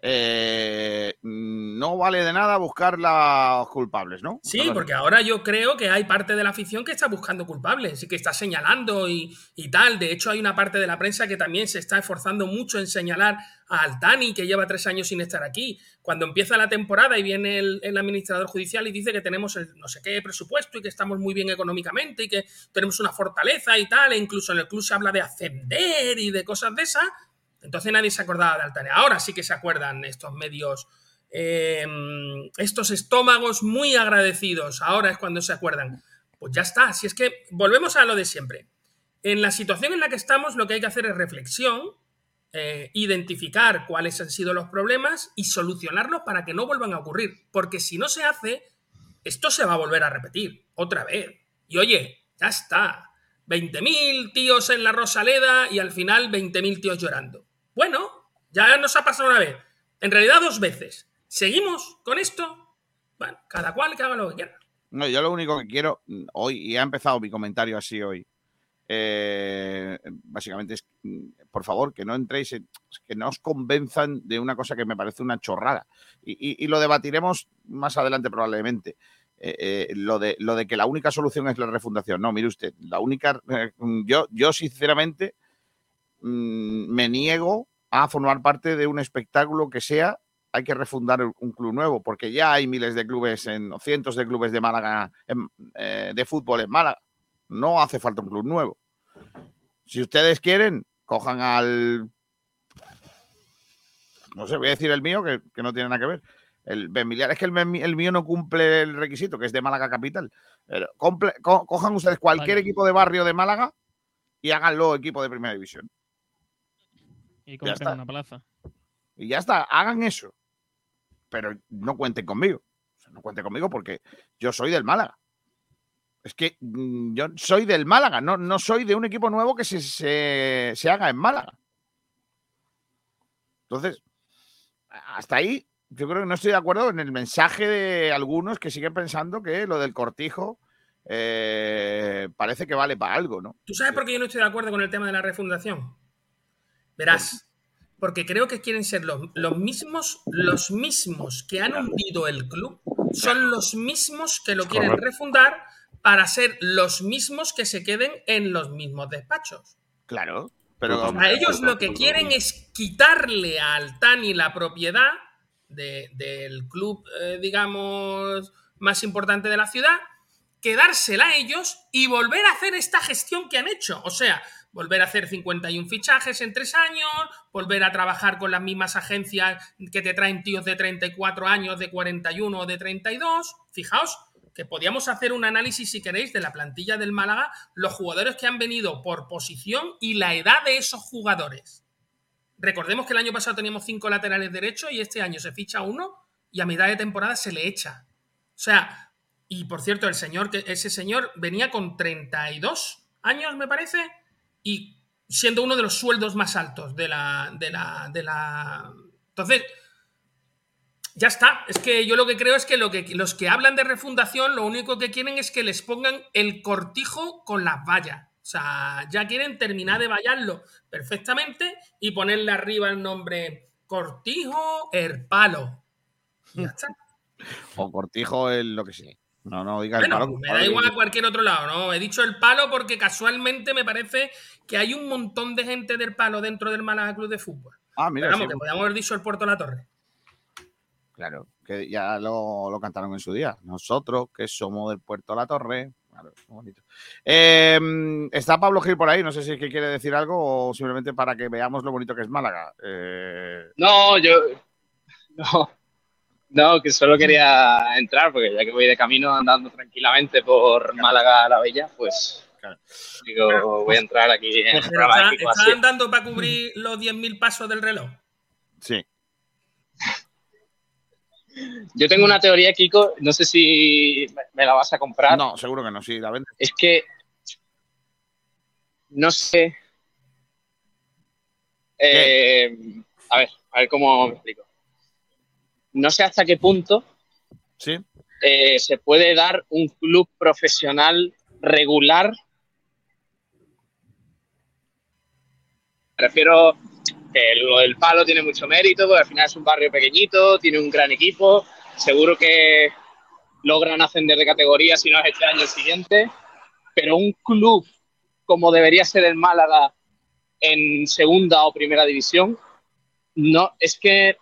Eh, no vale de nada buscar los culpables, ¿no? Sí, Perdón. porque ahora yo creo que hay parte de la afición que está buscando culpables y que está señalando y, y tal. De hecho, hay una parte de la prensa que también se está esforzando mucho en señalar a Altani, que lleva tres años sin estar aquí. Cuando empieza la temporada y viene el, el administrador judicial y dice que tenemos el no sé qué presupuesto y que estamos muy bien económicamente y que tenemos una fortaleza y tal, e incluso en el club se habla de ascender y de cosas de esas. Entonces nadie se acordaba de Altani. Ahora sí que se acuerdan estos medios eh, estos estómagos muy agradecidos. Ahora es cuando se acuerdan. Pues ya está. Si es que volvemos a lo de siempre. En la situación en la que estamos, lo que hay que hacer es reflexión, eh, identificar cuáles han sido los problemas y solucionarlos para que no vuelvan a ocurrir. Porque si no se hace, esto se va a volver a repetir otra vez. Y oye, ya está. 20.000 tíos en la Rosaleda y al final 20.000 tíos llorando. Bueno, ya nos ha pasado una vez. En realidad dos veces. ¿Seguimos con esto? Bueno, cada cual que haga lo que quiera. No, yo lo único que quiero mm, hoy, y ha empezado mi comentario así hoy, eh, básicamente es, mm, por favor, que no entréis, en- que no os convenzan de una cosa que me parece una chorrada. Y, lo debatiremos más adelante probablemente. Eh, eh, lo, de, lo de que la única solución es la refundación. No, mire usted, la única... yo, yo sinceramente mm, me niego a formar parte de un espectáculo que sea hay que refundar un club nuevo, porque ya hay miles de clubes, en, o cientos de clubes de Málaga, en- eh, de fútbol en Málaga. No hace falta un club nuevo. Si ustedes quieren, cojan al. No sé, voy a decir el mío, que, que no tiene nada que ver. El Benmiliar, es que el, el mío no cumple el requisito, que es de Málaga Capital. Pero comple- co- cojan ustedes cualquier Vale. equipo de barrio de Málaga y háganlo equipo de primera división. Y Ya compren está. una plaza. Y ya está, hagan eso. Pero no cuenten conmigo. O sea, no cuenten conmigo porque yo soy del Málaga. Es que mm, yo soy del Málaga, no, no soy de un equipo nuevo que se, se- se haga en Málaga. Entonces, hasta ahí yo creo que no estoy de acuerdo en el mensaje de algunos que siguen pensando que lo del cortijo eh, parece que vale para algo, ¿no? ¿Tú sabes por qué yo no estoy de acuerdo con el tema de la refundación? Verás, porque creo que quieren ser los, los mismos, los mismos que han hundido el club, son los mismos que lo quieren refundar para ser los mismos que se queden en los mismos despachos. Claro, pero A ellos lo que quieren es quitarle a Altani la propiedad de- del club, eh, digamos, más importante de la ciudad, quedársela a ellos y volver a hacer esta gestión que han hecho. O sea, volver a hacer 51 fichajes en tres años, volver a trabajar con las mismas agencias que te traen tíos de 34 años, de 41 o de 32. Fijaos que podíamos hacer un análisis, si queréis, de la plantilla del Málaga, los jugadores que han venido por posición y la edad de esos jugadores. Recordemos que el año pasado teníamos cinco laterales derechos y este año se ficha uno y a mitad de temporada se le echa. O sea, y por cierto, el señor, que ese señor venía con 32 años, me parece, y siendo uno de los sueldos más altos de la. de la. de la. Entonces. Ya está. Es que yo lo que creo es que, lo que los que hablan de refundación, lo único que quieren es que les pongan el cortijo con las vallas. O sea, ya quieren terminar de vallarlo perfectamente y ponerle arriba el nombre Cortijo Herpalo. Ya está. o cortijo el lo que sea. No, no diga el Bueno, palo. me da igual a cualquier otro lado, ¿no? He dicho el palo porque casualmente me parece que hay un montón de gente del palo dentro del Málaga Club de Fútbol. Ah, mira, Pero vamos, sí. que podríamos haber dicho el Puerto de la Torre. Claro, que ya lo, lo cantaron en su día. Nosotros, que somos del Puerto La Torre. Claro, bonito. Eh, está Pablo Gil por ahí, no sé si es que quiere decir algo o simplemente para que veamos lo bonito que es Málaga. Eh, No, yo. No. No, que solo quería entrar, porque ya que voy de camino andando tranquilamente por Málaga la Bella, pues. Digo, voy a entrar aquí en de está, Kiko está así. andando para cubrir los 10.000 pasos del reloj. sí. Yo tengo una teoría, Kiko, no sé si me- la vas a comprar. No, seguro que no, sí, la vende. Es que. No sé. Eh, a ver, a ver cómo me explico. No sé hasta qué punto Sí. eh, se puede dar un club profesional regular. Prefiero que lo del palo tiene mucho mérito, porque al final es un barrio pequeñito, tiene un gran equipo, seguro que logran ascender de categoría si no es este año el siguiente, pero un club como debería ser el Málaga en segunda o primera división, no, es que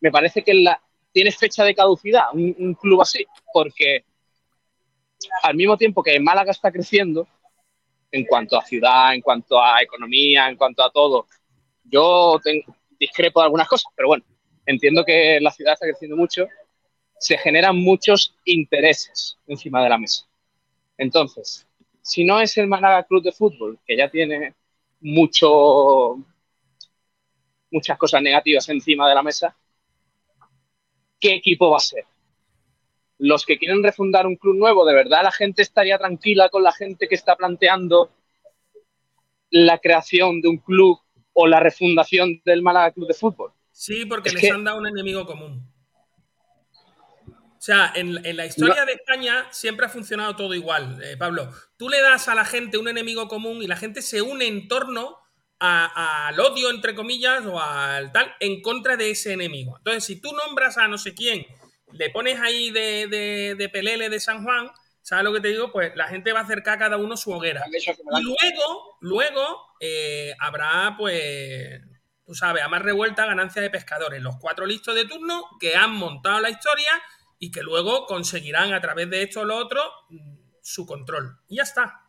me parece que la, tiene fecha de caducidad un, club así, porque al mismo tiempo que Málaga está creciendo, en cuanto a ciudad, en cuanto a economía, en cuanto a todo, yo ten- discrepo de algunas cosas, pero bueno, entiendo que la ciudad está creciendo mucho, se generan muchos intereses encima de la mesa. Entonces, si no es el Málaga Club de Fútbol, que ya tiene mucho, muchas cosas negativas encima de la mesa, ¿qué equipo va a ser? Los que quieren refundar un club nuevo, ¿de verdad la gente estaría tranquila con la gente que está planteando la creación de un club o la refundación del Málaga Club de Fútbol? Sí, porque Es les que- han dado un enemigo común. O sea, en, en la historia de España siempre ha funcionado todo igual, eh, Pablo. Tú le das a la gente un enemigo común y la gente se une en torno a- al odio, entre comillas, o al tal, en contra de ese enemigo. Entonces, si tú nombras a no sé quién, le pones ahí de, de, de Pelele de San Juan, ¿sabes lo que te digo? Pues la gente va a acercar a cada uno su hoguera. Y luego, luego eh, habrá, pues, tú sabes, a más revuelta ganancia de pescadores. Los cuatro listos de turno que han montado la historia y que luego conseguirán a través de esto o lo otro mm, su control. Y ya está.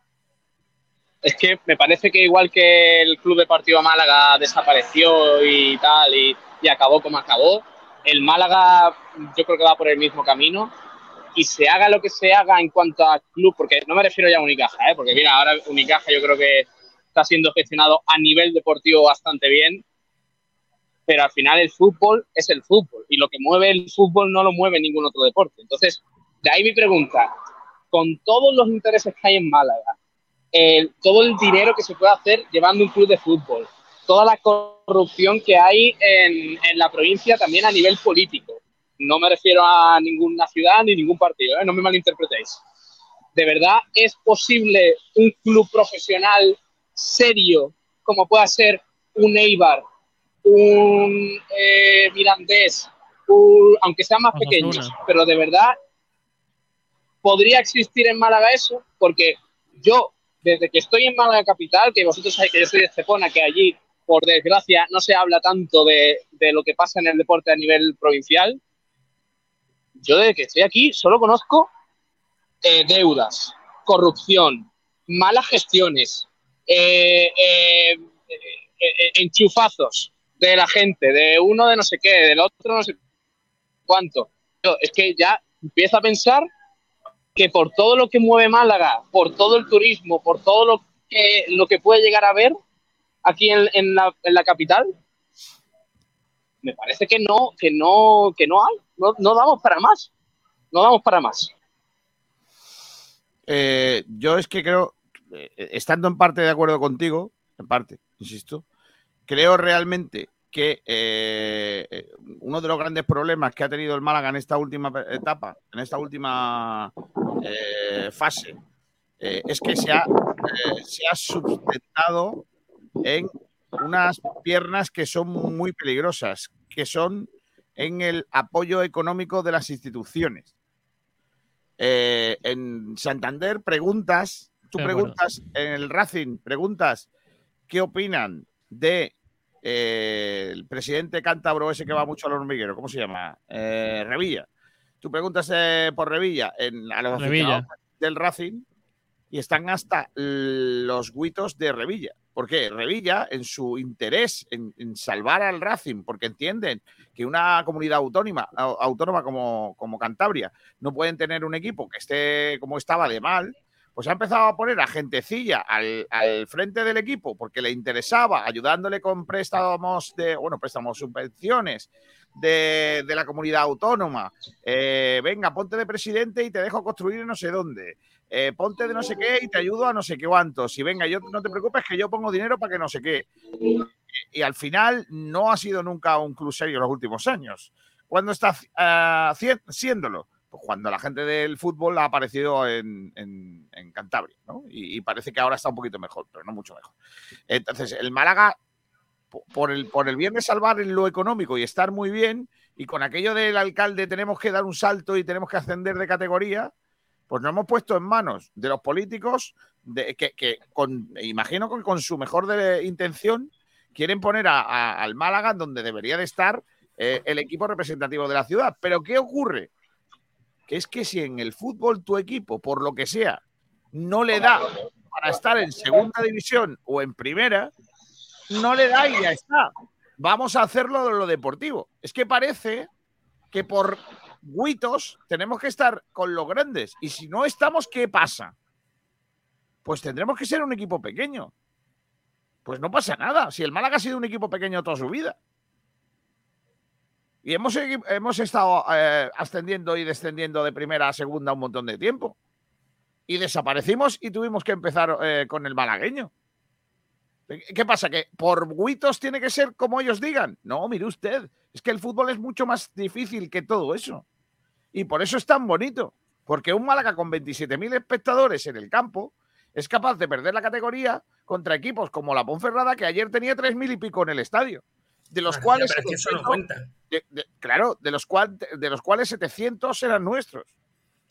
Es que me parece que igual que el Club Deportivo Málaga desapareció y tal, y, y acabó como acabó, el Málaga yo creo que va por el mismo camino. Y se haga lo que se haga en cuanto a club, porque no me refiero ya a Unicaja, ¿eh? porque mira, ahora Unicaja yo creo que está siendo gestionado a nivel deportivo bastante bien, pero al final el fútbol es el fútbol y lo que mueve el fútbol no lo mueve ningún otro deporte. Entonces, de ahí mi pregunta, con todos los intereses que hay en Málaga, el- todo el dinero que se puede hacer llevando un club de fútbol, toda la corrupción que hay en, en la provincia también a nivel político. No me refiero a ninguna ciudad ni ningún partido, ¿eh? no me malinterpretéis. ¿De verdad es posible un club profesional serio como pueda ser un Eibar, un eh, Mirandés, un- aunque sean más pequeños, pero de verdad podría existir en Málaga eso, porque yo, desde que estoy en Málaga Capital, que vosotros sabéis que yo soy de Estepona, que allí, por desgracia, no se habla tanto de, de lo que pasa en el deporte a nivel provincial, yo desde que estoy aquí solo conozco eh, deudas, corrupción, malas gestiones, eh, eh, enchufazos de la gente, de uno de no sé qué, del otro no sé cuánto. Yo, es que ya empiezo a pensar que por todo lo que mueve Málaga, por todo el turismo, por todo lo que, puede llegar a ver aquí en, la, capital, me parece que no, que no, que no hay, no, damos para más, no damos para más. Eh, yo es que creo, eh, estando en parte de acuerdo contigo, en parte, insisto, creo realmente que eh, uno de los grandes problemas que ha tenido el Málaga en esta última etapa, en esta última eh, fase, eh, es que se ha, eh, se ha sustentado en unas piernas que son muy peligrosas, que son en el apoyo económico de las instituciones. Eh, en Santander preguntas, tú preguntas en el Racing, preguntas qué opinan de eh, el presidente cántabro ese que va mucho al hormiguero, ¿cómo se llama? Eh, Revilla. Tú preguntas eh, por Revilla en, a los Revilla. del Racing y están hasta los guitos de Revilla. ¿Por qué? Revilla, en su interés en, en salvar al Racing, porque entienden que una comunidad autónoma, au- autónoma como, como Cantabria no pueden tener un equipo que esté como estaba de mal, pues ha empezado a poner a gentecilla al, al frente del equipo porque le interesaba, ayudándole con préstamos de, bueno, préstamos, subvenciones de, la comunidad autónoma. Eh, venga, ponte de presidente y te dejo construir no sé dónde. Eh, ponte de no sé qué y te ayudo a no sé qué cuántos. Y venga, yo no te preocupes que yo pongo dinero para que no sé qué. Y al final no ha sido nunca un club serio en los últimos años. ¿Cuándo está cie- siéndolo? Pues cuando la gente del fútbol ha aparecido en, en- Cantabria, ¿no? Y, parece que ahora está un poquito mejor, pero no mucho mejor. Entonces, el Málaga, por el, por el bien de salvar lo económico y estar muy bien, y con aquello del alcalde tenemos que dar un salto y tenemos que ascender de categoría, pues nos hemos puesto en manos de los políticos de, que, que con, imagino que con su mejor intención quieren poner a- a- al Málaga donde debería de estar eh, el equipo representativo de la ciudad. Pero ¿qué ocurre? Que es que si en el fútbol tu equipo, por lo que sea, no le da para estar en segunda división o en primera, no le da y ya está. Vamos a hacerlo de lo deportivo. es que parece que por guitos tenemos que estar con los grandes. Y si no estamos, ¿qué pasa? Pues tendremos que ser un equipo pequeño. Pues no pasa nada. Si el Málaga ha sido un equipo pequeño toda su vida. Y hemos, hemos estado eh, ascendiendo y descendiendo de primera a segunda un montón de tiempo. Y desaparecimos y tuvimos que empezar eh, con el malagueño. ¿Qué pasa? ¿Que por guitos tiene que ser como ellos digan? No, mire usted. Es que el fútbol es mucho más difícil que todo eso. Y por eso es tan bonito. Porque un Málaga con 27.000 espectadores en el campo es capaz de perder la categoría contra equipos como la Ponferrada, que ayer tenía 3.000 y pico en el estadio. De los Claro, cuales. pero es que eso no 700 cuenta. de- de- claro, de los, cual, de los cuales 700 eran nuestros.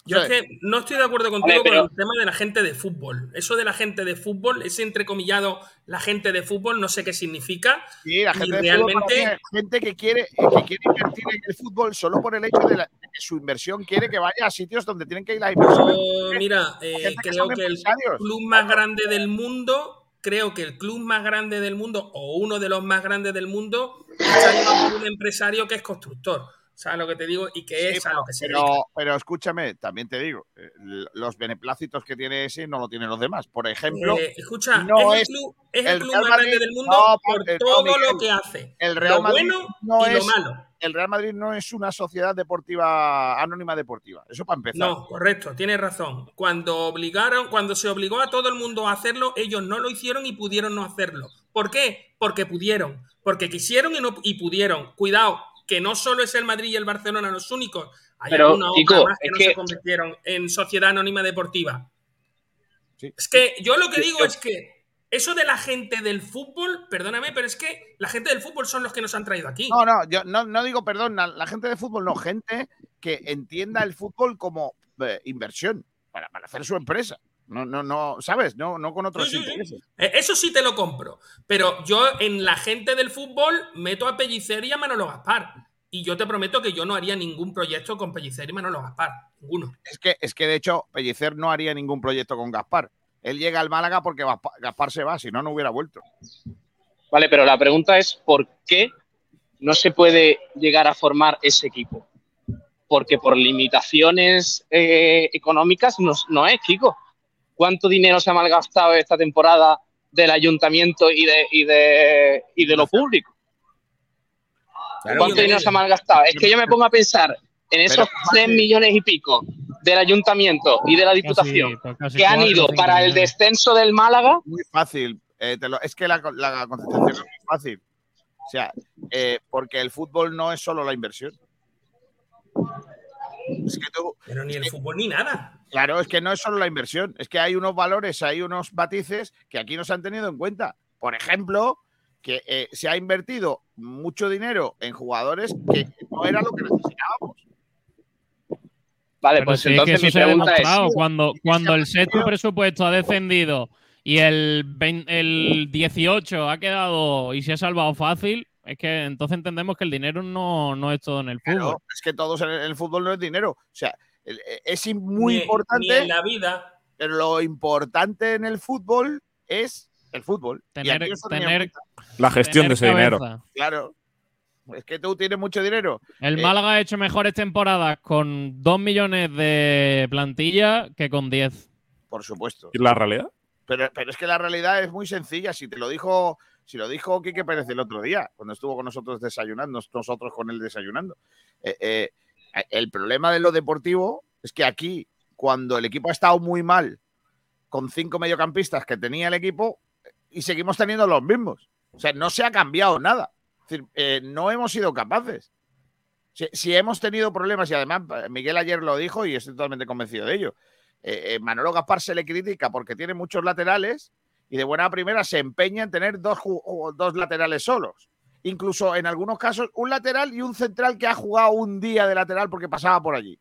Yo es que no estoy de acuerdo contigo Vale, pero- con el tema de la gente de fútbol. Eso de la gente de fútbol, ese entrecomillado la gente de fútbol, no sé qué significa. Sí, la y gente, de realmente es gente que quiere, que quiere invertir en el fútbol solo por el hecho de, la- de que su inversión quiere que vaya a sitios donde tienen que ir las inversiones. Mira, eh, que creo son que el club más grande del mundo, creo que el club más grande del mundo, o uno de los más grandes del mundo, por un empresario que es constructor. ¿Sabes lo que te digo? Y que Sí, es a lo que se pero, dedica. pero escúchame, también te digo, eh, los beneplácitos que tiene ese no lo tienen los demás. Por ejemplo, Eh, escucha, no es, el club, es el club Real más Madrid- grande del mundo no, por todo Miguel, lo que hace. El Real lo Madrid bueno no y es, lo malo. El Real Madrid no es una sociedad deportiva anónima deportiva. Eso para empezar. No, correcto, tienes razón. Cuando obligaron, cuando se obligó a todo el mundo a hacerlo, ellos no lo hicieron y pudieron no hacerlo. ¿Por qué? Porque pudieron, porque quisieron y no y pudieron. Cuidado, que no solo es el Madrid y el Barcelona los únicos. Hay Pero, otra Kiko, más que no que- se convirtieron en sociedad anónima deportiva. Es que yo lo que Sí, digo yo- es que eso de la gente del fútbol, perdóname, pero es que la gente del fútbol son los que nos han traído aquí. No, no, yo no, no digo perdón, la, gente de fútbol, no, gente que entienda el fútbol como eh, inversión para, para hacer su empresa. No, no, no, ¿sabes? No, no con otros Sí, sí, sí. intereses. Eh, Eso sí te lo compro. Pero yo en la gente del fútbol meto a Pellicer y a Manolo Gaspar. Y yo te prometo que yo no haría ningún proyecto con Pellicer y Manolo Gaspar. Ninguno. Es que, es que de hecho, Pellicer no haría ningún proyecto con Gaspar. Él llega al Málaga porque Gaspa- Gaspar se va, si no, no hubiera vuelto. Vale, pero la pregunta es ¿por qué no se puede llegar a formar ese equipo? Porque por limitaciones eh, económicas no, no es, Kiko. ¿Cuánto dinero se ha malgastado esta temporada del ayuntamiento y de, y de, y de lo público? Claro, ¿Cuánto dinero se ha malgastado? Es que yo me pongo a pensar en esos tres millones y pico del ayuntamiento y de la diputación pues casi que han ido para el descenso del Málaga. Muy fácil. eh, te lo- es que la, la contestación es muy fácil. O sea, eh, porque el fútbol no es solo la inversión. Es que tú, Pero ni el fútbol ni nada. Claro, es que no es solo la inversión, es que hay unos valores, hay unos matices que aquí no se han tenido en cuenta. Por ejemplo, que eh, se ha invertido mucho dinero en jugadores que no era lo que necesitábamos. Vale, Pero pues si es que entonces eso mi se ha es, demostrado. Cuando, cuando el sexto presupuesto ha descendido y el, 20 el 18 ha quedado y se ha salvado fácil, es que entonces entendemos que el dinero no, no es todo en el fútbol. Claro, es que todos en el, fútbol no es dinero. O sea, es im- muy Ni- importante. ni en la vida. Pero lo importante en el fútbol es el fútbol. Tener-. La gestión de ese dinero. Claro. Es que tú tienes mucho dinero. El Eh, Málaga ha hecho mejores temporadas con 2 millones de plantilla que con 10. Por supuesto. ¿Y la realidad? Pero, pero es que la realidad es muy sencilla. Si te lo dijo, si lo dijo Quique Pérez el otro día, cuando estuvo con nosotros desayunando, nosotros con él desayunando. Eh, eh, el problema de lo deportivo es que aquí, cuando el equipo ha estado muy mal, con cinco mediocampistas que tenía el equipo, y seguimos teniendo los mismos. O sea, no se ha cambiado nada. Eh, no hemos sido capaces. Si, hemos tenido problemas, y además eh, Miguel ayer lo dijo y estoy totalmente convencido de ello, eh, eh, Manolo Gaspar se le critica porque tiene muchos laterales y de buena primera se empeña en tener dos, dos laterales solos. Incluso en algunos casos un lateral y un central que ha jugado un día de lateral porque pasaba por allí.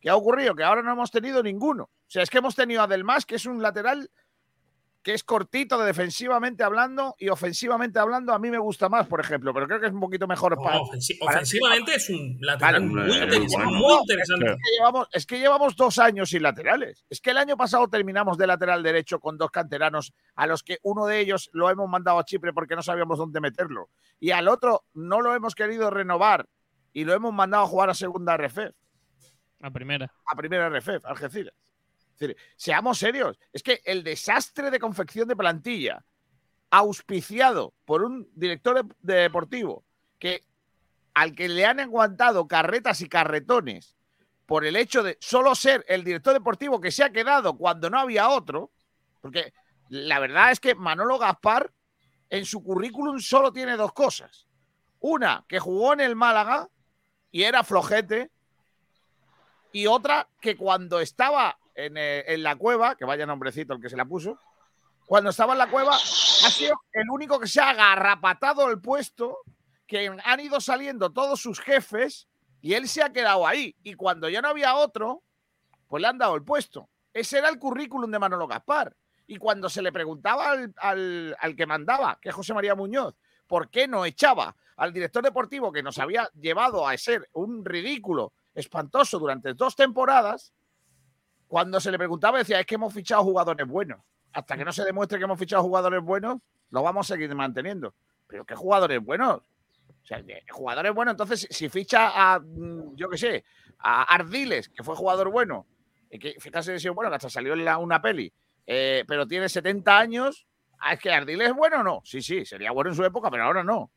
¿Qué ha ocurrido? Que ahora no hemos tenido ninguno. O sea, es que hemos tenido a Delmas, que es un lateral que es cortito de defensivamente hablando y ofensivamente hablando a mí me gusta más, por ejemplo, pero creo que es un poquito mejor para, Ofensi- para- ofensivamente es un lateral Vale, muy, interesante, bueno. muy No, interesante. Es que, llevamos, es que llevamos dos años sin laterales. Es que el año pasado terminamos de lateral derecho con dos canteranos a los que uno de ellos lo hemos mandado a Chipre porque no sabíamos dónde meterlo. Y al otro no lo hemos querido renovar y lo hemos mandado a jugar a segunda RFF, La primera. a primera RFF, Algeciras. Es decir, seamos serios. Es que el desastre de confección de plantilla, auspiciado por un director de- de deportivo que al que le han aguantado carretas y carretones por el hecho de solo ser el director deportivo que se ha quedado cuando no había otro, porque la verdad es que Manolo Gaspar en su currículum solo tiene dos cosas. Una, que jugó en el Málaga y era flojete, y otra, que cuando estaba en, eh, en la cueva, que vaya nombrecito el que se la puso, cuando estaba en la cueva, ha sido el único que se ha agarrapatado el puesto, que han ido saliendo todos sus jefes y él se ha quedado ahí. Y cuando ya no había otro, pues le han dado el puesto. Ese era el currículum de Manolo Gaspar. Y cuando se le preguntaba al, al- al que mandaba, que es José María Muñoz, por qué no echaba al director deportivo que nos había llevado a ser un ridículo espantoso durante dos temporadas, cuando se le preguntaba decía, es que hemos fichado jugadores buenos. Hasta que no se demuestre que hemos fichado jugadores buenos, lo vamos a seguir manteniendo. Pero ¿qué jugadores buenos? O sea, jugadores buenos, entonces si- si ficha a, mm, yo qué sé, a Ardiles, que fue jugador bueno, y que fíjate sido bueno, que hasta salió en una peli, eh, pero tiene 70 años, ah, ¿es que Ardiles es bueno o no? Sí, sí, sería bueno en su época, pero ahora no.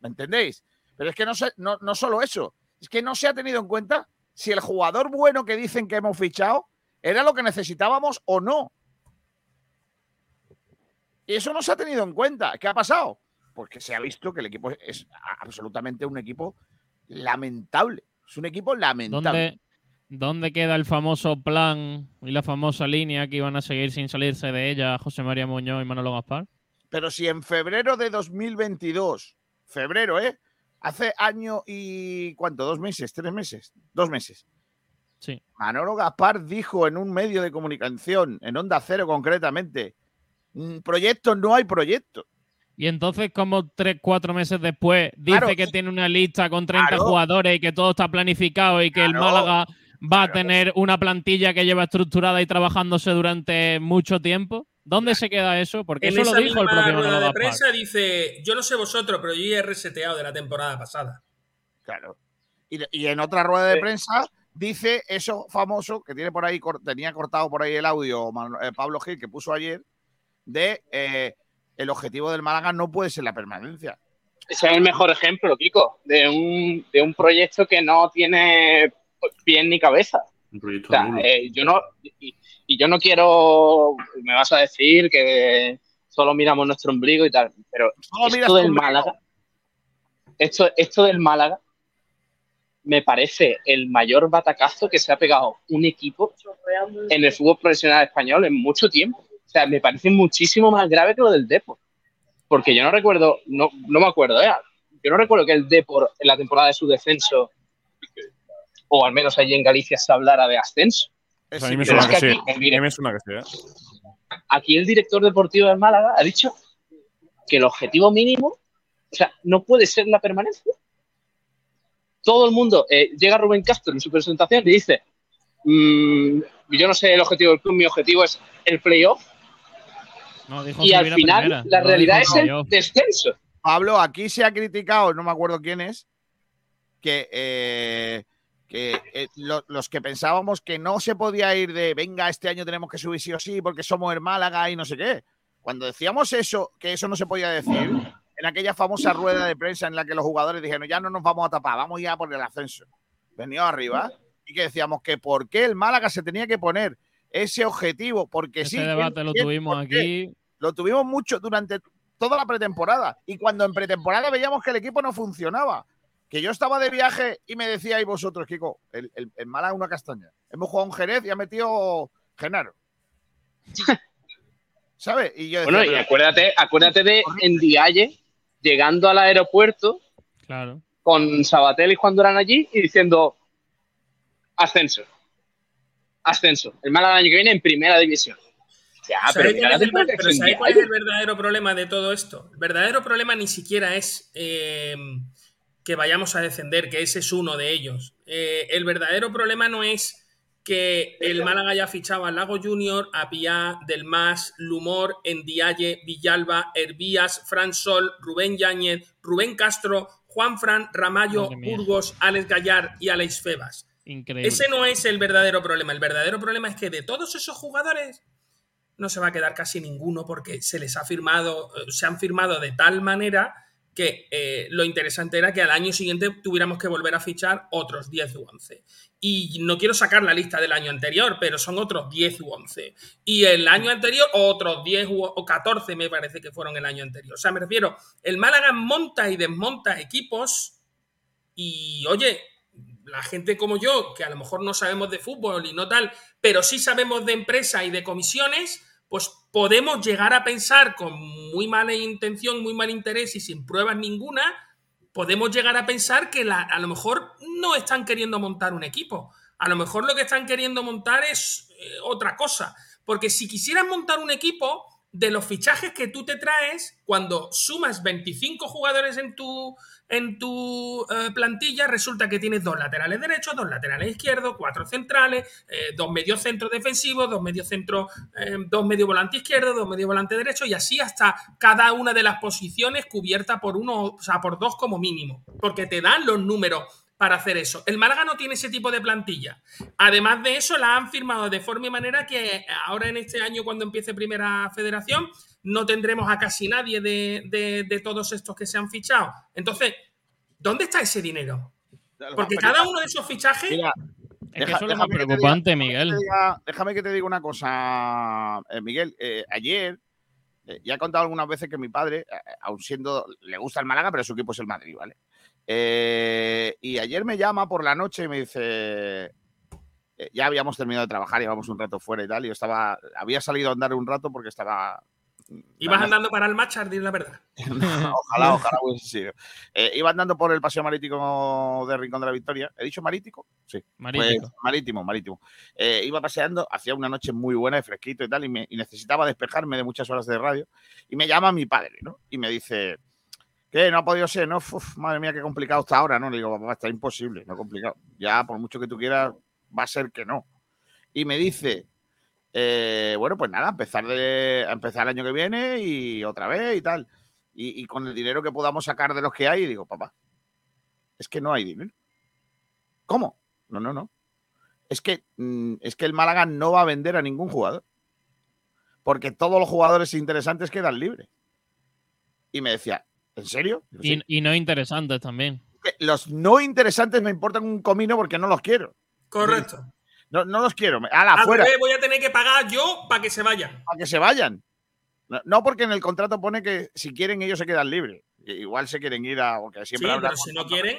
¿Me entendéis? Pero es que no, se- no, no solo eso, es que no se ha tenido en cuenta si el jugador bueno que dicen que hemos fichado era lo que necesitábamos o no. Y eso no se ha tenido en cuenta. ¿Qué ha pasado? Porque se ha visto que el equipo es absolutamente un equipo lamentable. Es un equipo lamentable. ¿Dónde, ¿Dónde queda el famoso plan y la famosa línea que iban a seguir sin salirse de ella José María Muñoz y Manolo Gaspar? Pero si en febrero de 2022, febrero, ¿eh? Hace año y. ¿Cuánto? ¿Dos meses? ¿Tres meses? Dos meses. Sí. Manolo Gaspar dijo en un medio de comunicación, en Onda Cero concretamente, "Mm, proyectos no hay proyectos. Y entonces, como tres, cuatro meses después, dice Claro, que tiene una lista con 30 Claro. jugadores y que todo está planificado y que el Málaga va a tener una plantilla que lleva estructurada y trabajándose durante mucho tiempo. ¿Dónde se queda eso? Porque En eso esa lo dijo el propio rueda Manolo de prensa dice, yo no sé vosotros, pero yo ya he reseteado de la temporada pasada. Claro. Y, y en otra rueda de prensa dice eso famoso que tiene por ahí, tenía cortado por ahí el audio eh, Pablo Gil que puso ayer, de eh, el objetivo del Málaga no puede ser la permanencia. Ese es el mejor ejemplo, Kiko, de un, de un proyecto que no tiene pie ni cabeza. Un proyecto O sea, eh, yo no, y, y yo no quiero, me vas a decir que solo miramos nuestro ombligo y tal, pero Solo esto del ombligo. Málaga, esto, esto del Málaga me parece el mayor batacazo que se ha pegado un equipo en el fútbol profesional español en mucho tiempo. O sea, me parece muchísimo más grave que lo del Depor. Porque yo no recuerdo, no, no me acuerdo, ¿eh? Yo no recuerdo que el Depor en la temporada de su descenso, o al menos allí en Galicia, se hablara de ascenso. O sea, a mí me Pero suena es que, que sí. aquí, aquí el director deportivo del Málaga ha dicho que el objetivo mínimo, o sea, no puede ser la permanencia. Todo el mundo, eh, llega Rubén Castro en su presentación y dice, mm, yo no sé el objetivo del club, mi objetivo es el playoff. No, dijo Y al a final primera, la no realidad es el playoff. descenso. Pablo, aquí se ha criticado, no me acuerdo quién es, que, eh, que eh, lo- los que pensábamos que no se podía ir de venga, este año tenemos que subir sí o sí porque somos el Málaga y no sé qué. Cuando decíamos eso, que eso no se podía decir, en aquella famosa rueda de prensa en la que los jugadores dijeron ya no nos vamos a tapar, vamos ya por el ascenso. Venido arriba y que decíamos que por qué el Málaga se tenía que poner ese objetivo, porque Ese sí. debate ¿quién- lo quién- tuvimos aquí. Lo tuvimos mucho durante toda la pretemporada. Y cuando en pretemporada veíamos que el equipo no funcionaba, que yo estaba de viaje y me decíais vosotros, Kiko, el, el, el Málaga es una castaña. Hemos jugado un Jerez y ha metido Genaro. [LAUGHS] ¿Sabes? Y yo decía, Bueno, y acuérdate, acuérdate de Ndiaye llegando al aeropuerto Claro. con Sabatel y Juan Durán allí y diciendo ascenso. Ascenso. El Málaga año que viene en primera división. Ya, ¿Sabéis pero mira el temporada ver- que pero se ¿sabéis envía cuál es el verdadero problema de todo esto? El verdadero problema ni siquiera es eh, que vayamos a descender, que ese es uno de ellos. Eh, el verdadero problema no es que el Málaga haya fichado a Lago Junior, a Piá, Del Mas, Lumor, Endiaye, Villalba, Hervías, Fran Sol, Rubén Yáñez, Rubén Castro, Juanfran, Ramallo, Madre mía. Burgos, Alex Gallar y Alex Febas. Increíble. Ese no es el verdadero problema. El verdadero problema es que de todos esos jugadores no se va a quedar casi ninguno porque se les ha firmado, eh, se han firmado de tal manera que eh, lo interesante era que al año siguiente tuviéramos que volver a fichar otros 10 u 11. Y no quiero sacar la lista del año anterior, pero son otros 10 u 11. Y el año anterior, otros 10 u- o 14 me parece que fueron el año anterior. O sea, me refiero, el Málaga monta y desmonta equipos y, oye, la gente como yo, que a lo mejor no sabemos de fútbol y no tal, pero sí sabemos de empresa y de comisiones, pues podemos llegar a pensar con muy mala intención, muy mal interés y sin pruebas ninguna, podemos llegar a pensar que la- a lo mejor no están queriendo montar un equipo. A lo mejor lo que están queriendo montar es eh, otra cosa. Porque si quisieras montar un equipo, de los fichajes que tú te traes, cuando sumas 25 jugadores en tu, en tu eh, plantilla, resulta que tienes dos laterales derechos, dos laterales izquierdos, cuatro centrales, eh, dos medios centros defensivos, dos medios centros, eh, dos medio volante izquierdo, dos medio volante derecho, y así hasta cada una de las posiciones cubierta por uno, o sea, por dos como mínimo, porque te dan los números para hacer eso. El Málaga no tiene ese tipo de plantilla. Además de eso, la han firmado de forma y manera que ahora en este año, cuando empiece Primera Federación, no tendremos a casi nadie de, de- de todos estos que se han fichado. Entonces, ¿dónde está ese dinero? Porque cada uno de esos fichajes... Mira, Es que eso es lo más preocupante, diga- Miguel. déjame que te diga- déjame que te diga una cosa, eh, Miguel. Eh, ayer, eh, ya he contado algunas veces que mi padre, eh, aun siendo, le gusta el Málaga, pero su equipo es el Madrid, ¿vale? Eh, y ayer me llama por la noche y me dice, eh, ya habíamos terminado de trabajar, llevamos un rato fuera y tal, y yo estaba, había salido a andar un rato porque estaba... Ibas andando para el match, dir la verdad. [LAUGHS] ojalá, ojalá hubiese sido. Eh, iba andando por el paseo marítimo de Rincón de la Victoria. ¿He dicho marítimo? Sí. Marítimo. Pues, marítimo, marítimo. Eh, iba paseando, hacía una noche muy buena, de fresquito y tal, y, me- y necesitaba despejarme de muchas horas de radio. Y me llama mi padre, ¿no? Y me dice, ¿qué? No ha podido ser, ¿no? Madre mía, qué complicado está ahora, ¿no? Le digo, papá, está imposible, no complicado. Ya, por mucho que tú quieras, va a ser que no. Y me dice, eh, bueno, pues nada, empezar, de, empezar el año que viene y otra vez y tal. Y, y con el dinero que podamos sacar de los que hay, digo, papá, es que no hay dinero. ¿Cómo? No, no, no. Es que, mm, es que el Málaga no va a vender a ningún jugador. Porque todos los jugadores interesantes quedan libres. Y me decía, ¿en serio? "Sí". Y, y no interesantes también. Los no interesantes me importan un comino porque no los quiero. Correcto. No, no los quiero. ¡Hala, Al fuera! voy a tener que pagar yo para que se vayan. Para que se vayan. No, no porque en el contrato pone que si quieren ellos se quedan libres. Igual se quieren ir a... Porque Sí, siempre habrá pero si no quieren,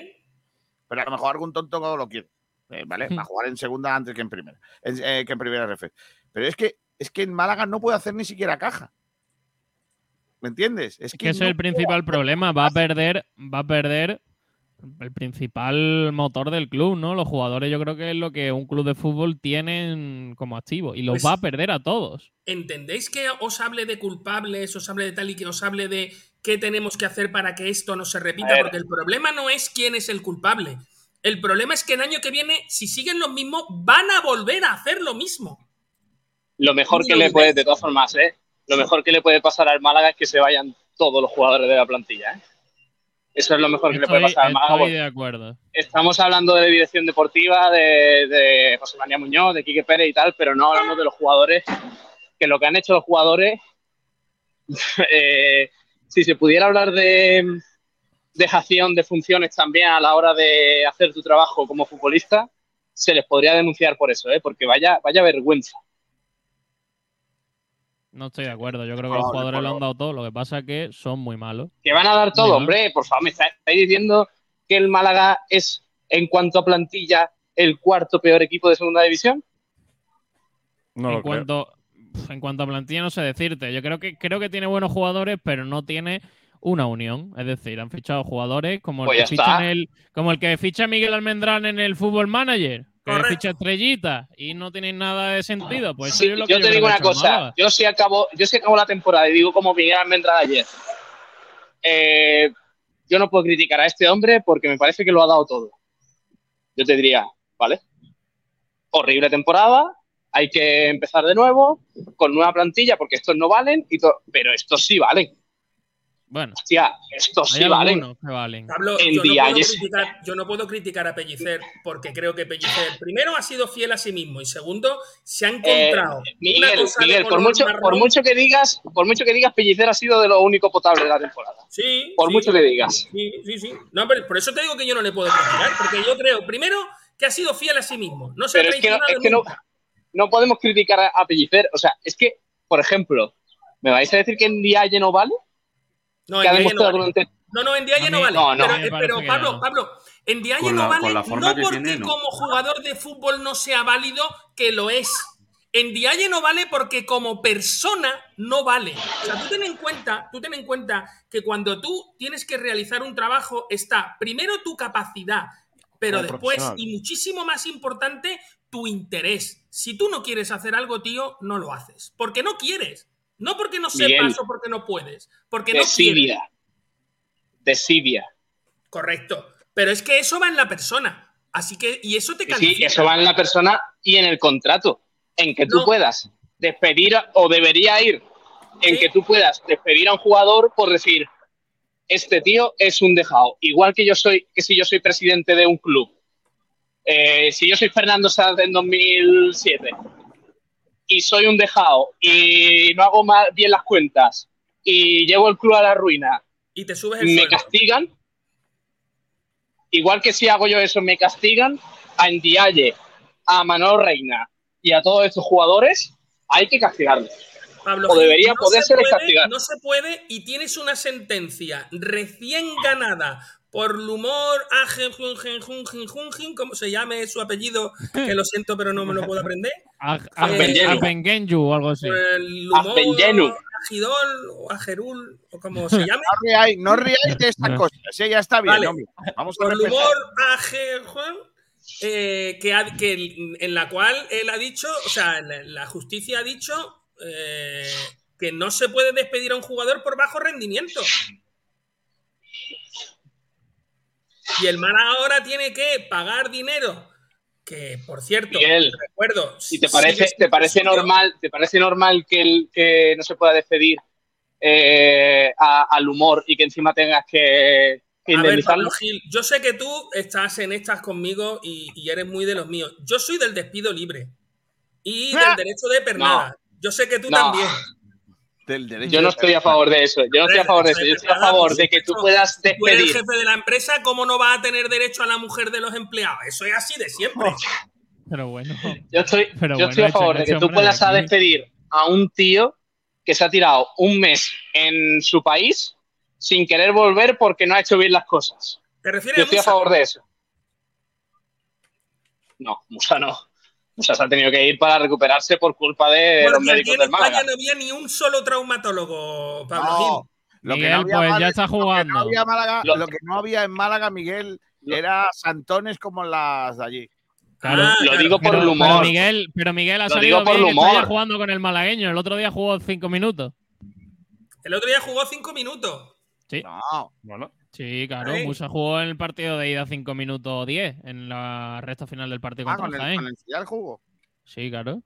Pero a lo mejor algún tonto lo quiere. eh, ¿Vale? Va a jugar en segunda antes que en primera. en- eh, que en primera. Pero es que, es que en Málaga no puede hacer ni siquiera caja. ¿Me entiendes? Es Que no es el principal problema. Va a perder, va a perder el principal motor del club, ¿no? Los jugadores yo creo que es lo que un club de fútbol tiene como activo. Y los Pues- va a perder a todos. ¿entendéis que os hable de culpables, os hable de tal y que os hable de qué tenemos que hacer para que esto no se repita? Porque el problema no es quién es el culpable. El problema es que el año que viene, si siguen los mismos, van a volver a hacer lo mismo. Lo mejor que le puede, inventes. de todas formas, ¿eh? Lo mejor que le puede pasar al Málaga es que se vayan todos los jugadores de la plantilla, ¿eh? Eso es lo mejor que le puede pasar al Málaga. estoy de acuerdo. Estamos hablando de dirección deportiva, de, de José María Muñoz, de Quique Pérez y tal, pero no hablamos de los jugadores, que lo que han hecho los jugadores, [LAUGHS] eh, si se pudiera hablar de dejación de funciones también a la hora de hacer tu trabajo como futbolista, se les podría denunciar por eso, ¿eh? porque vaya, vaya vergüenza. No estoy de acuerdo. Yo creo que los jugadores lo han dado todo. Lo que pasa es que son muy malos. Que van a dar todo, hombre, por favor, me está- estáis diciendo que el Málaga es, en cuanto a plantilla, el cuarto peor equipo de segunda división. No en lo creo. cuanto en cuanto a plantilla no sé decirte. Yo creo que creo que tiene buenos jugadores, pero no tiene una unión. Es decir, han fichado jugadores como el Pues que ficha en el, como el que ficha Miguel Almendrán en el Fútbol Manager, que Correcto. ficha estrellitas y no tiene nada de sentido. Pues eso Sí, es lo que yo te creo digo que una cosa, yo sí acabo, yo sí acabo la temporada y digo como Miguel Almendra ayer. eh, yo no puedo criticar a este hombre porque me parece que lo ha dado todo. Yo te diría, ¿vale? Horrible temporada, hay que empezar de nuevo, con nueva plantilla, porque estos no valen, y pero estos sí valen. Bueno. Hostia, estos sí valen. valen. Pablo, En yo no, puedo criticar, yo no puedo criticar a Pellicer porque creo que Pellicer, primero, ha sido fiel a sí mismo y segundo, se ha Eh, encontrado. una Miguel, cosa de Miguel, por mucho, por mucho que digas, por mucho que digas, Pellicer ha sido de lo único potable de la temporada. Sí, Por sí. mucho que digas. Sí, sí, sí. No, pero por eso te digo que yo no le puedo criticar, porque yo creo, primero, que ha sido fiel a sí mismo. No se Pero ha es que, no, traicionado es que no, nunca. no podemos criticar a, a Pellicer. O sea, es que, por ejemplo, ¿me vais a decir que en Dialle no vale? No, que ha no demostrado vale. durante No, no, en Dialle no vale. no, no. Pero, eh, pero, Pablo, no. Pablo, en Dialle no vale con la forma no que porque tiene, no. como jugador de fútbol no sea válido, que lo es. En Dialle no vale porque como persona no vale. O sea, tú ten en cuenta, tú ten en cuenta que cuando tú tienes que realizar un trabajo está primero tu capacidad, pero Como después y muchísimo más importante tu interés. Si tú no quieres hacer algo, tío, no lo haces, porque no quieres. No porque no Miguel. sepas o porque no puedes, porque no quieres. Desidia. Desidia. Correcto. Pero es que eso va en la persona. Así que, y eso te Sí, califica. eso va en la persona y en el contrato. En que tú No. puedas despedir, o debería ir, en que tú puedas despedir a un jugador por decir, este tío es un dejado. Igual que yo soy, que si yo soy presidente de un club. Eh, si yo soy Fernando Sanz en 2007 y soy un dejado y no hago mal- bien las cuentas y llevo el club a la ruina Y te subes el me castigan, igual que si hago yo eso, me castigan a Ndiaye, a Manolo Reina y a todos estos jugadores, hay que castigarlos. Pablo o debería no poderse se puede, castigar. No se puede y tienes una sentencia recién ganada por Lumor como se llame su apellido, que lo siento pero no me lo puedo aprender. [LAUGHS] Ag- Abengenyu o algo así. Lumor. Agidol o Agerul o como se [LAUGHS] llame. No riáis, no riáis de estas cosas. Sí, ya está bien, Vale. Vamos a por. Juan, eh, que, ha- que en la cual él ha dicho, o sea, la, la justicia ha dicho eh, que no se puede despedir a un jugador por bajo rendimiento. Y el Málaga ahora tiene que pagar dinero. Que, por cierto, Miguel, recuerdo. ¿Y te parece, te parece normal, te parece normal que, el, que no se pueda despedir eh, a- al humor y que encima tengas que, que A ver, indemnizarlo? Pablo Gil, yo sé que tú estás en estas conmigo y, y eres muy de los míos. Yo soy del despido libre y del derecho de pernada. Yo sé que tú No. también. Del derecho Yo no de- estoy a favor de eso. Yo no estoy a favor de eso. Yo estoy a favor de que tú puedas eres el despedir. jefe de la empresa, ¿cómo no va a tener derecho a la mujer de los empleados? Eso es así de siempre. Pero bueno. Yo estoy, Pero yo bueno, estoy a favor de hecho, que tú puedas a aquí- despedir a un tío que se ha tirado un mes en su país sin querer volver porque no ha hecho bien las cosas. ¿Te refieres Yo estoy a favor de eso. No, Musa no. Musa se ha tenido que ir para recuperarse por culpa de los Porque aquí médicos en del España Málaga. no había ni un solo traumatólogo, Pablo No, Gil. Lo que Miguel, no había pues ya está Lo que, no jugando. Málaga- Lo- lo que no había en Málaga, Miguel, era santones como las de allí. Claro. Ah, Lo claro. digo por Pero, el pero humor. Miguel, pero Miguel ha Lo salido digo por bien el jugando con el malagueño. El otro día jugó cinco minutos. El otro día jugó cinco minutos. Sí. No. Bueno, Sí, claro. Ahí. Musa jugó en el partido de ida 5 minutos 10 en la recta final del partido Ah, contra con el, Jaén. con el jugó. Sí, claro.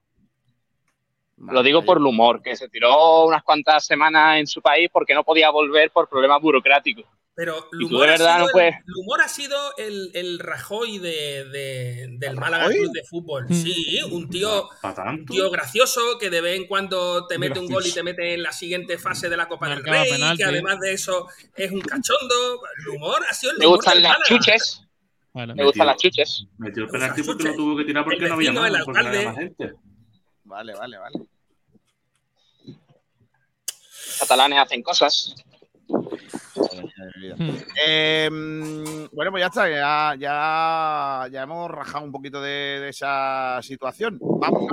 Lo digo por el humor, que se tiró unas cuantas semanas en su país porque no podía volver por problemas burocráticos. Pero Lumor, de ha verdad sido no el- puedes. Lumor ha sido el, el Rajoy de, de- del Málaga. Club de Fútbol. Mm. Sí, un tío, un tío gracioso que de vez en cuando te mete un gol y gracioso. te mete en la siguiente fase de la Copa del Marcaba Rey, penalti. que además de eso es un cachondo. Lumor ha sido el Me gustan del las Málaga. chuches. Bueno. Me gustan las chuches. Metió el penalti porque lo tuvo que tirar porque El no había más, el porque no había más gente. Vale, vale, vale. Catalanes hacen cosas. Eh, mm, bueno, pues ya está, ya, ya, ya hemos rajado un poquito de, de esa situación. Vamos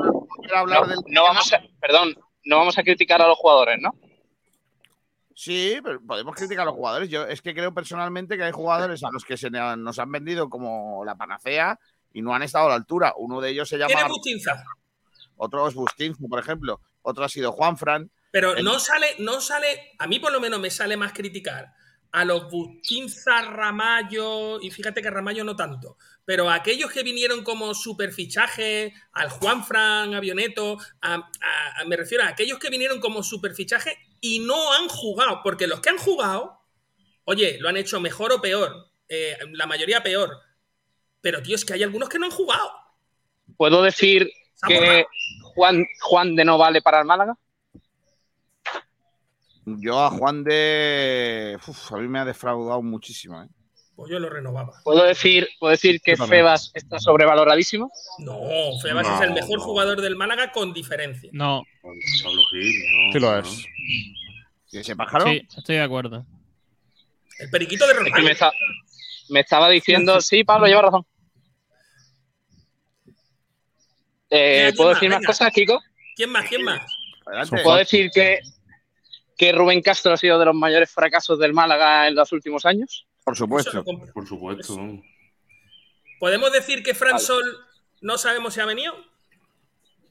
a hablar No, del. no vamos a, perdón, no vamos a criticar a los jugadores, ¿no? Sí, pero podemos criticar a los jugadores. Yo es que creo personalmente que hay jugadores a los que se nos han vendido como la panacea y no han estado a la altura. Uno de ellos se ¿Quién llama. es Bustinza? Otro es Bustinzo, por ejemplo. Otro ha sido Juanfran. Pero El- no sale, no sale, a mí por lo menos me sale más criticar a los Bustinza, Ramallo, y fíjate que Ramallo no tanto, pero a aquellos que vinieron como superfichaje, al Juanfran, Avioneto, a, a- a- me refiero a aquellos que vinieron como superfichaje y no han jugado, porque los que han jugado, oye, lo han hecho mejor o peor, eh, la mayoría peor, pero tío, es que hay algunos que no han jugado. ¿Puedo decir que Juan, Juan de no vale para el Málaga? Yo a Juan de. Uf, a mí me ha defraudado muchísimo. ¿eh? Pues yo lo renovaba. ¿Puedo decir, ¿puedo decir que. Febas está sobrevaloradísimo? No, Febas es el mejor jugador del Málaga con diferencia. No. Pablo Gil, no. Sí lo es. ¿Y ese pájaro? Sí, estoy de acuerdo. El periquito de Es que me, Romario. está- me estaba diciendo, sí, Pablo, lleva razón. Eh, ¿Puedo ¿quién decir más? más Venga. cosas, Kiko? ¿Quién más? ¿Quién más? Adelante. ¿Puedo decir que, que Rubén Castro ha sido de los mayores fracasos del Málaga en los últimos años? Por supuesto. Por supuesto. ¿Podemos decir que Fran Sol no sabemos si ha venido?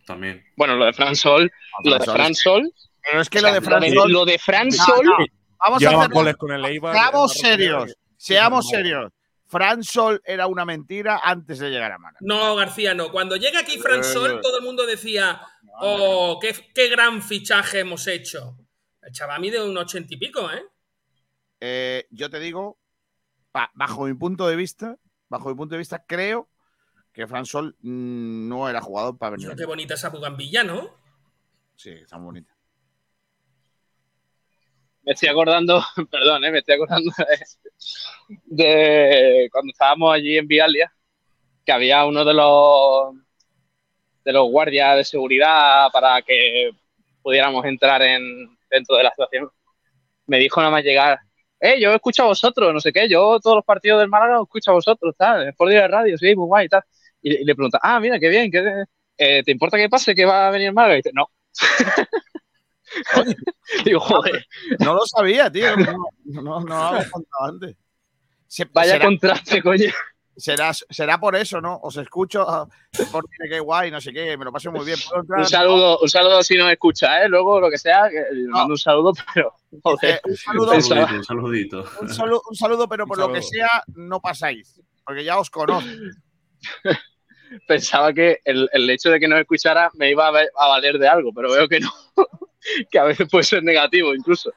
También. Bueno, lo de Fran Sol, lo de Fran es- Sol. Pero es que lo de Fran lo de- Sol- lo de Fran Sol. no. Vamos a hacer. goles con el Eibar. Seamos serios. Seamos serios. Fran Sol era una mentira antes de llegar a Málaga. No, García, no. Cuando llega aquí Fran Eh, Sol, todo el mundo decía, oh, qué, qué gran fichaje hemos hecho. El chaval mide un ochenta y pico, ¿eh? Eh, yo te digo, ba- bajo mi punto de vista, bajo mi punto de vista, creo que Fran Sol mm, no era jugador para venir. Qué bonita esa bugambilla, ¿no? Sí, está muy bonita. Me estoy acordando, [LAUGHS] perdón, eh, me estoy acordando de, de cuando estábamos allí en Vialia, que había uno de los de los guardias de seguridad para que pudiéramos entrar en dentro de la estación. Me dijo nada más llegar, eh, yo escucho a vosotros, no sé qué, yo todos los partidos del Málaga os escucho a vosotros, tal, por día de radio, sí, muy guay, tal. Y, y le pregunta, ah, mira, qué bien, qué, eh, ¿te importa que pase que va a venir Málaga? Y dice, no. [LAUGHS] Digo, joder. No lo sabía, tío. No, no, no, lo había contado antes. Se- Vaya contraste, coño. Será, será por eso, ¿no? Os escucho, ah, por qué guay, no sé qué, me lo paso muy bien. Un saludo, un saludo si nos escucha, ¿eh? Luego lo que sea, que le mando un saludo, [LAUGHS] pero joder, Eh, un saludo, Un saludito, un saludito. un saludo, un saludo, pero por lo que sea, no pasáis. Porque ya os conozco. [LAUGHS] pensaba que el, el hecho de que nos escuchara me iba a, a valer de algo, pero veo que no, [LAUGHS] que a veces puede ser negativo incluso.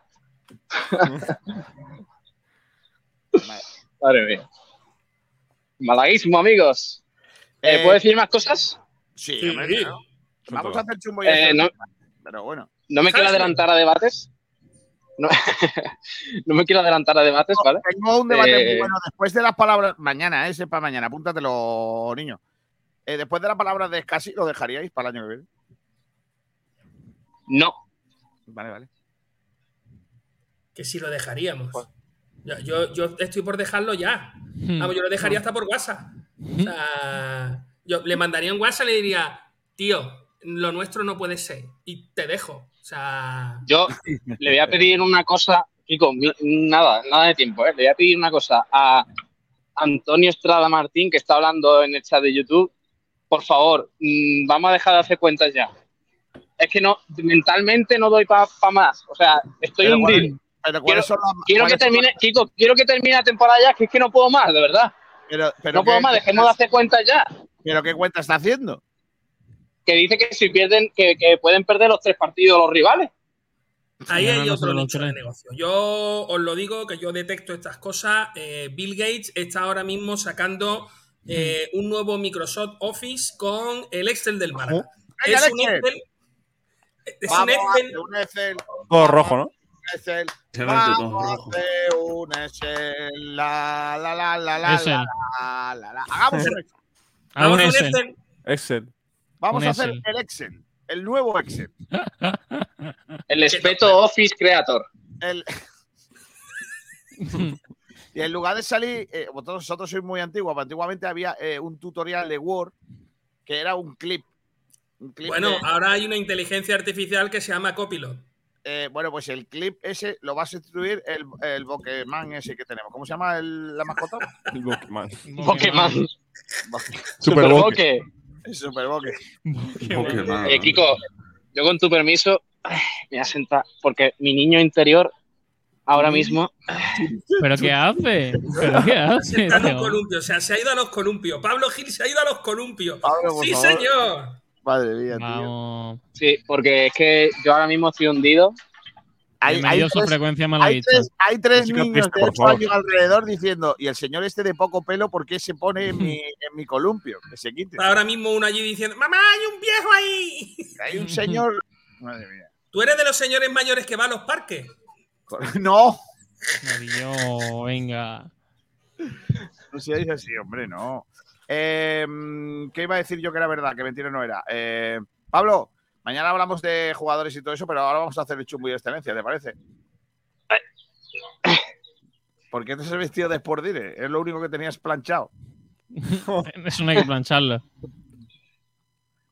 Madre mía. Malaguismo, amigos. Eh, Eh, ¿Puedo decir más cosas? Sí, Sí. hombre. Vamos a hacer chumbo y Eh, no. Pero bueno. [LAUGHS] No me quiero adelantar a debates. No, no me quiero adelantar a debates, ¿vale? Tengo un debate muy Eh, bueno. Después de las palabras. Mañana, ese para mañana. Apúntatelo, niño. Eh, después de las palabras de Scassi, ¿lo dejaríais para el año que viene? No. Vale, vale. Que si lo dejaríamos. Yo, yo, yo estoy por dejarlo ya. Hmm. Vamos, yo lo dejaría hasta por WhatsApp. O sea, yo le mandaría un WhatsApp y le diría, tío, lo nuestro no puede ser. Y te dejo. O sea, Yo le voy a pedir una cosa, Kiko, nada, nada de tiempo, ¿eh? Le voy a pedir una cosa a Antonio Estrada Martín, que está hablando en el chat de YouTube. Por favor, mm, vamos a dejar de hacer cuentas ya. Es que no, mentalmente no doy para más. O sea, estoy Pero hundido. ¿cuáles- pero Quiero, ¿cuáles son las- quiero que termine, Kiko, quiero que termine la temporada ya, que es que no puedo más, de verdad. Pero, pero no puedo ¿qué- más, dejemos de hacer cuentas ya. ¿Pero qué cuenta está haciendo? Que dice que si pierden, que, que pueden perder los tres partidos los rivales. ahí No, hay no otro nicho de negocio. Yo os lo digo que yo detecto estas cosas. Eh, Bill Gates está ahora mismo sacando eh, un nuevo Microsoft Office con el Excel del. Venga, Es un Excel. Es un Excel. un Excel. Todo rojo, ¿no? Todo Vamos hacer un Excel. La, la, la, la, la, Excel. la, la, la. Hagamos un Excel. Hagamos Vamos a un. Excel. Excel. Vamos Un a hacer Excel. el Excel. El nuevo Excel. [LAUGHS] El Espeto Office Creator. El- [LAUGHS] y en lugar de salir, eh, vosotros, vosotros sois muy antiguos, pero antiguamente había eh, un tutorial de Word que era un clip. Un clip Bueno, de- ahora hay una inteligencia artificial que se llama Copilot. Eh, bueno, pues el clip ese lo va a sustituir el, el Pokémon ese que tenemos. ¿Cómo se llama el- la mascota? [LAUGHS] El Pokémon. Pokémon. Super Super Boque. Boque. El Super. Eh, Kiko, yo con tu permiso ay, me voy a sentar porque mi niño interior ahora mismo ¿Pero qué hace? ¿Pero qué [LAUGHS] hace? Está en los columpios, o sea, se ha ido a los columpios. Pablo Gil se ha ido a los columpios. Pablo, sí, favor. señor. Madre mía, tío. Vamos. sí, porque es que yo ahora mismo estoy hundido Hay, hay tres, frecuencia hay malaguista. tres- hay tres Música niños triste, de por 8 favor. años alrededor diciendo, y el señor este de poco pelo, ¿por qué se pone en mi, en mi columpio? Que se quite. Ahora mismo uno allí diciendo, mamá, hay un viejo ahí. Hay un señor. [LAUGHS] Madre mía. ¿Tú eres de los señores mayores que va a los parques? [LAUGHS] No. Adiós, venga. No se dice así, hombre, no. Eh, ¿Qué iba a decir yo que era verdad? Que mentira no era. Eh, Pablo, mañana hablamos de jugadores y todo eso, pero ahora vamos a hacer el chumbo y de excelencia, ¿te parece? ¿Por qué te has vestido de Sport Direct? Es lo único que tenías planchado. [LAUGHS] Eso no hay que plancharlo.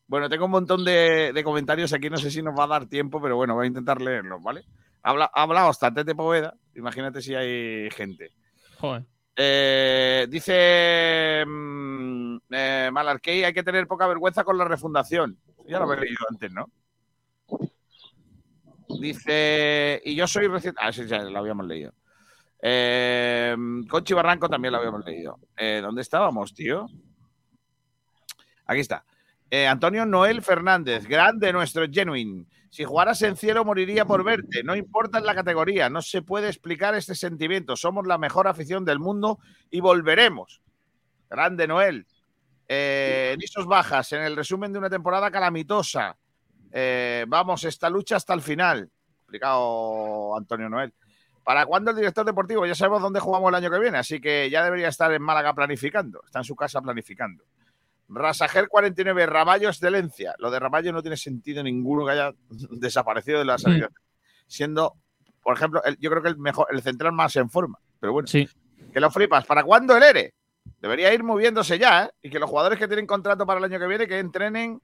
Bueno, tengo un montón de, de comentarios aquí, no sé si nos va a dar tiempo, pero bueno, voy a intentar leerlos, ¿vale? Habla, ha hablado hasta Tete Poveda, imagínate si hay gente. Joder. Eh, dice mm, eh, hay que tener poca vergüenza con la refundación. Ya lo había leído antes, ¿no? Dice, y yo soy recién... Ah, sí, ya lo habíamos leído. Eh, Conchi Barranco también lo habíamos leído. ¿Dónde estábamos, tío? Aquí está. Antonio Noel Fernández, grande nuestro Genuine. Si jugaras en cielo moriría por verte. No importa en la categoría, no se puede explicar este sentimiento. Somos la mejor afición del mundo y volveremos. Grande Noel. Eh, Nisos bajas en el resumen de una temporada calamitosa. Eh, vamos, esta lucha hasta el final. Explicado Antonio Noel. ¿Para cuándo el director deportivo? Ya sabemos dónde jugamos el año que viene, así que ya debería estar en Málaga planificando. Está en su casa planificando. Rasager 49, Ramallo Excelencia. Lo de Ramallo no tiene sentido ninguno que haya [LAUGHS] desaparecido de la salida. Siendo, por ejemplo, el- yo creo que el mejor, el central más en forma. Pero bueno, Sí. que lo flipas. ¿Para cuándo el ERE? Debería ir moviéndose ya, ¿eh? Y que los jugadores que tienen contrato para el año que viene que entrenen,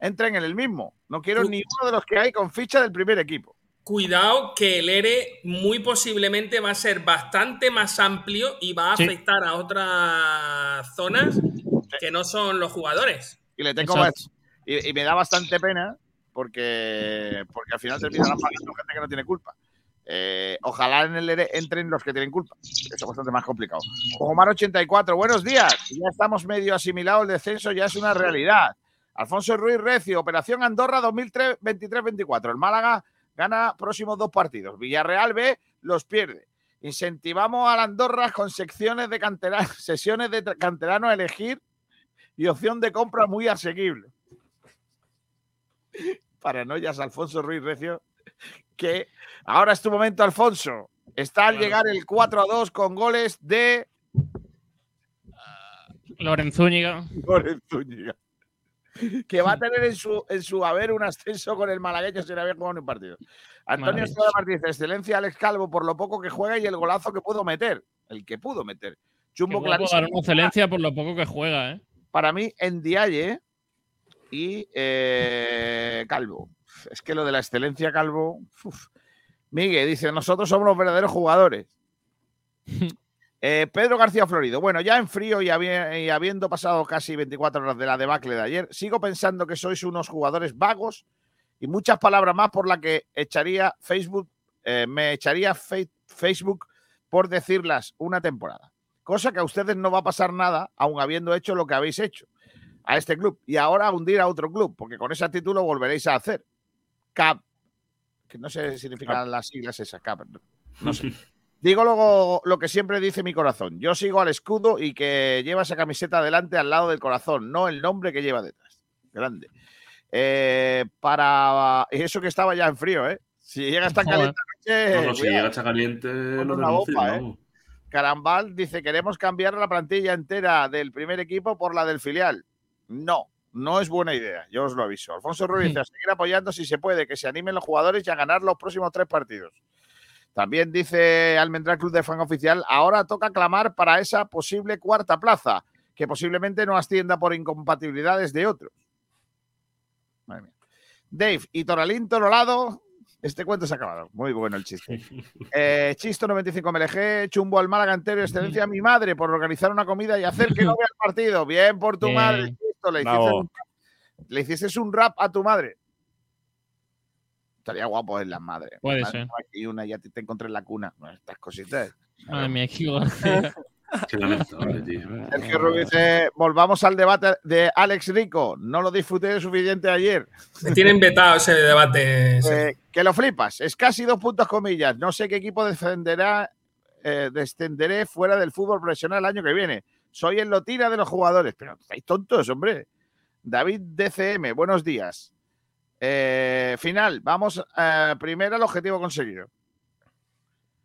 entren en el mismo. No quiero ni uno de los que hay con ficha del primer equipo. Cuidado que el ERE muy posiblemente va a ser bastante más amplio y va a Sí. afectar a otras zonas que no son los jugadores. Y le tengo más. Y, y me da bastante pena porque, porque al final terminarán pagando gente que no tiene culpa. Eh, ojalá en el ERE entren los que tienen culpa. Eso es bastante más complicado. Omar 84, buenos días. Ya estamos medio asimilados, el descenso ya es una realidad. Alfonso Ruiz Recio, Operación Andorra 2023-24. El Málaga gana próximos dos partidos. Villarreal B los pierde. Incentivamos al Andorra con secciones de cantera- [LAUGHS] sesiones de canterano a elegir y opción de compra muy asequible. Paranoias, Alfonso Ruiz Recio. Que ahora es tu momento, Alfonso. Está al llegar el 4 a 2 con goles de Loren Zúñiga. Loren Zúñiga. Que va a tener en su, en su haber un ascenso con el malagueño sin haber jugado ni un partido. Antonio. Estrada Martínez, excelencia Alex Calvo por lo poco que juega y el golazo que pudo meter. El que pudo meter. Chumbo guapo dar clarísimo. una excelencia por lo poco que juega, ¿eh? Para mí, en Dialle y eh, Calvo. Es que lo de la excelencia Calvo. uf. Miguel dice: Nosotros somos los verdaderos jugadores. [LAUGHS] Eh, Pedro García Florido. Bueno, ya en frío y, habi- y habiendo pasado casi 24 horas de la debacle de ayer, sigo pensando que sois unos jugadores vagos y muchas palabras más por la que echaría Facebook, eh, me echaría Facebook por decirlas una temporada. Cosa que a ustedes no va a pasar nada, aun habiendo hecho lo que habéis hecho a este club y ahora a hundir a otro club, porque con ese título volveréis a hacer. CAP, que no sé si significan las siglas esas, CAP, no- no sé. [LAUGHS] Digo luego lo que siempre dice mi corazón. Yo sigo al escudo y que lleva esa camiseta delante al lado del corazón, no el nombre que lleva detrás. Grande. Eh, para. Y eso que estaba ya en frío, ¿eh? Si llega Joder. caliente. No, no, si llega esta caliente, lo una denuncio, bomba, ¿eh? Carambal dice: Queremos cambiar la plantilla entera del primer equipo por la del filial. No, no es buena idea. Yo os lo aviso. Alfonso Ruiz dice: [LAUGHS] a seguir apoyando si se puede, que se animen los jugadores y a ganar los próximos tres partidos. También dice Almendral Club de Fan Oficial: ahora toca clamar para esa posible cuarta plaza, que posiblemente no ascienda por incompatibilidades de otros. Madre mía. Dave y Toralín Torolado. Este cuento se ha acabado. Muy bueno el chiste. [LAUGHS] Eh, Chisto 95 MLG, chumbo al Málaga entero, excelencia a mi madre por organizar una comida y hacer que no vea el partido. Bien por tu Bien. madre, Chisto. Le hiciste, un, le hiciste un rap a tu madre. Estaría guapo en las madres. Puede Madre, ser. Aquí una ya te, te encontré en la cuna. Estas cositas. Madre mía, qué. [LAUGHS] Qué lamentable, [LAUGHS] tío. Sergio Rubio dice, volvamos al debate de Alex Rico. No lo disfruté suficiente ayer. Me tienen vetado ese debate. Eh, que lo flipas. Es casi dos puntos comillas. No sé qué equipo defenderá, eh, descenderé fuera del fútbol profesional el año que viene. Soy el lotira de los jugadores. Pero estáis tontos, hombre. David DCM, buenos días. Eh, final, vamos eh, primero al objetivo conseguido.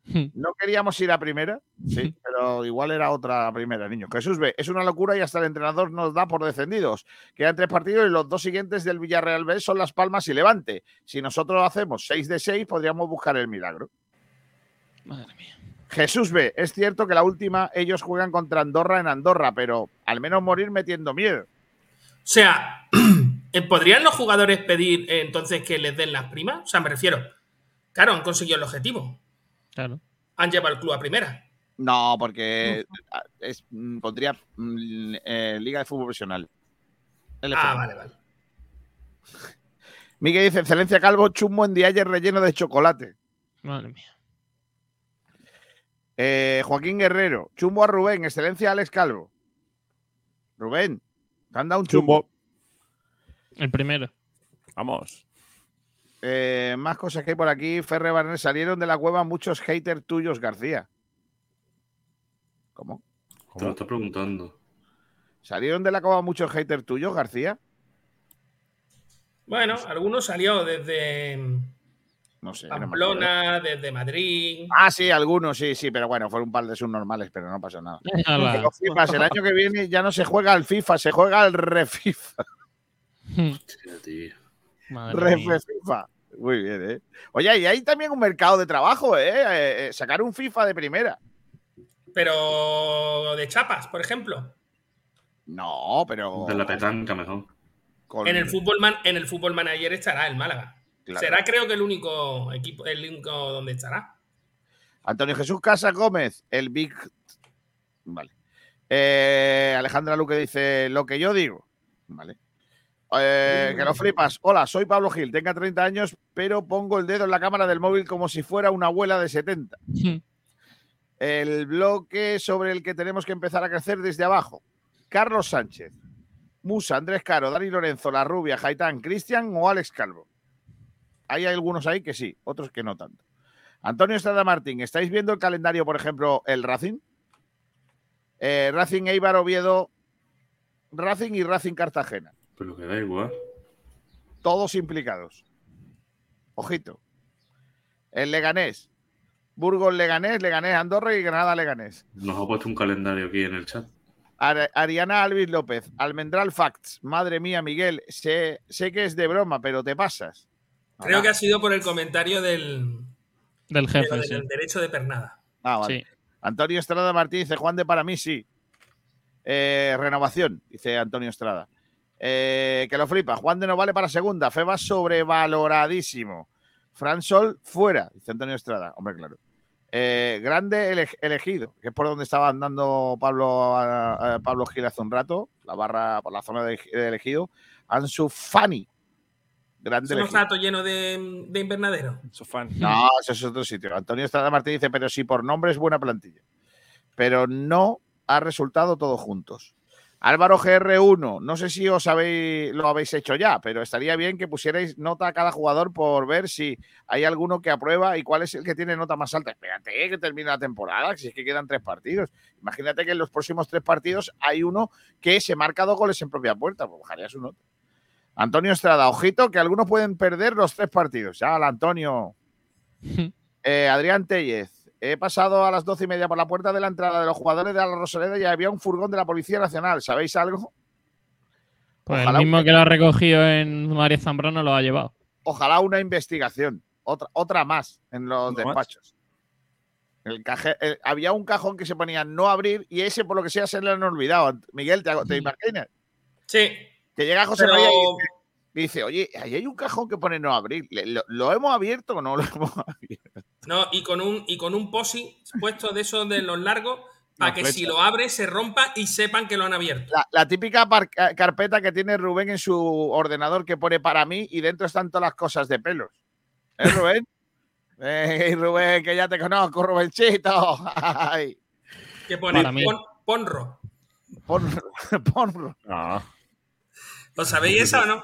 [LAUGHS] No queríamos ir a primera, sí, pero igual era otra primera, niño. Jesús B, es una locura y hasta el entrenador nos da por descendidos. Quedan tres partidos y los dos siguientes del Villarreal B son Las Palmas y Levante. Si nosotros hacemos 6 de 6, podríamos buscar el milagro. Madre mía. Jesús B, es cierto que la última ellos juegan contra Andorra en Andorra, pero al menos morir metiendo miedo. O sea, [CLEARS THROAT] eh, ¿podrían los jugadores pedir eh, entonces que les den las primas? O sea, me refiero. Claro, han conseguido el objetivo. Claro. Han llevado el club a primera. No, porque es, mm, pondría mm, eh, Liga de Fútbol Profesional. Ah, vale, vale. Miguel dice, excelencia Calvo, chumbo en dialler relleno de chocolate. Madre mía. Eh, Joaquín Guerrero, chumbo a Rubén, excelencia Alex Calvo. Rubén, te han dado un chumbo. El primero. Vamos. Eh, más cosas que hay por aquí. Ferre Barnet, salieron de la cueva muchos haters tuyos, García. ¿Cómo? Te lo estoy preguntando. ¿Salieron de la cueva muchos haters tuyos, García? Bueno, algunos salió desde No sé. no. Pamplona, desde Madrid. Ah, sí, algunos, sí, sí, pero bueno, fueron un par de subnormales, pero no pasó nada. [LAUGHS] Los FIFAs, el año que viene ya no se juega al FIFA, se juega al refifa. Hostia, tío. Madre mía. Refifa. Muy bien, ¿eh? Oye, y hay también un mercado de trabajo, ¿eh? Eh, eh, Sacar un FIFA de primera. Pero de chapas, por ejemplo. No, pero. De la petanca mejor. con- En el fútbol man- en el fútbol manager estará el Málaga. Claro. Será creo que el único equipo, el único donde estará. Antonio Jesús Casas Gómez, el Big. Vale. Eh, Alejandra Luque dice lo que yo digo. Vale. Eh, que lo flipas. Hola, soy Pablo Gil, tenga 30 años, pero pongo el dedo en la cámara del móvil como si fuera una abuela de 70. El bloque sobre el que tenemos que empezar a crecer desde abajo. Carlos Sánchez, Musa, Andrés Caro, Dani Lorenzo, La Rubia, Jaitán, Cristian o Alex Calvo. Hay algunos ahí que sí, otros que no tanto. Antonio Estrada Martín, ¿estáis viendo el calendario, por ejemplo, el Racing? Eh, Racing Eibar Oviedo, Racing y Racing Cartagena. Pero que da igual. Todos implicados. Ojito. El Leganés. Burgos Leganés, Leganés Andorra y Granada Leganés. Nos ha puesto un calendario aquí en el chat. Ar- Ariana Alvis López, Almendral Facts. Madre mía, Miguel, sé, sé que es de broma, pero te pasas. Creo que ha sido por el comentario del, Del de jefe, del sí. derecho de pernada. Ah, vale. Sí. Antonio Estrada Martín dice, Juan de para mí sí. Eh, renovación, dice Antonio Estrada. Eh, que lo flipa. Juan de no vale para segunda. Feba sobrevaloradísimo. Fran Sol fuera, dice Antonio Estrada. Hombre, claro. Eh, grande ele- elegido, que es por donde estaba andando Pablo, a- a Pablo Gil hace un rato, la barra por la zona de, de elegido. Ansu Fani. Grande ¿Es un elegido. rato lleno de, de invernadero? No, eso es otro sitio. Antonio Estrada Martín dice, pero si por nombre es buena plantilla. Pero no ha resultado todos juntos. Álvaro GR1, no sé si os habéis, lo habéis hecho ya, pero estaría bien que pusierais nota a cada jugador por ver si hay alguno que aprueba y cuál es el que tiene nota más alta. Espérate que termine la temporada, si es que quedan tres partidos. Imagínate que en los próximos tres partidos hay uno que se marca dos goles en propia puerta, pues bajaría su nota. Antonio Estrada, ojito que algunos pueden perder los tres partidos. Ya, el Antonio. [LAUGHS] Eh, Adrián Tellez. He pasado a las doce y media por la puerta de la entrada de los jugadores de la Rosaleda y había un furgón de la Policía Nacional. ¿Sabéis algo? Pues Ojalá el mismo un- que lo ha recogido en María Zambrano lo ha llevado. Ojalá una investigación. Otra, otra más en los despachos. El caje- el- había un cajón que se ponía no abrir y ese, por lo que sea, se le han olvidado. Miguel, ¿te, te imaginas? Sí. Que llega José Pero- María y dice, oye, ahí hay un cajón que pone no abrir. ¿Le- ¿Lo, lo hemos abierto o no lo hemos [LAUGHS] abierto? No, y con un, y con un posi puesto de esos de los largos para que flecha. si lo abre se rompa y sepan que lo han abierto. La, la típica ca- carpeta que tiene Rubén en su ordenador que pone para mí y dentro están todas las cosas de pelos. ¿Eh, Rubén? [LAUGHS] Eh, Rubén, que ya te conozco, Rubenchito. [LAUGHS] Ay. Que pone Para mí. pon- Ponro. Pon, [LAUGHS] ponro. ¿Lo sabéis esa o no?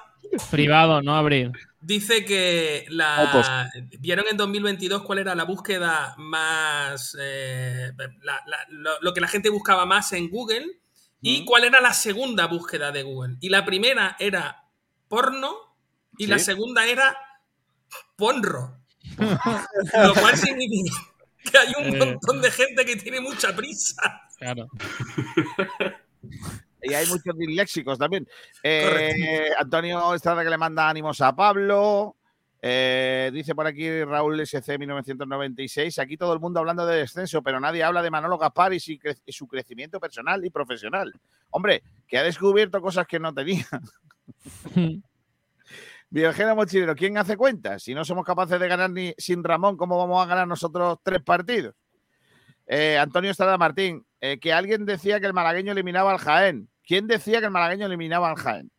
Privado, no abrir. Dice que la vieron en 2022 cuál era la búsqueda más eh, la- la- lo, lo que la gente buscaba más en Google y cuál era la segunda búsqueda de Google. Y la primera era porno y la segunda era ponro. [LAUGHS] Lo cual significa que hay un Eh. montón de gente que tiene mucha prisa. Claro. [LAUGHS] Y hay muchos disléxicos también. Eh, Antonio Estrada que le manda ánimos a Pablo. Eh, dice por aquí Raúl SC 1996. Aquí todo el mundo hablando de descenso, pero nadie habla de Manolo Gaspar y, su crecimiento personal y profesional. Hombre, que ha descubierto cosas que no tenía. [LAUGHS] Viajero Mochilero, ¿quién hace cuentas? Si no somos capaces de ganar ni sin Ramón, ¿cómo vamos a ganar nosotros tres partidos? Eh, Antonio Estrada Martín, eh, que alguien decía que el malagueño eliminaba al Jaén. ¿Quién decía que el malagueño eliminaba al Jaén?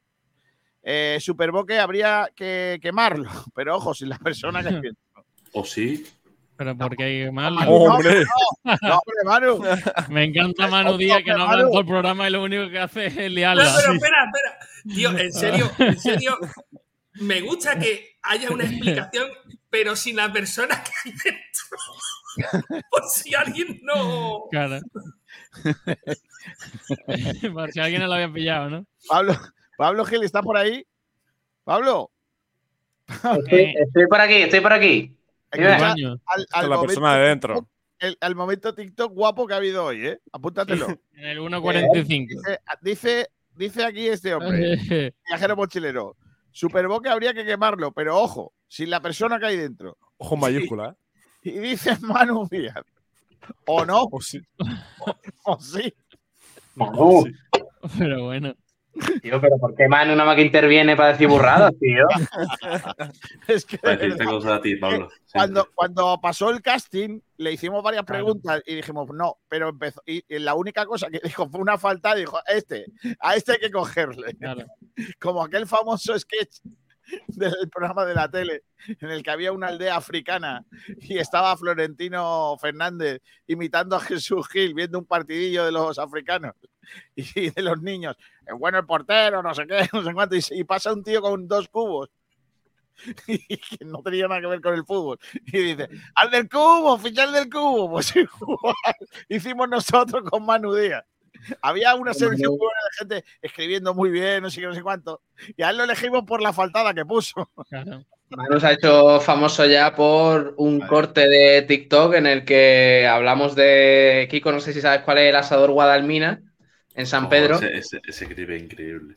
Eh, Superboque habría que quemarlo, [LAUGHS] pero ojo, si la persona que [LAUGHS] piensa. ¿O sí? Pero porque hay mal. ¡Hombre! No, no, hombre, Manu. [LAUGHS] Me encanta Manu Díaz que no habla en todo el programa y lo único que hace es No, liarla. pero espera, espera. Tío, en serio, en serio. Me gusta que haya una explicación, pero sin la persona que hay dentro. [LAUGHS] Por si alguien no. Claro. [LAUGHS] Por si alguien no lo había pillado, ¿no? Pablo, Pablo Gil, ¿está por ahí? Pablo. Estoy, estoy por aquí, estoy por aquí. Al, al la momento persona de dentro. TikTok, el- al momento TikTok guapo que ha habido hoy, ¿eh? Apúntatelo. [LAUGHS] En el 1.45. Dice, dice, dice aquí este hombre, viajero mochilero. Superboque habría que quemarlo, pero ojo, sin la persona que hay dentro. Ojo en mayúscula, ¿eh? Y dice Manu Díaz. ¿O no? O sí. [LAUGHS] O sí. Manu. Pero bueno. Tío, pero ¿por qué Manu nada más que interviene para decir burradas, tío? [LAUGHS] Es que Para decirte cosas a ti, Pablo. cuando, cuando pasó el casting, le hicimos varias preguntas y dijimos, no, pero empezó. Y, y la única cosa que dijo fue una falta, dijo, este, a este hay que cogerle. [LAUGHS] Como aquel famoso sketch del programa de la tele en el que había una aldea africana y estaba Florentino Fernández imitando a Jesús Gil viendo un partidillo de los africanos y de los niños. Es bueno el portero, no sé qué, [LAUGHS] no sé cuánto. Y, pasa un tío con dos cubos [LAUGHS] y que no tenía nada que ver con el fútbol. Y dice, al del cubo, ficha al del cubo. [LAUGHS] Pues hicimos nosotros con Manu Díaz. Había una selección muy buena de gente escribiendo muy bien, no sé qué, no sé cuánto. Y a él lo elegimos por la faltada que puso. Manu se ha hecho famoso ya por un corte de TikTok en el que hablamos de Kiko, no sé si sabes cuál es el asador Guadalmina en San Oh, Pedro. ese, ese, ese clip es increíble.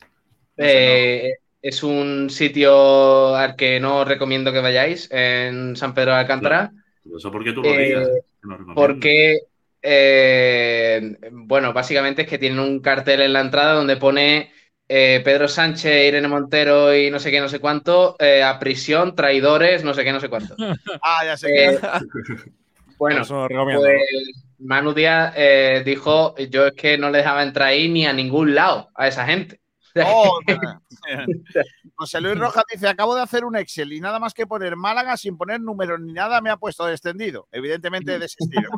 Eh, es un sitio al que no os recomiendo que vayáis en San Pedro de Alcántara. Eso porque tú lo Eh, digas. recomiendo. Porque, eh, bueno, básicamente es que tienen un cartel en la entrada donde pone eh, Pedro Sánchez, Irene Montero y no sé qué, no sé cuánto, eh, a prisión, traidores, no sé qué, no sé cuánto. [LAUGHS] Ah, ya sé Eh, que. [LAUGHS] Bueno, pues Manu Díaz eh, dijo, yo es que no le dejaba entrar ahí ni a ningún lado a esa gente. Oh, [LAUGHS] José Luis Rojas dice: Acabo de hacer un Excel y nada más que poner Málaga sin poner números ni nada me ha puesto descendido. Evidentemente he desistido.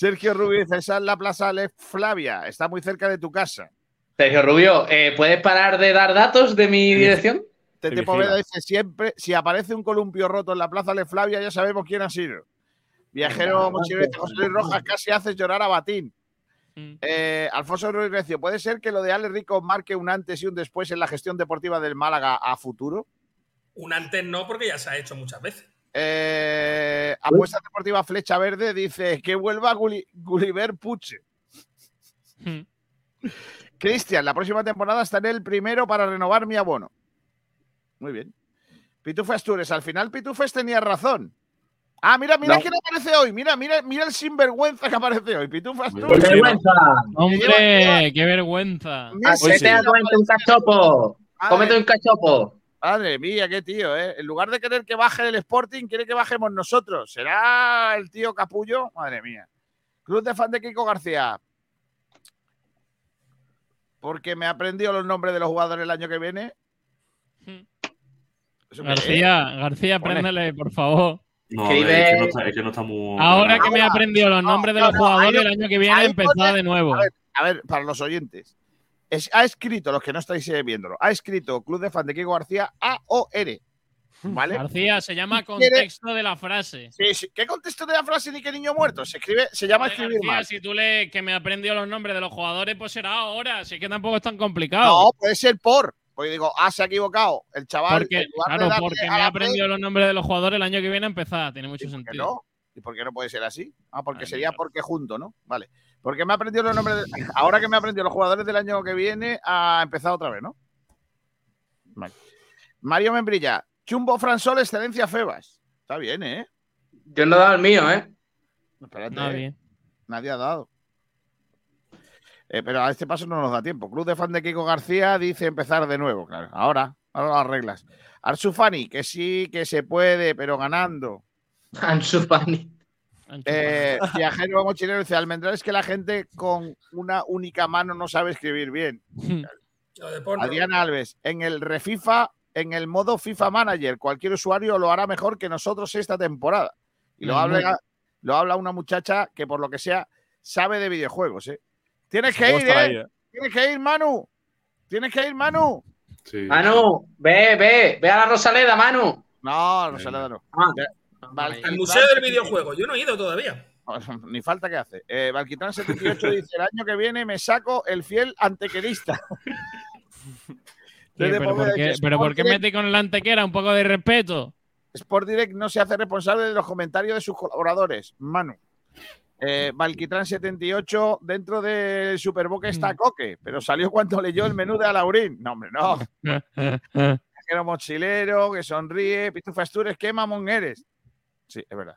Sergio Rubio dice: Esa es la plaza Le Flavia, está muy cerca de tu casa. Sergio Rubio, eh, ¿puedes parar de dar datos de mi dirección? Tete Poveda dice: Siempre, si aparece un columpio roto en la plaza Le Flavia, ya sabemos quién ha sido. Viajero mochilero dice: José Luis Rojas casi haces llorar a Batín. Eh, Alfonso Ruiz Recio, ¿puede ser que lo de Ale Rico marque un antes y un después en la gestión deportiva del Málaga a futuro? Un antes no, porque ya se ha hecho muchas veces. Eh, apuesta deportiva Flecha Verde dice que vuelva Gulli- Gulliver Puche. Cristian, la próxima temporada estaré el primero para renovar mi abono. Muy bien. Pitufo Astures, al final Pitufes tenía razón. Ah, mira, mira No. quién aparece hoy. Mira, mira, mira el sinvergüenza que aparece hoy. Pitufo Astures. ¡Qué vergüenza! Hombre, qué vergüenza. Vete a comerte un cachopo. Cómete un cachopo. Madre mía, qué tío, ¿eh? En lugar de querer que baje el Sporting, quiere que bajemos nosotros. ¿Será el tío Capullo? Madre mía. Club de fan de Kiko García. Porque me aprendió los nombres de los jugadores el año que viene. ¿Eso qué es? García, García, por favor. No, ver, es, que no está, es que no estamos. Ahora que me he aprendido los nombres de los no, no, jugadores, el año que viene empezar de nuevo. A ver, a ver, para los oyentes. Es- ha escrito, los que no estáis eh, viéndolo, ha escrito Club de Fan de Kiko García A-O-R. ¿Vale? García, se llama Si quiere- contexto de la frase. Sí, sí. ¿Qué contexto de la frase ni qué niño muerto? Se escribe, se llama escribir García, mal. si tú lees que me he aprendido los nombres de los jugadores, pues será ahora. Así que tampoco es tan complicado. No, puede ser por. Porque digo, ah, se ha equivocado. El chaval. porque, claro, porque me he la aprendido los nombres de los jugadores el año que viene a empezar. Tiene mucho ¿Por qué sentido. no? ¿Y por qué no puede ser así? Ah, porque sería porque junto, ¿no? Vale. Porque me ha aprendido los nombres. de- Ahora que me ha aprendido los jugadores del año que viene, ha empezado otra vez, ¿no? Vale. Mario Membrilla, Chumbo Fransol, excelencia Febas. Está bien, ¿eh? Yo no he dado el mío, ¿eh? Espérate, Nadie. ¿eh? Nadie ha dado. Eh, pero a este paso no nos da tiempo. Club de fan de Kiko García dice empezar de nuevo, claro. Ahora, ahora las reglas. Arsufani, que sí, que se puede, pero ganando. [LAUGHS] Ansu Fati. Eh, viajero [LAUGHS] mochilero dice, Almendral es que la gente con una única mano no sabe escribir bien. Porno. Adriana Alves, en el refifa, en el modo FIFA Manager, cualquier usuario lo hará mejor que nosotros esta temporada. Y lo habla, lo habla una muchacha que por lo que sea sabe de videojuegos, ¿eh? Tienes que ir, ¿eh? ahí, ¿eh? Tienes que ir, Manu. Tienes que ir, Manu. Manu, ve, ve, ve a la Rosaleda, Manu. No, Rosaleda no. Ah. Valquitrán Al Museo del Videojuego. Yo no he ido todavía. Ni falta que hace. Eh, Valquitrán 78 dice: el año que viene me saco el fiel antequerista. ¿Pero, por qué, pero por qué metí con la antequera? Un poco de respeto. Sport Direct no se hace responsable de los comentarios de sus colaboradores. Manu. Eh, Valquitrán 78, dentro del Superboca Mm. está Coque, pero salió cuando leyó el menú de Alaurín. No, hombre, no. [LAUGHS] Viajero mochilero, que sonríe. Pitufa Astures, qué mamón eres. Sí, es verdad.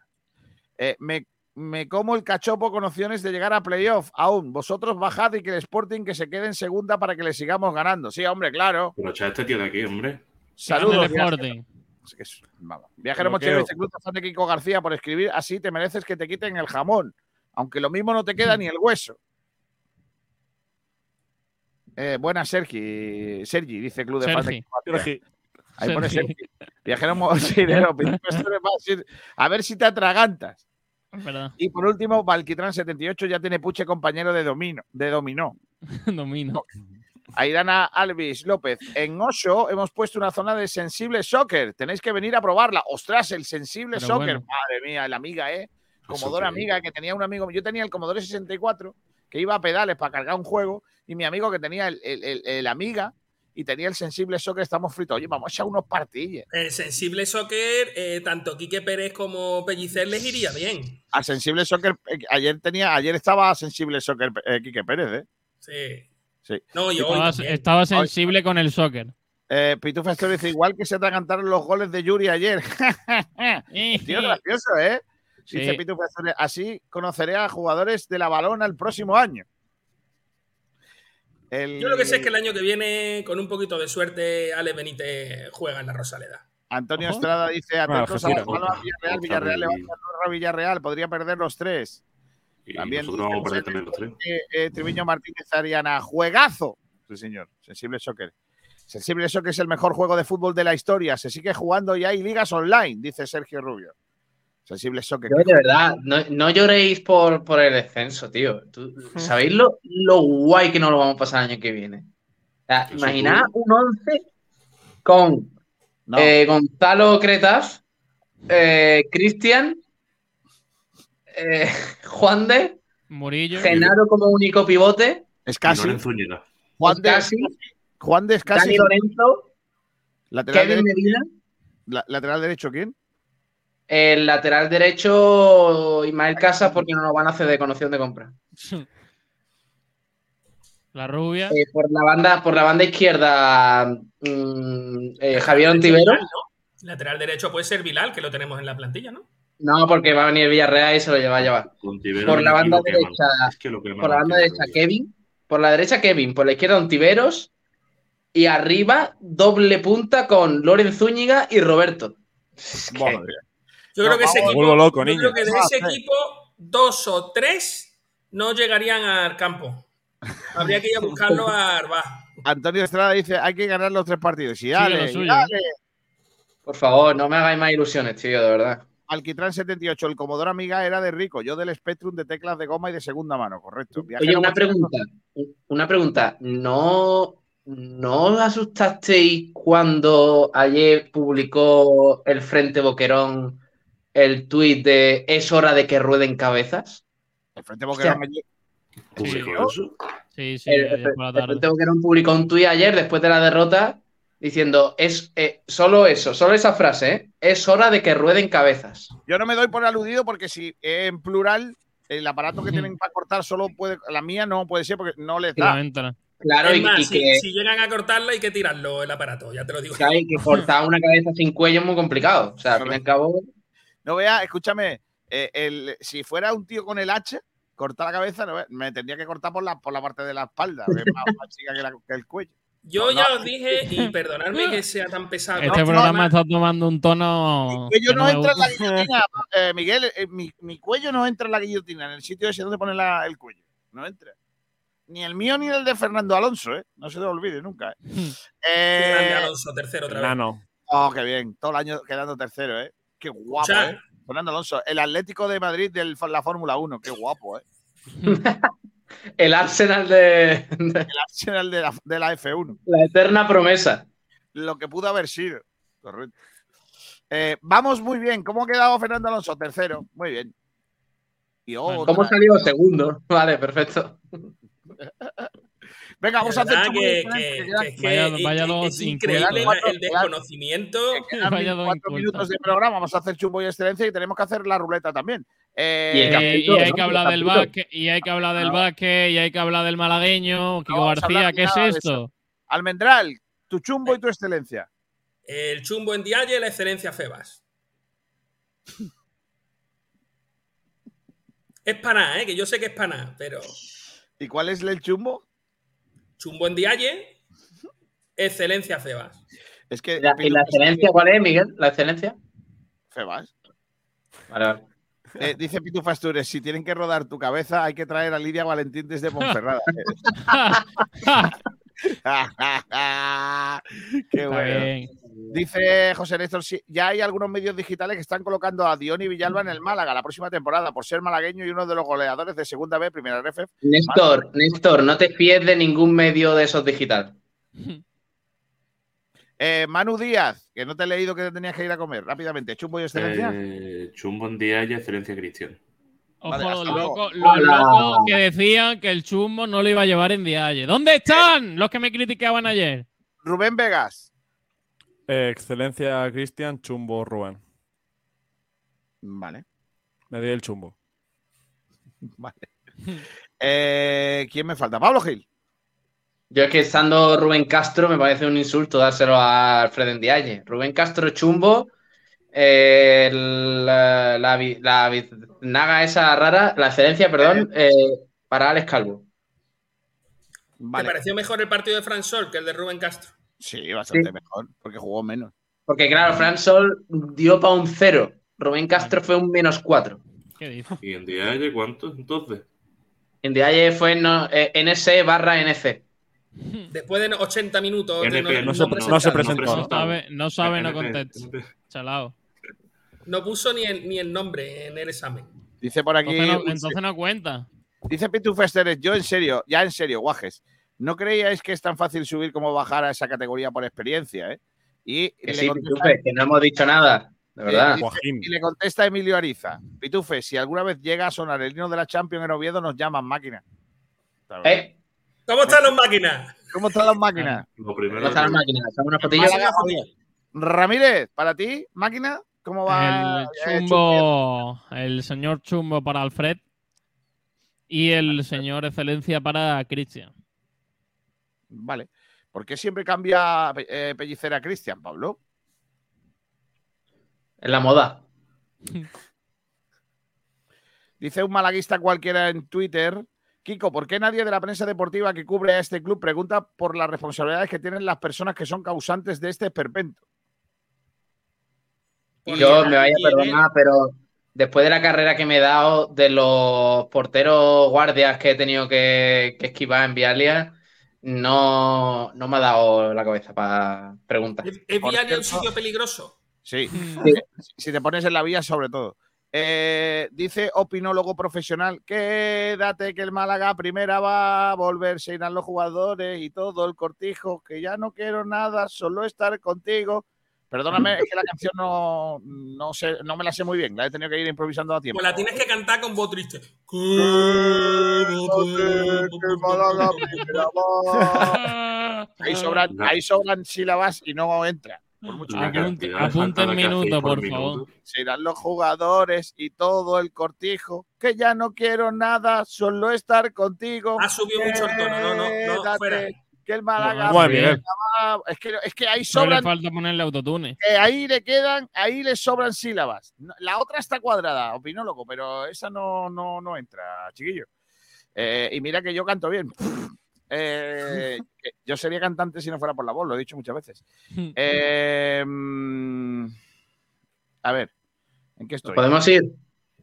Eh, me, me como el cachopo con opciones de llegar a playoff. Aún, vosotros bajad y que el Sporting que se quede en segunda para que le sigamos ganando. Sí, hombre, claro. Pero echa a este tío de aquí, hombre. Saludos. Sporting. Vamos. Viajero mochilero dice Club de fan de Kiko García por escribir así te mereces que te quiten el jamón. Aunque lo mismo no te queda ni el hueso. Eh, buenas, Sergi. Sergi, dice Club de fan de Sergi. Kiko García. Sergi. Ahí pone Sergi. Sergi. Viajero mochilero. a ver si te atragantas. Y por último, Valquitrán 78 ya tiene puche compañero de, domino, de dominó. [LAUGHS] Domino. Aidana Alvis López, en Osho hemos puesto una zona de sensible soccer. Tenéis que venir a probarla. Ostras, el sensible Pero soccer. bueno. Madre mía, la amiga, ¿eh? Commodore Eso amiga, que tenía un amigo. Yo tenía el Commodore 64, que iba a pedales para cargar un juego, y mi amigo que tenía el, el- el- el amiga y tenía el sensible soccer, estamos fritos. Oye, vamos a echar unos partilles. El sensible soccer, eh, tanto Quique Pérez como Pellicer les iría bien. Al sensible soccer, eh, ayer tenía, ayer estaba sensible soccer eh, Quique Pérez, ¿eh? Sí. Sí. No, y hoy Estaba, sensible con el soccer. Eh, Pitufa dice, igual que se te cantaron los goles de Yuri ayer. [LAUGHS] Tío, gracioso, ¿eh? Dice Sí. Pitufa así conoceré a jugadores de la balona el próximo año. El- Yo lo que sé es que el año que viene, con un poquito de suerte, Ale Benítez juega en la Rosaleda. Antonio Ojo. Estrada dice, atentos a Villarreal, Villarreal, levanta a Villarreal, podría perder los tres. Y También dice vamos a perder el también los tres. Eh, eh, Triviño Martínez Ariana, juegazo. Sí, señor. Sensible Soccer. Sensible Soccer es el mejor juego de fútbol de la historia. Se sigue jugando y hay ligas online, dice Sergio Rubio. Sensible Soccer. Yo, de verdad, no, no lloréis por, por el descenso, tío. Tú- ¿Sabéis lo, lo guay que nos lo vamos a pasar el año que viene? O sea, imaginad un 11 con No. eh, Gonzalo Cretas, eh, Cristian, eh, [LAUGHS] Juan de, Murillo. Genaro como único pivote, Es casi. Juan de, casi, Juan de es casi. Dani Lorenzo, Lateral, Kevin derecho, Medina. la- lateral derecho, ¿quién? El lateral derecho, Ismael Casas, porque no nos van a hacer de conoción de compra. [LAUGHS] La rubia. Eh, por la banda, por la banda izquierda, mm, eh, Javier Ontivero. Lateral derecho puede ser Vilal, que lo tenemos en la plantilla, ¿no? No, porque va a venir Villarreal y se lo lleva a llevar. Por la banda derecha, Es que por la banda derecha. Kevin, por la derecha Kevin, por la izquierda Ontiveros y arriba doble punta con Loren Zúñiga y Roberto. Es que- Madre mía. Yo No, creo que ese equipo, loco, yo creo que de Ah, ese equipo, dos o tres no llegarían al campo. Habría que ir a [LAUGHS] buscarlo a Arba. Antonio Estrada dice: hay que ganar los tres partidos. Y lo dale, y suyo, dale. Por favor, no me hagáis más ilusiones, tío, de verdad. Alquitrán 78, el Comodoro Amiga era de Rico, yo del Spectrum de teclas de goma y de segunda mano, correcto. Oye, una pregunta. Una pregunta. ¿No, no os asustasteis cuando ayer publicó el Frente Boquerón el tuit de es hora de que rueden cabezas? El Frente Boquerón ayer- ¿Publicó eso? Sí, sí, El, ayer por la el tarde. Frente Boquerón publicó un tuit ayer después de la derrota diciendo es eh, solo eso, solo esa frase, ¿eh? Es hora de que rueden cabezas. Yo no me doy por aludido porque si en plural, el aparato que tienen para cortar solo puede, la mía no puede ser porque no les da. Claro, es y, más, y si, que, si llegan a cortarla hay que tirarlo el aparato, ya te lo digo. que hay que cortar una cabeza sin cuello es muy complicado. O sea, al fin y al cabo. No vea, escúchame, eh, el- si fuera un tío con el hacha, cortar la cabeza, no vea, me tendría que cortar por la, por la parte de la espalda, que es más, más chica que, la- que el cuello. Yo No, ya no. os dije, y perdonadme que sea tan pesado. Este no, programa está tomando un tono. cuello que no entra en la guillotina, [LAUGHS] eh, Miguel, eh, mi, mi cuello no entra en la guillotina, en el sitio ese donde pone la- el cuello. No entra. Ni el mío ni el de Fernando Alonso, ¿eh? No se te olvide nunca. ¿eh? Eh, Alonso, tercero otra vez. Oh, qué bien. Todo el año quedando tercero, ¿eh? Qué guapo. ¿eh? Fernando Alonso. El Atlético de Madrid de la Fórmula 1. Qué guapo, ¿eh? [LAUGHS] El Arsenal de, de El Arsenal de la, de la F1. la eterna promesa. Lo que pudo haber sido. Correcto. Eh, vamos muy bien. ¿Cómo ha quedado Fernando Alonso? Tercero. Muy bien. Y otra. ¿Cómo salió segundo? Vale, perfecto. [LAUGHS] Venga, vamos a hacer que- Vaya- dos increíble el desconocimiento. Vaya dos cuatro minutos de programa. Vamos a hacer chumbo y excelencia y tenemos que hacer la ruleta también. Eh, Y Eh, capítulo, y hay ¿no? que hablar El del básquet, y hay que hablar del básquet, y hay que hablar del malagueño, Kiko vamos a García, ¿qué es nada esto? Almendral, tu chumbo y tu excelencia. El chumbo en Dialle, la excelencia Febas. Es para ¿eh? que yo sé que es para pero ¿Y cuál es el chumbo? Chumbo en Dialle, excelencia Febas. Es que. ¿Y la, y la excelencia cuál es, Miguel? ¿La excelencia? Febas. Vale, vale. Eh, dice Pitu Fastures, si tienen que rodar tu cabeza, hay que traer a Lidia Valentín desde Ponferrada. [LAUGHS] [LAUGHS] [LAUGHS] Qué bueno. Dice José Néstor, sí, ya hay algunos medios digitales que están colocando a Diony Villalba en el Málaga la próxima temporada por ser malagueño y uno de los goleadores de Segunda B, Primera RF. Néstor, Néstor, no te fíes de ningún medio de esos digital. [LAUGHS] Eh, Manu Díaz, que no te he leído que tenías que ir a comer rápidamente. Chumbo y excelencia. Eh, chumbo en día y excelencia Cristian. Ojo, Vale, los locos los Hola. locos que decían que el chumbo no lo iba a llevar en Dialle. ¿Dónde están los que me criticaban ayer? Rubén Vegas. Eh, excelencia Cristian, chumbo Rubén. Vale, Me di el chumbo. [LAUGHS] vale. Eh, ¿Quién me falta? Pablo Gil. Yo es que estando Rubén Castro me parece un insulto dárselo a Alfredo Ndiaye. Rubén Castro chumbo, eh, la, la, biznaga esa rara, la excelencia, perdón, eh, para Alex Calvo. ¿Te Vale. pareció mejor el partido de Fran Sol que el de Rubén Castro? Sí, bastante Sí. mejor, porque jugó menos. Porque claro, Fran Sol dio para un cero. Rubén Castro fue un menos cuatro. ¿Qué dices? ¿Y en Dialle cuánto entonces? Ndiaye fue no, eh, NS barra NC. Después de 80 minutos de NP, no se- no se presentó. No sabe, no sabe, no NP, contesta. NP. Chalao. No puso ni el, ni el nombre en el examen. Dice por aquí. Entonces no, entonces no cuenta. Dice Pitu Festeres, yo en serio, ya en serio, guajes. ¿No creíais que es tan fácil subir como bajar a esa categoría por experiencia? eh? Y, Que le sí, contesta, Pitufe, que no hemos dicho nada, de verdad. y le contesta Emilio Ariza. Pitufe, si alguna vez llega a sonar el himno de la Champions en Oviedo, nos llaman máquina. ¿Eh? ¿Cómo están los máquinas? ¿Cómo están las máquinas? Lo primero ¿Cómo están las máquinas? ¿Están unas fotillas? Ramírez, para ti, máquina, ¿cómo va? El chumbo, el señor chumbo para Alfred y el señor excelencia para Cristian. Vale. ¿Por qué siempre cambia eh, Pellicera a Cristian, Pablo? En la moda. [LAUGHS] Dice un malaguista cualquiera en Twitter. Kiko, ¿por qué nadie de la prensa deportiva que cubre a este club pregunta por las responsabilidades que tienen las personas que son causantes de este esperpento? Y yo me vaya a perdonar, pero después de la carrera que me he dado, de los porteros guardias que he tenido que, que esquivar en Vialia, no, no me ha dado la cabeza para preguntar. ¿Es, es Vialia un sitio peligroso? Sí. si te pones en la vía, sobre todo. Eh, dice opinólogo profesional, quédate que el Málaga a primera va a volver, se irán los jugadores y todo el cortijo, que ya no quiero nada, solo estar contigo. Perdóname, es que la canción no, no, sé, no me la sé muy bien, la he tenido que ir improvisando a tiempo. Pues la tienes que cantar con voz triste. [LAUGHS] Ahí sobran, ahí sobran sílabas y no entra. Por mucho que apunte el minuto, por favor. Se irán los jugadores y todo el cortijo, que ya no quiero nada, solo estar contigo. Ha subido mucho el tono, no, no, no, fuera. Que el Málaga. Muy bien. va- Es que, es que ahí No le sobran. falta ponerle autotune. que ahí le quedan, ahí le sobran sílabas. No, La otra está cuadrada, opinólogo, pero esa no, no, no entra, chiquillo. Eh, y mira que yo canto bien. [LAUGHS] Eh, yo sería cantante si no fuera por la voz, lo he dicho muchas veces. [LAUGHS] Eh, mm, a ver, ¿en qué estoy? ¿Podemos ir?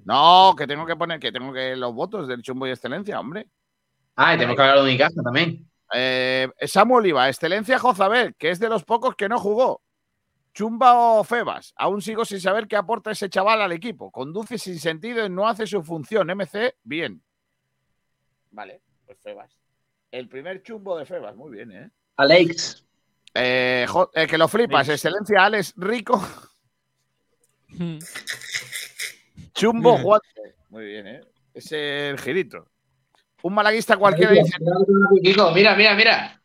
No, que tengo que poner, que tengo que los votos del chumbo y excelencia, hombre. Ah, y tenemos que hablar de Unicaja también. Eh, Samu Oliva, excelencia Jozabel, que es de los pocos que no jugó. Chumba o Febas, aún sigo sin saber qué aporta ese chaval al equipo. Conduce sin sentido y no hace su función. MC, bien. Vale, pues Febas. El primer chumbo de Febas, muy bien, ¿eh? Alex. Eh, eh, que lo flipas, excelencia Alex Rico. [LAUGHS] Chumbo [LAUGHS] Juante. Muy bien, ¿eh? Es el girito. Un malaguista cualquiera dice. Mira, mira, mira.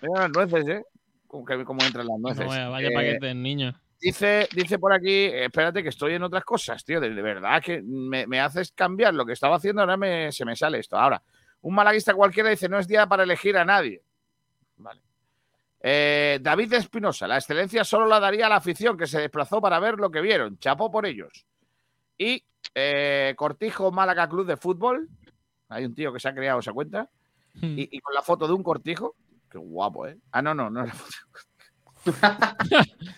Mira las nueces, ¿eh? Cómo entran las nueces. No, vaya, Eh, paquete, niño. Dice, dice por aquí, espérate que estoy en otras cosas, tío. De, de verdad que me, me haces cambiar lo que estaba haciendo, ahora me- se me sale esto. Ahora, un malaguista cualquiera dice, no es día para elegir a nadie. Vale. Eh, David Espinosa, la excelencia solo la daría a la afición que se desplazó para ver lo que vieron. Chapó por ellos. Y eh, Cortijo Málaga Club de Fútbol. Hay un tío que se ha creado esa cuenta. Y, y con la foto de un cortijo. Qué guapo, ¿eh? Ah, no, no, no es la foto. [LAUGHS]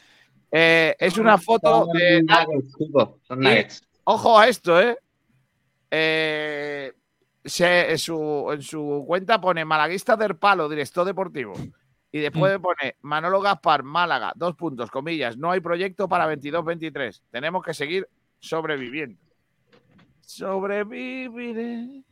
Eh, es una foto de. Nuggets, Kiko, son Y, nuggets. ojo a esto, ¿eh? Eh, se- en, su, en su cuenta pone Malaguista del Palo, director deportivo. Y después pone Manolo Gaspar, Málaga, dos puntos, comillas. No hay proyecto para 22-23. Tenemos que seguir sobreviviendo. Sobreviviré.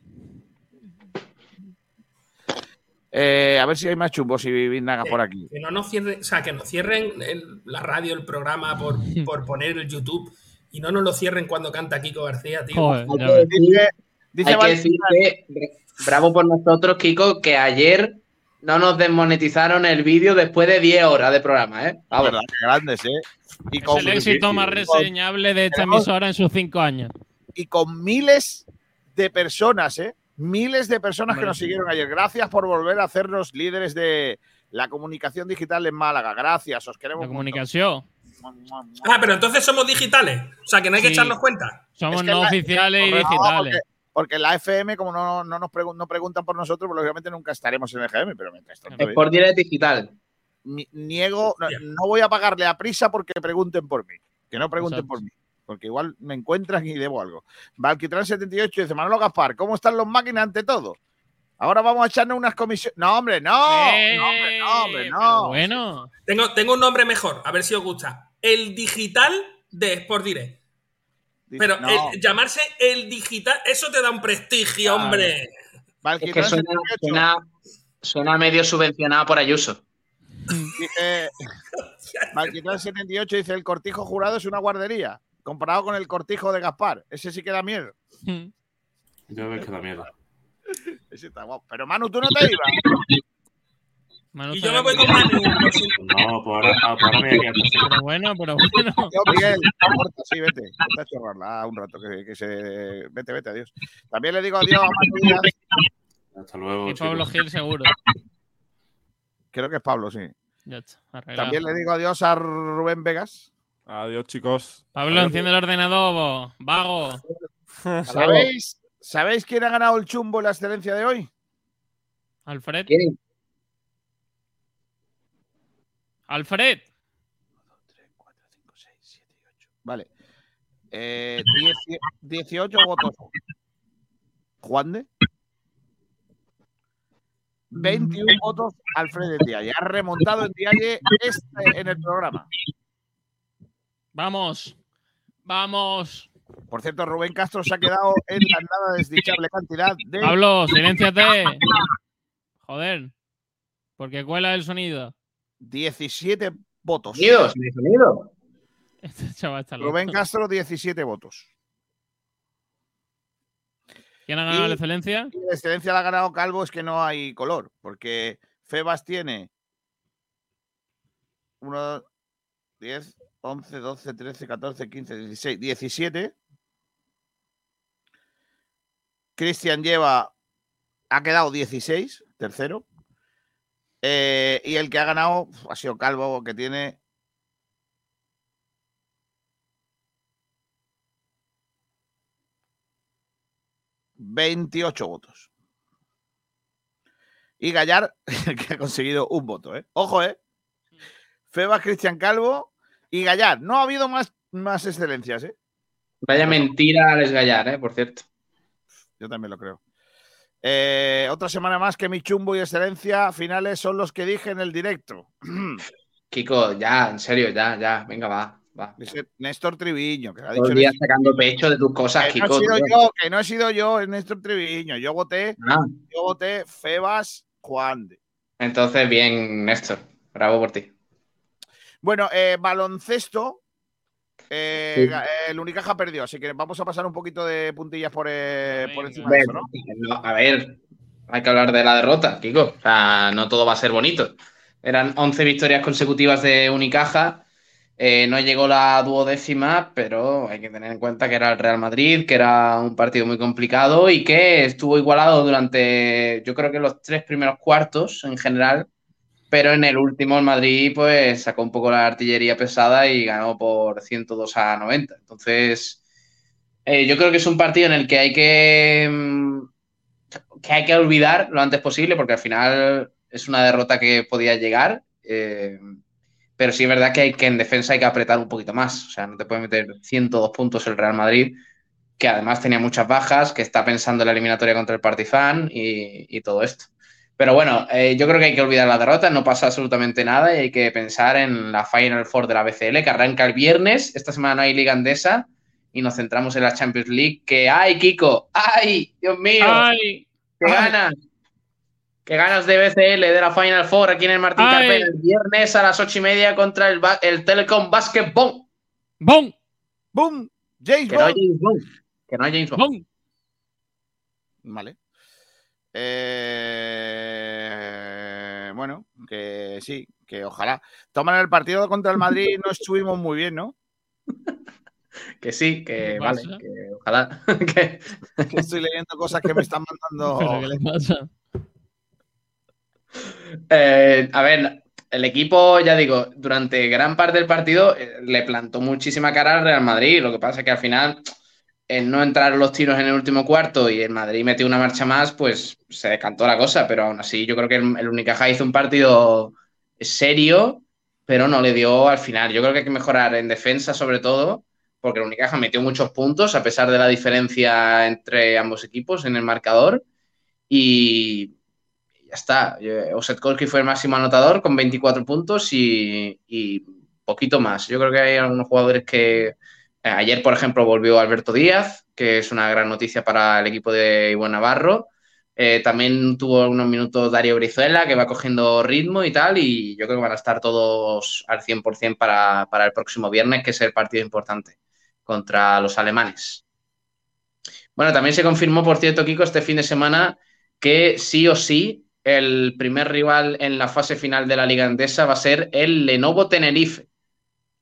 Eh, a ver si hay más chumbos y vinagras por aquí. Que no nos cierren, o sea, que nos cierren el- la radio, el programa por, [LAUGHS] por poner el YouTube y no nos lo cierren cuando canta Kiko García, tío. Joder, decir, dice hay que Val- decir que bravo por nosotros, Kiko, que ayer no nos desmonetizaron el vídeo después de 10 horas de programa, ¿eh? La Vamos. verdad, que grandes, ¿eh? Y Es con, el éxito más reseñable de esta emisora en sus cinco años. y con miles de personas, ¿eh? Miles de personas que nos siguieron ayer. Gracias por volver a hacernos líderes de la comunicación digital en Málaga. Gracias, os queremos. La mucho. comunicación. Ah, pero entonces somos digitales. O sea, que no hay que Sí. echarnos cuenta. Somos Es que no la- oficiales y digitales. Porque, la FM, como no, no nos pregun- no preguntan por nosotros, pues lógicamente nunca estaremos en el FM, pero mientras tanto, Sport Direct Digital. ni- niego, no, no voy a pagarle a prisa porque pregunten por mí. Que no pregunten Exacto. por mí. Porque igual me encuentran y debo algo. Valquitran78 dice: Manolo Gaspar, ¿cómo están los máquinas ante todo? Ahora vamos a echarnos unas comisiones. No, hombre, no. no, hombre, no, hombre, no. Pero bueno. Tengo, tengo un nombre mejor, a ver si os gusta. El digital de Sport Direct. Pero no. el- llamarse el digital, eso te da un prestigio, hombre. Es que suena, suena, suena medio subvencionado por Ayuso. Dice, [LAUGHS] Valquitran78 dice: El cortijo jurado es una guardería. Comparado con el cortijo de Gaspar. Ese sí que da miedo. Ya ves que da miedo. [LAUGHS] Ese está guapo. Pero Manu, tú no te ibas. [LAUGHS] Manu Y yo me voy con Manu. por [LAUGHS] No, pues ahora, ah, me voy a quedar así. Pero bueno, pero bueno. Yo, Miguel, sí, vete. Vete a chorrarla un rato, que, que se. Vete, vete, adiós. También le digo adiós a Manu. Hasta luego. Y Pablo chicos. Gil seguro. Creo que es Pablo, sí. Ya está. También le digo adiós a Rubén Vegas. Adiós, chicos. Pablo, enciende el ordenador, vago. [LAUGHS] ¿Sabéis, ¿Sabéis quién ha ganado el chumbo en la excelencia de hoy? Alfred. ¿Quién? Alfred. Vale. Eh, dieci- 18 votos. Juan de. 21 votos Alfred Ndiaye. Ha remontado Ndiaye este en el programa. Vamos, vamos. Por cierto, Rubén Castro se ha quedado en la nada desdichable cantidad de Pablo, silénciate. Joder. Porque cuela el sonido. 17 votos. Sonido, sin sonido. Este chaval está loco. Rubén Castro, 17 votos. ¿Quién ha ganado Y- la excelencia? Y la excelencia la ha ganado Calvo, es que no hay color, porque Febas tiene 1, 10, 11, 12, 13, 14, 15, 16, 17. Cristian lleva, ha quedado 16, tercero. Eh, y el que ha ganado ha sido Calvo, que tiene ...28 votos. Y Gallar, [LAUGHS] que ha conseguido un voto, ¿eh? Ojo, ¿eh? Febas, Cristian Calvo y Gallar. No ha habido más, más excelencias, ¿eh? Vaya mentira Alex Gallar, ¿eh? Por cierto. Yo también lo creo. Eh, otra semana más que mi chumbo y excelencia finales son los que dije en el directo. [CLEARS THROAT] Kiko, ya, en serio, ya, ya. Venga, va. va. Dice Néstor Triviño, que ha dicho Néstor- sacando pecho de tus cosas, que no, Kiko. he sido yo, que no he sido yo, es Néstor Triviño. Yo voté, Ah, yo voté Febas Juan entonces, bien, Néstor. Bravo por ti. Bueno, eh, baloncesto. Eh, Sí. el Unicaja perdió, así que vamos a pasar un poquito de puntillas por, eh, por encima A de ver, eso, ¿no? no, a ver, hay que hablar de la derrota, Kiko. O sea, no todo va a ser bonito. Eran 11 victorias consecutivas de Unicaja. Eh, no llegó la duodécima, pero hay que tener en cuenta que era el Real Madrid, que era un partido muy complicado y que estuvo igualado durante, yo creo que los tres primeros cuartos en general, pero en el último el Madrid pues sacó un poco la artillería pesada y ganó por 102 a 90. Entonces, eh, yo creo que es un partido en el que hay que, mm, que hay que olvidar lo antes posible, porque al final es una derrota que podía llegar. eh, pero sí es verdad que, hay, que en defensa hay que apretar un poquito más. O sea, no te puede meter 102 puntos el Real Madrid, que además tenía muchas bajas, que está pensando en la eliminatoria contra el Partizan y todo esto. Pero bueno, eh, yo creo que hay que olvidar la derrota, no pasa absolutamente nada y hay que pensar en la Final Four de la BCL, que arranca el viernes. Esta semana no hay Liga Andesa y nos centramos en la Champions League. Que ¡ay, Kiko! ¡Ay, Dios mío! ¡Ay! ¡Qué ganas! ¡Qué ganas de BCL, de la Final Four aquí en el Martín. Carpena el viernes a las ocho y media contra el, el Telecom Basketball! ¡Bum! ¡Bum! James Que no hay Bond. James Bond. Que no hay James Bond. ¡Bum! Vale. Eh, bueno, que sí, que ojalá. Toman el partido contra el Madrid no estuvimos muy bien, ¿no? [LAUGHS] Que sí, que ¿Qué vale, pasa? que ojalá. [LAUGHS] que- Que estoy leyendo cosas que me están [LAUGHS] ¿Pero mandando. qué le pasa? Eh, a ver, el equipo, ya digo, durante gran parte del partido eh, le plantó muchísima cara al Real Madrid. Lo que pasa es que al final, no entraron los tiros en el último cuarto y el Madrid metió una marcha más, pues se decantó la cosa. Pero aún así, yo creo que el, Unicaja hizo un partido serio, pero no le dio al final. Yo creo que hay que mejorar en defensa, sobre todo, porque el Unicaja metió muchos puntos a pesar de la diferencia entre ambos equipos en el marcador. Y, ya está. Eh, Osetkowski fue el máximo anotador con 24 puntos y, y poquito más. Yo creo que hay algunos jugadores que. Eh, ayer, por ejemplo, volvió Alberto Díaz, que es una gran noticia para el equipo de Iván Navarro. Eh, también tuvo algunos minutos Darío Brizuela, que va cogiendo ritmo y tal, y yo creo que van a estar todos al 100% para, para el próximo viernes, que es el partido importante contra los alemanes. Bueno, también se confirmó, por cierto, Kiko, este fin de semana que sí o sí el primer rival en la fase final de la Liga Andesa va a ser el Lenovo Tenerife. Eh,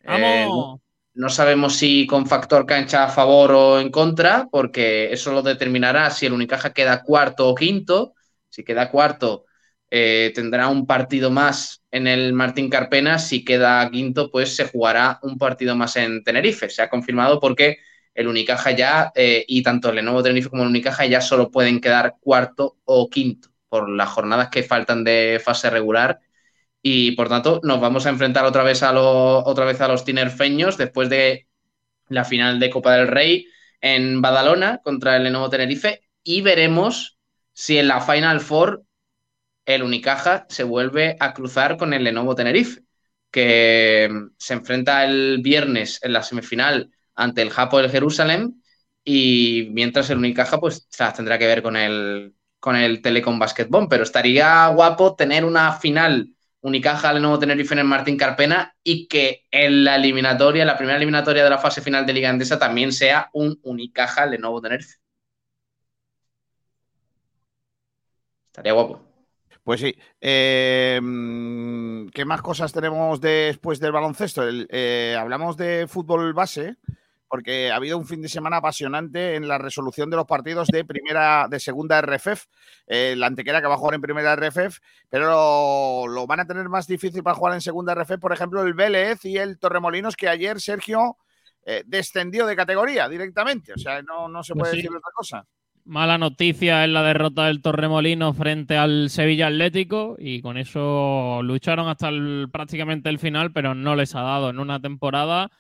¡Vamos! No sabemos si con factor cancha a favor o en contra, porque eso lo determinará si el Unicaja queda cuarto o quinto. Si queda cuarto, eh, tendrá un partido más en el Martín Carpena. Si queda quinto, pues se jugará un partido más en Tenerife. Se ha confirmado porque el Unicaja ya, eh, y tanto el Lenovo Tenerife como el Unicaja ya solo pueden quedar cuarto o quinto por las jornadas que faltan de fase regular y por tanto nos vamos a enfrentar otra vez a, lo- otra vez a los tinerfeños después de la final de Copa del Rey en Badalona contra el Lenovo Tenerife y veremos si en la Final Four el Unicaja se vuelve a cruzar con el Lenovo Tenerife, que se enfrenta el viernes en la semifinal ante el Japo del Jerusalén y mientras el Unicaja pues tendrá que ver con el, con el Telecom Basketball, pero estaría guapo tener una final Unicaja Lenovo Tenerife en el Martín Carpena y que en la eliminatoria, la primera eliminatoria de la fase final de Liga Andesa también sea un Unicaja Lenovo Tenerife. Estaría guapo. Pues sí. Eh, mm, ¿Qué más cosas tenemos después del baloncesto? Eh, hablamos de fútbol base, porque ha habido un fin de semana apasionante en la resolución de los partidos de primera, de segunda RFF. Eh, la antequera que va a jugar en primera RFF, pero lo, lo van a tener más difícil para jugar en segunda RFF, por ejemplo, el Vélez y el Torremolinos, que ayer Sergio eh, descendió de categoría directamente. O sea, no, no se Pues puede sí. decir otra cosa. Mala noticia es la derrota del Torremolino frente al Sevilla Atlético y con eso lucharon hasta el- prácticamente el final, pero no les ha dado en una temporada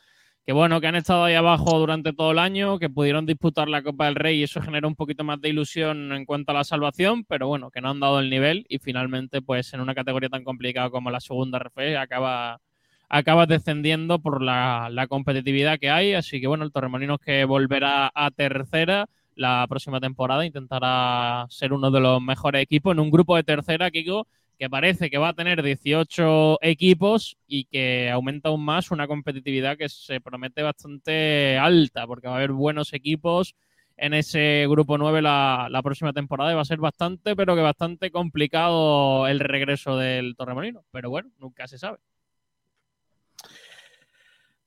que bueno, que han estado ahí abajo durante todo el año, que pudieron disputar la Copa del Rey y eso generó un poquito más de ilusión en cuanto a la salvación, pero bueno, que no han dado el nivel y finalmente pues en una categoría tan complicada como la segunda RF acaba acabas descendiendo por la, la competitividad que hay. Así que bueno, el Torremolinos que volverá a tercera la próxima temporada, intentará ser uno de los mejores equipos en un grupo de tercera, Kiko, que parece que va a tener 18 equipos y que aumenta aún más una competitividad que se promete bastante alta, porque va a haber buenos equipos en ese grupo 9 la, la próxima temporada y va a ser bastante, pero que bastante complicado el regreso del Torremolino. Pero bueno, nunca se sabe.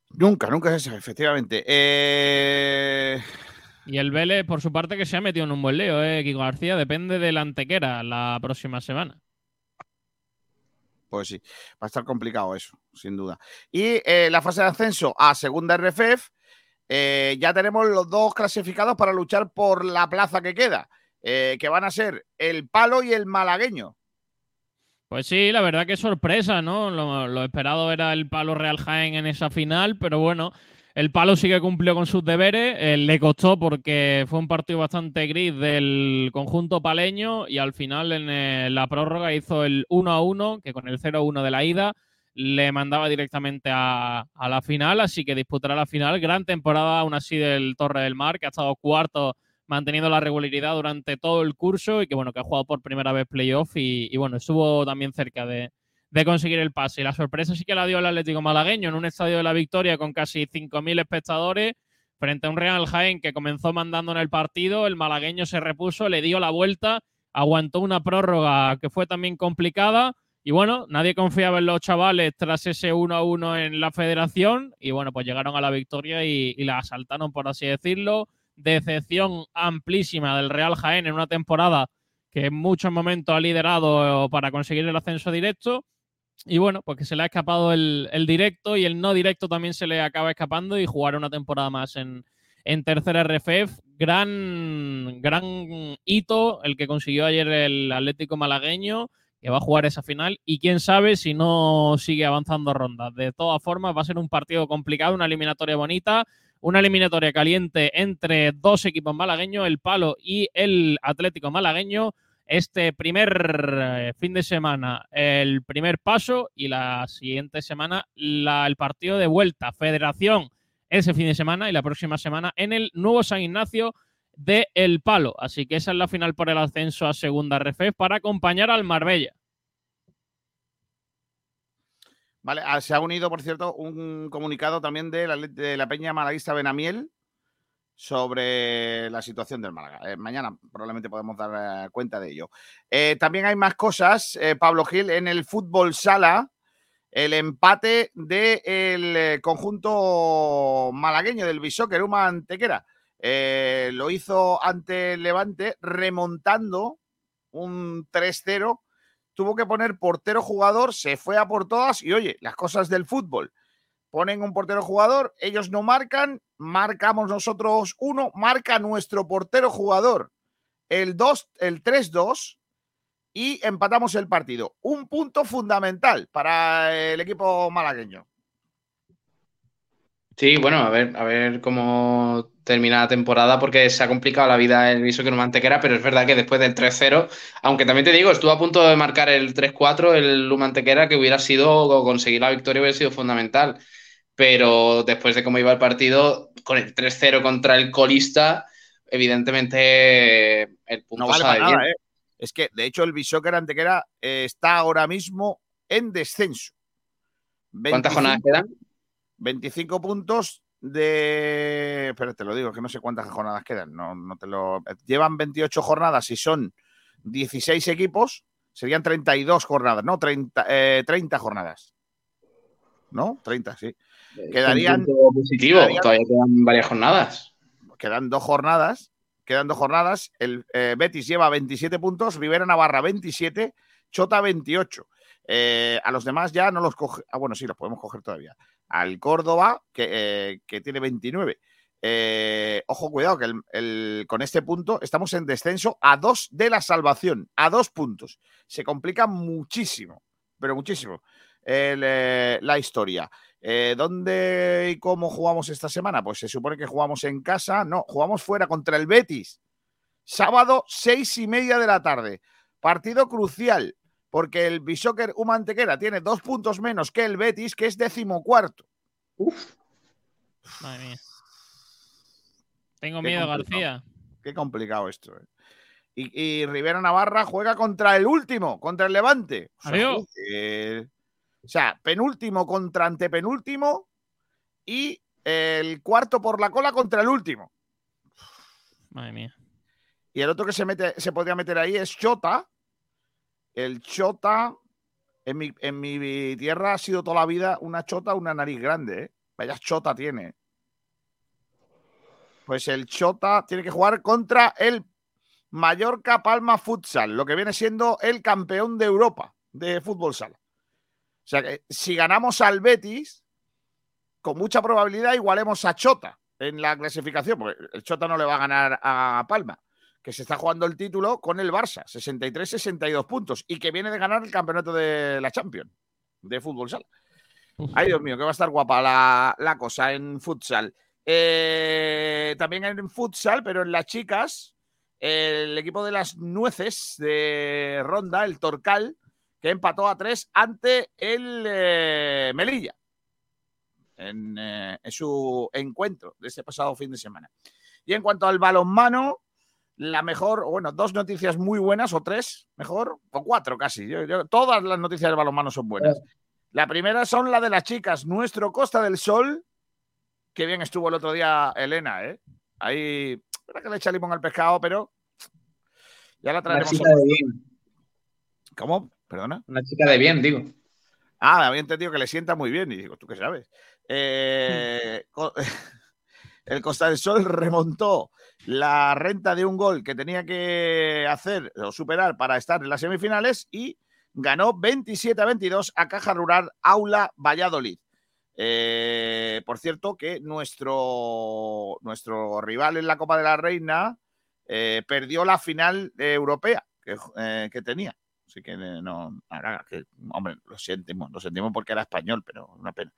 Nunca, nunca se sabe, efectivamente. Eh, Y el Vélez, por su parte, que se ha metido en un buen lío, ¿eh? Kiko García, depende de la antequera la próxima semana. Pues sí, va a estar complicado eso, sin duda. Y eh, la fase de ascenso a segunda RFF, eh, ya tenemos los dos clasificados para luchar por la plaza que queda, eh, que van a ser el Palo y el Malagueño. Pues sí, la verdad que sorpresa, ¿no? Lo, lo esperado era el Palo Real Jaén en esa final, pero bueno, el Palo sí que cumplió con sus deberes. eh, le costó porque fue un partido bastante gris del conjunto paleño y al final en eh, la prórroga hizo el 1 a 1, que con el 0 a 1 de la ida le mandaba directamente a, la final, así que disputará la final. Gran temporada aún así del Torre del Mar, que ha estado cuarto manteniendo la regularidad durante todo el curso y que bueno, que ha jugado por primera vez playoff y, y bueno, estuvo también cerca de, de conseguir el pase. Y la sorpresa sí que la dio el Atlético Malagueño en un estadio de la Victoria con casi 5.000 espectadores frente a un Real Jaén que comenzó mandando en el partido, el malagueño se repuso, le dio la vuelta, aguantó una prórroga que fue también complicada y bueno, nadie confiaba en los chavales tras ese 1 a 1 en la federación y bueno, pues llegaron a la victoria y, y la asaltaron, por así decirlo. Decepción amplísima del Real Jaén en una temporada que en muchos momentos ha liderado para conseguir el ascenso directo. Y bueno, pues que se le ha escapado el, directo y el no directo también se le acaba escapando y jugar una temporada más en, en tercera RFF. Gran, gran hito el que consiguió ayer el Atlético Malagueño, que va a jugar esa final. Y quién sabe si no sigue avanzando rondas. De todas formas, va a ser un partido complicado, una eliminatoria bonita, una eliminatoria caliente entre dos equipos malagueños, el Palo y el Atlético Malagueño este primer eh, fin de semana el primer paso y la siguiente semana el partido de vuelta. Federación ese fin de semana y la próxima semana en el nuevo San Ignacio de El Palo. Así que esa es la final por el ascenso a segunda RFF para acompañar al Marbella. Vale, ah, se ha unido, por cierto, un comunicado también de la, de la Peña Malaguista Benamiel sobre la situación del Málaga. Eh, mañana probablemente podemos dar eh, cuenta de ello. Eh, también hay más cosas, Pablo Gil, en el fútbol sala, el empate del conjunto malagueño del Bisóquer, Uma Antequera. Lo hizo ante Levante remontando un 3-0 tuvo que poner portero jugador, se fue a por todas y oye, las cosas del fútbol. Ponen un portero jugador, ellos no marcan, marcamos nosotros uno, marca nuestro portero jugador el 2, el 3-2 y empatamos el partido. Un punto fundamental para el equipo malagueño. Sí, bueno, a ver, a ver cómo termina la temporada porque se ha complicado la vida el Viso que no Mantequera, pero es verdad que después del 3-0, aunque también te digo, estuvo a punto de marcar el 3-4 el Lumantequera, que hubiera sido, conseguir la victoria hubiera sido fundamental. Pero después de cómo iba el partido, con el 3-0 contra el colista, evidentemente el punto No vale para nada. ¿eh? Es que, de hecho, el Bishoker Antequera eh, está ahora mismo en descenso. ¿Cuántas jornadas quedan? 25 puntos de. Espera, te lo digo, que no sé cuántas jornadas quedan. No, no te lo... Llevan 28 jornadas y son 16 equipos. Serían 32 jornadas, ¿no? 30, eh, 30 jornadas. ¿No? 30, sí. Quedarían. Un punto positivo, quedarían- todavía quedan varias jornadas. quedan dos jornadas. Quedan dos jornadas. El eh, Betis lleva 27 puntos, Rivera Navarra 27, Chota 28. Eh, a los demás ya no los coge. Ah, bueno, sí, los podemos coger todavía. Al Córdoba, que, eh, que tiene 29. Eh, ojo, cuidado, que el- el- con este punto estamos en descenso a dos de la salvación, a dos puntos. Se complica muchísimo, pero muchísimo el, eh, la historia. Eh, ¿Dónde y cómo jugamos esta semana? Pues se supone que jugamos en casa. No, jugamos fuera contra el Betis. Sábado, seis y media de la tarde. Partido crucial, porque el Bishoker Humantequera tiene dos puntos menos que el Betis, que es decimocuarto. Madre mía. Tengo Qué miedo, complicado. García. Qué complicado esto. eh. Y, y Rivera Navarra juega contra el último, contra el Levante. O sea, Adiós. joder. O sea, penúltimo contra antepenúltimo y el cuarto por la cola contra el último. Madre mía. Y el otro que se, mete, se podría meter ahí es Chota. El Chota, en mi, en mi tierra ha sido toda la vida una Chota, una nariz grande. ¿eh? Vaya Chota tiene. Pues el Chota tiene que jugar contra el Mallorca Palma Futsal, lo que viene siendo el campeón de Europa de fútbol sala. O sea que si ganamos al Betis, con mucha probabilidad igualemos a Chota en la clasificación, porque el Chota no le va a ganar a Palma, que se está jugando el título con el Barça, 63-62 puntos, y que viene de ganar el campeonato de la Champions de fútbol sala. Ay, Dios mío, que va a estar guapa la, la cosa en futsal. Eh, también en futsal, pero en las chicas, el equipo de las nueces de Ronda, el Torcal, que empató a tres ante el eh, Melilla en, eh, en su encuentro de este pasado fin de semana. Y en cuanto al balonmano, la mejor, bueno, dos noticias muy buenas, o tres, mejor, o cuatro casi. Yo- yo- todas las noticias del balonmano son buenas. La primera son la de las chicas, nuestro Costa del Sol. Qué bien estuvo el otro día Elena, ¿eh? Ahí, verdad que le echa limón al pescado, pero ya la traeremos. bien. ¿Cómo? Perdona. Una chica de bien, digo. Ah, había entendido que le sienta muy bien. Y digo, ¿tú qué sabes? Eh, [LAUGHS] [LAUGHS] el Costa del Sol remontó la renta de un gol que tenía que hacer o superar para estar en las semifinales y ganó 27 a 22 a Caja Rural Aula Valladolid. Eh, por cierto, que nuestro, nuestro rival en la Copa de la Reina eh, perdió la final europea que, que tenía. Así que eh, no, ahora que, hombre, lo sentimos, lo sentimos porque era español, pero una pena.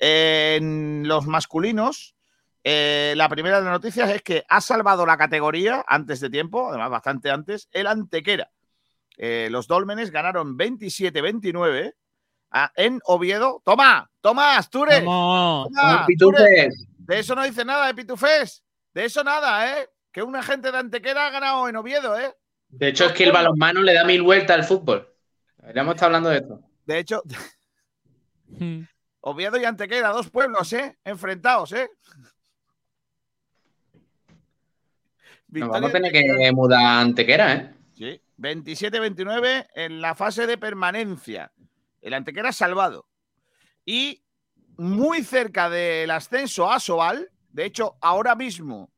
En los masculinos, eh, la primera de las noticias es que ha salvado la categoría antes de tiempo, además bastante antes, el Antequera. Eh, los Dólmenes ganaron 27-29 a- en Oviedo. ¡Toma! ¡Toma, Astures! ¡Toma. Astures! De eso no dice nada, de Pitufés. De eso nada, ¿eh? Que un agente de Antequera ha ganado en Oviedo, ¿eh? De hecho, es que el balonmano le da mil vueltas al fútbol. Deberíamos estar hablando de esto. De hecho, [LAUGHS] Oviedo y Antequera, dos pueblos, ¿eh? Enfrentados, ¿eh? Nos vamos a tener que mudar a Antequera, ¿eh? Sí, 27-29 en la fase de permanencia. El Antequera salvado. Y muy cerca del ascenso a Sobal, de hecho, ahora mismo,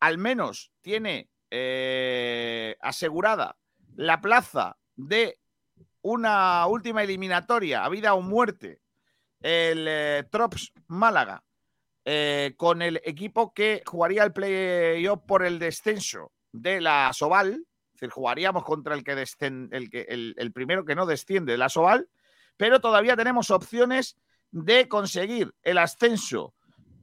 al menos tiene eh, asegurada la plaza de una última eliminatoria a vida o muerte, el eh, Trops Málaga, eh, con el equipo que jugaría el playoff por el descenso de la Soval, es decir, jugaríamos contra el que descen- el, que, el, el primero que no desciende de la Soval, pero todavía tenemos opciones de conseguir el ascenso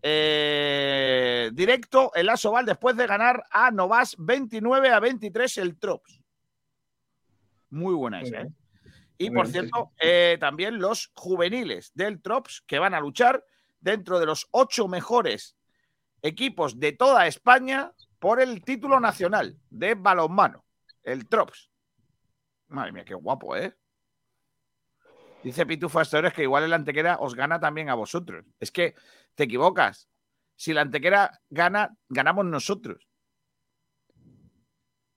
eh, directo el Asobal después de ganar a Novas 29 a 23 el Trops. Muy buena esa. ¿eh? Y por cierto, eh, también los juveniles del Trops que van a luchar dentro de los ocho mejores equipos de toda España por el título nacional de balonmano, el Trops. Madre mía, qué guapo, ¿eh? Dice Pitufo Astores que igual el Antequera os gana también a vosotros. Es que te equivocas. Si la Antequera gana, ganamos nosotros.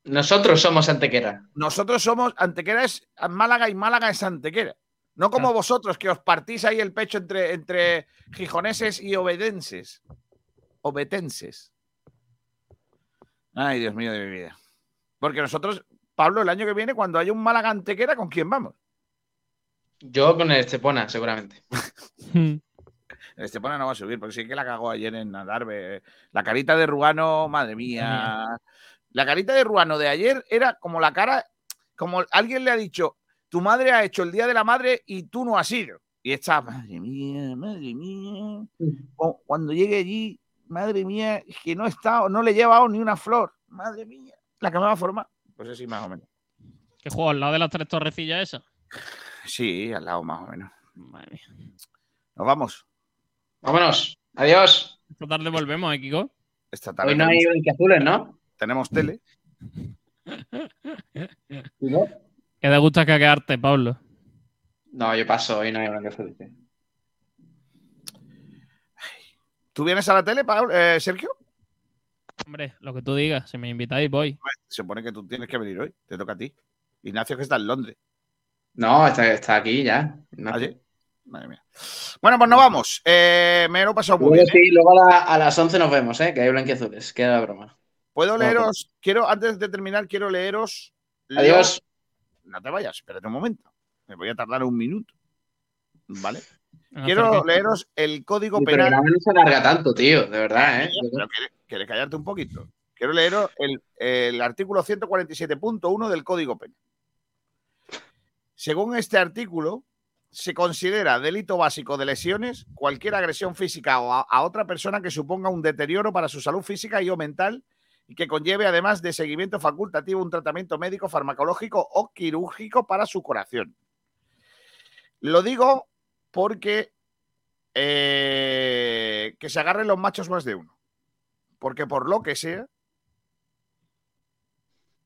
Nosotros somos Antequera. Nosotros somos Antequera es Málaga y Málaga es Antequera. No como vosotros que os partís ahí el pecho entre, entre gijoneses y obedenses. Obetenses. Ay, Dios mío de mi vida. Porque nosotros, Pablo, el año que viene, cuando haya un Málaga Antequera, ¿con quién vamos? Yo con el Estepona, seguramente. El Estepona no va a subir, porque sí que la cagó ayer en Adarve. La carita de Ruano, madre mía. La carita de Ruano de ayer era como la cara, como alguien le ha dicho, tu madre ha hecho el Día de la Madre y tú no has ido. Y está, madre mía, madre mía. O Cuando llegue allí, madre mía, es que no he estado, no le he llevado ni una flor. Madre mía. La que me va a formar. Pues así más o menos. ¿Qué juego? ¿Al lado de las tres torrecillas esas? Sí, al lado más o menos. Madre mía. Nos vamos. Vámonos. Adiós. Esta tarde volvemos, ¿eh, Kiko? Esta tarde Hoy no hay blanquiazules, ¿no? tenemos tele. [LAUGHS] ¿Qué te gusta caquearte, Pablo? No, yo paso. Hoy no hay blanquiazules. tío. ¿Tú vienes a la tele, Pablo- eh, Sergio? Hombre, lo que tú digas. Si me invitáis, voy. Se supone que tú tienes que venir hoy. Te toca a ti. Ignacio que está en Londres. No, está, está aquí ya. No. ¿Ah, sí? Madre mía. Bueno, pues nos vamos. Eh, me lo he pasado muy Luego, bien. ¿eh? sí, luego a, la- a las 11 nos vemos, ¿eh? Que hay blanquiazules. Queda la broma. Puedo leeros, quiero, antes de terminar, quiero leeros. Adiós. No te vayas, espérate un momento. Me voy a tardar un minuto. ¿Vale? Quiero leeros el código El penal. programa no se alarga tanto, tío. De verdad, ¿eh? Pero ¿quieres, quieres callarte un poquito? Quiero leeros el, el artículo 147.1 del Código Penal. Según este artículo, se considera delito básico de lesiones cualquier agresión física a otra persona que suponga un deterioro para su salud física y o mental y que conlleve además de seguimiento facultativo un tratamiento médico, farmacológico o quirúrgico para su curación. Lo digo porque eh, que se agarren los machos más de uno. Porque por lo que sea,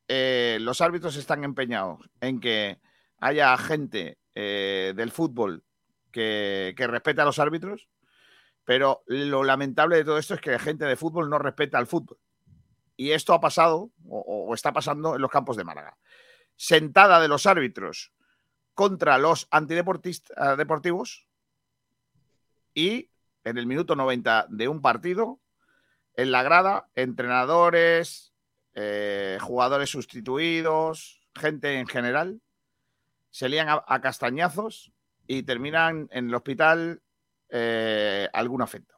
eh, los árbitros están empeñados en que haya gente eh, del fútbol que, respete a los árbitros, pero lo lamentable de todo esto es que la gente de fútbol no respeta al fútbol. Y esto ha pasado o, está pasando en los campos de Málaga. Sentada de los árbitros contra los antideportistas deportivos y en el minuto 90 de un partido, en la grada, entrenadores, eh, jugadores sustituidos, gente en general, se lían a, a castañazos y terminan en el hospital eh, algún afecto.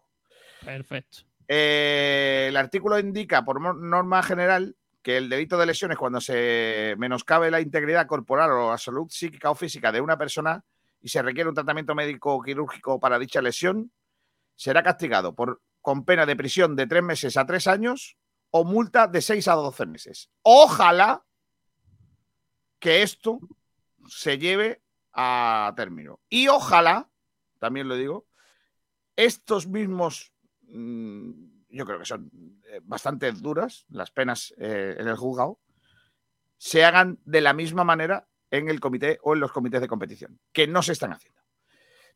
Perfecto. Eh, el artículo indica, por norma general, que el delito de lesiones, cuando se menoscabe la integridad corporal o la salud psíquica o física de una persona y se requiere un tratamiento médico o quirúrgico para dicha lesión, será castigado por, con pena de prisión de tres meses a tres años o multa de seis a doce meses. Ojalá que esto se lleve a término. Y ojalá, también lo digo, estos mismos, mm, yo creo que son eh, bastante duras las penas eh, en el juzgado, se hagan de la misma manera en el comité o en los comités de competición, que no se están haciendo.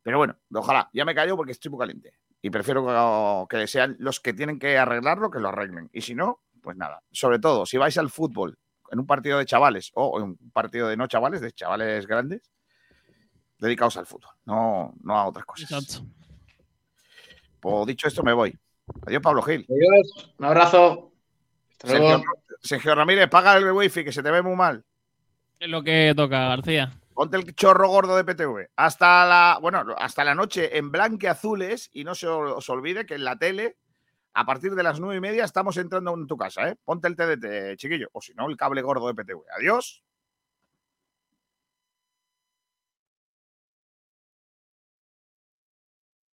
Pero bueno, ojalá, ya me callo porque estoy muy caliente y prefiero que, que sean los que tienen que arreglarlo que lo arreglen. Y si no, pues nada. Sobre todo, si vais al fútbol en un partido de chavales o en un partido de no chavales, de chavales grandes, dedicaos al fútbol, no, no a otras cosas. Exacto. Pues dicho esto, me voy. Adiós, Pablo Gil. Adiós. Un abrazo. Hasta Sergio, luego. Sergio Ramírez, paga el wifi que se te ve muy mal. Es lo que toca, García. Ponte el chorro gordo de PTV. Hasta la, bueno, hasta la noche en blanqueazules y no se os olvide que en la tele, a partir de las nueve y media, estamos entrando en tu casa, ¿eh? Ponte el TDT, chiquillo. O si no, el cable gordo de PTV. Adiós.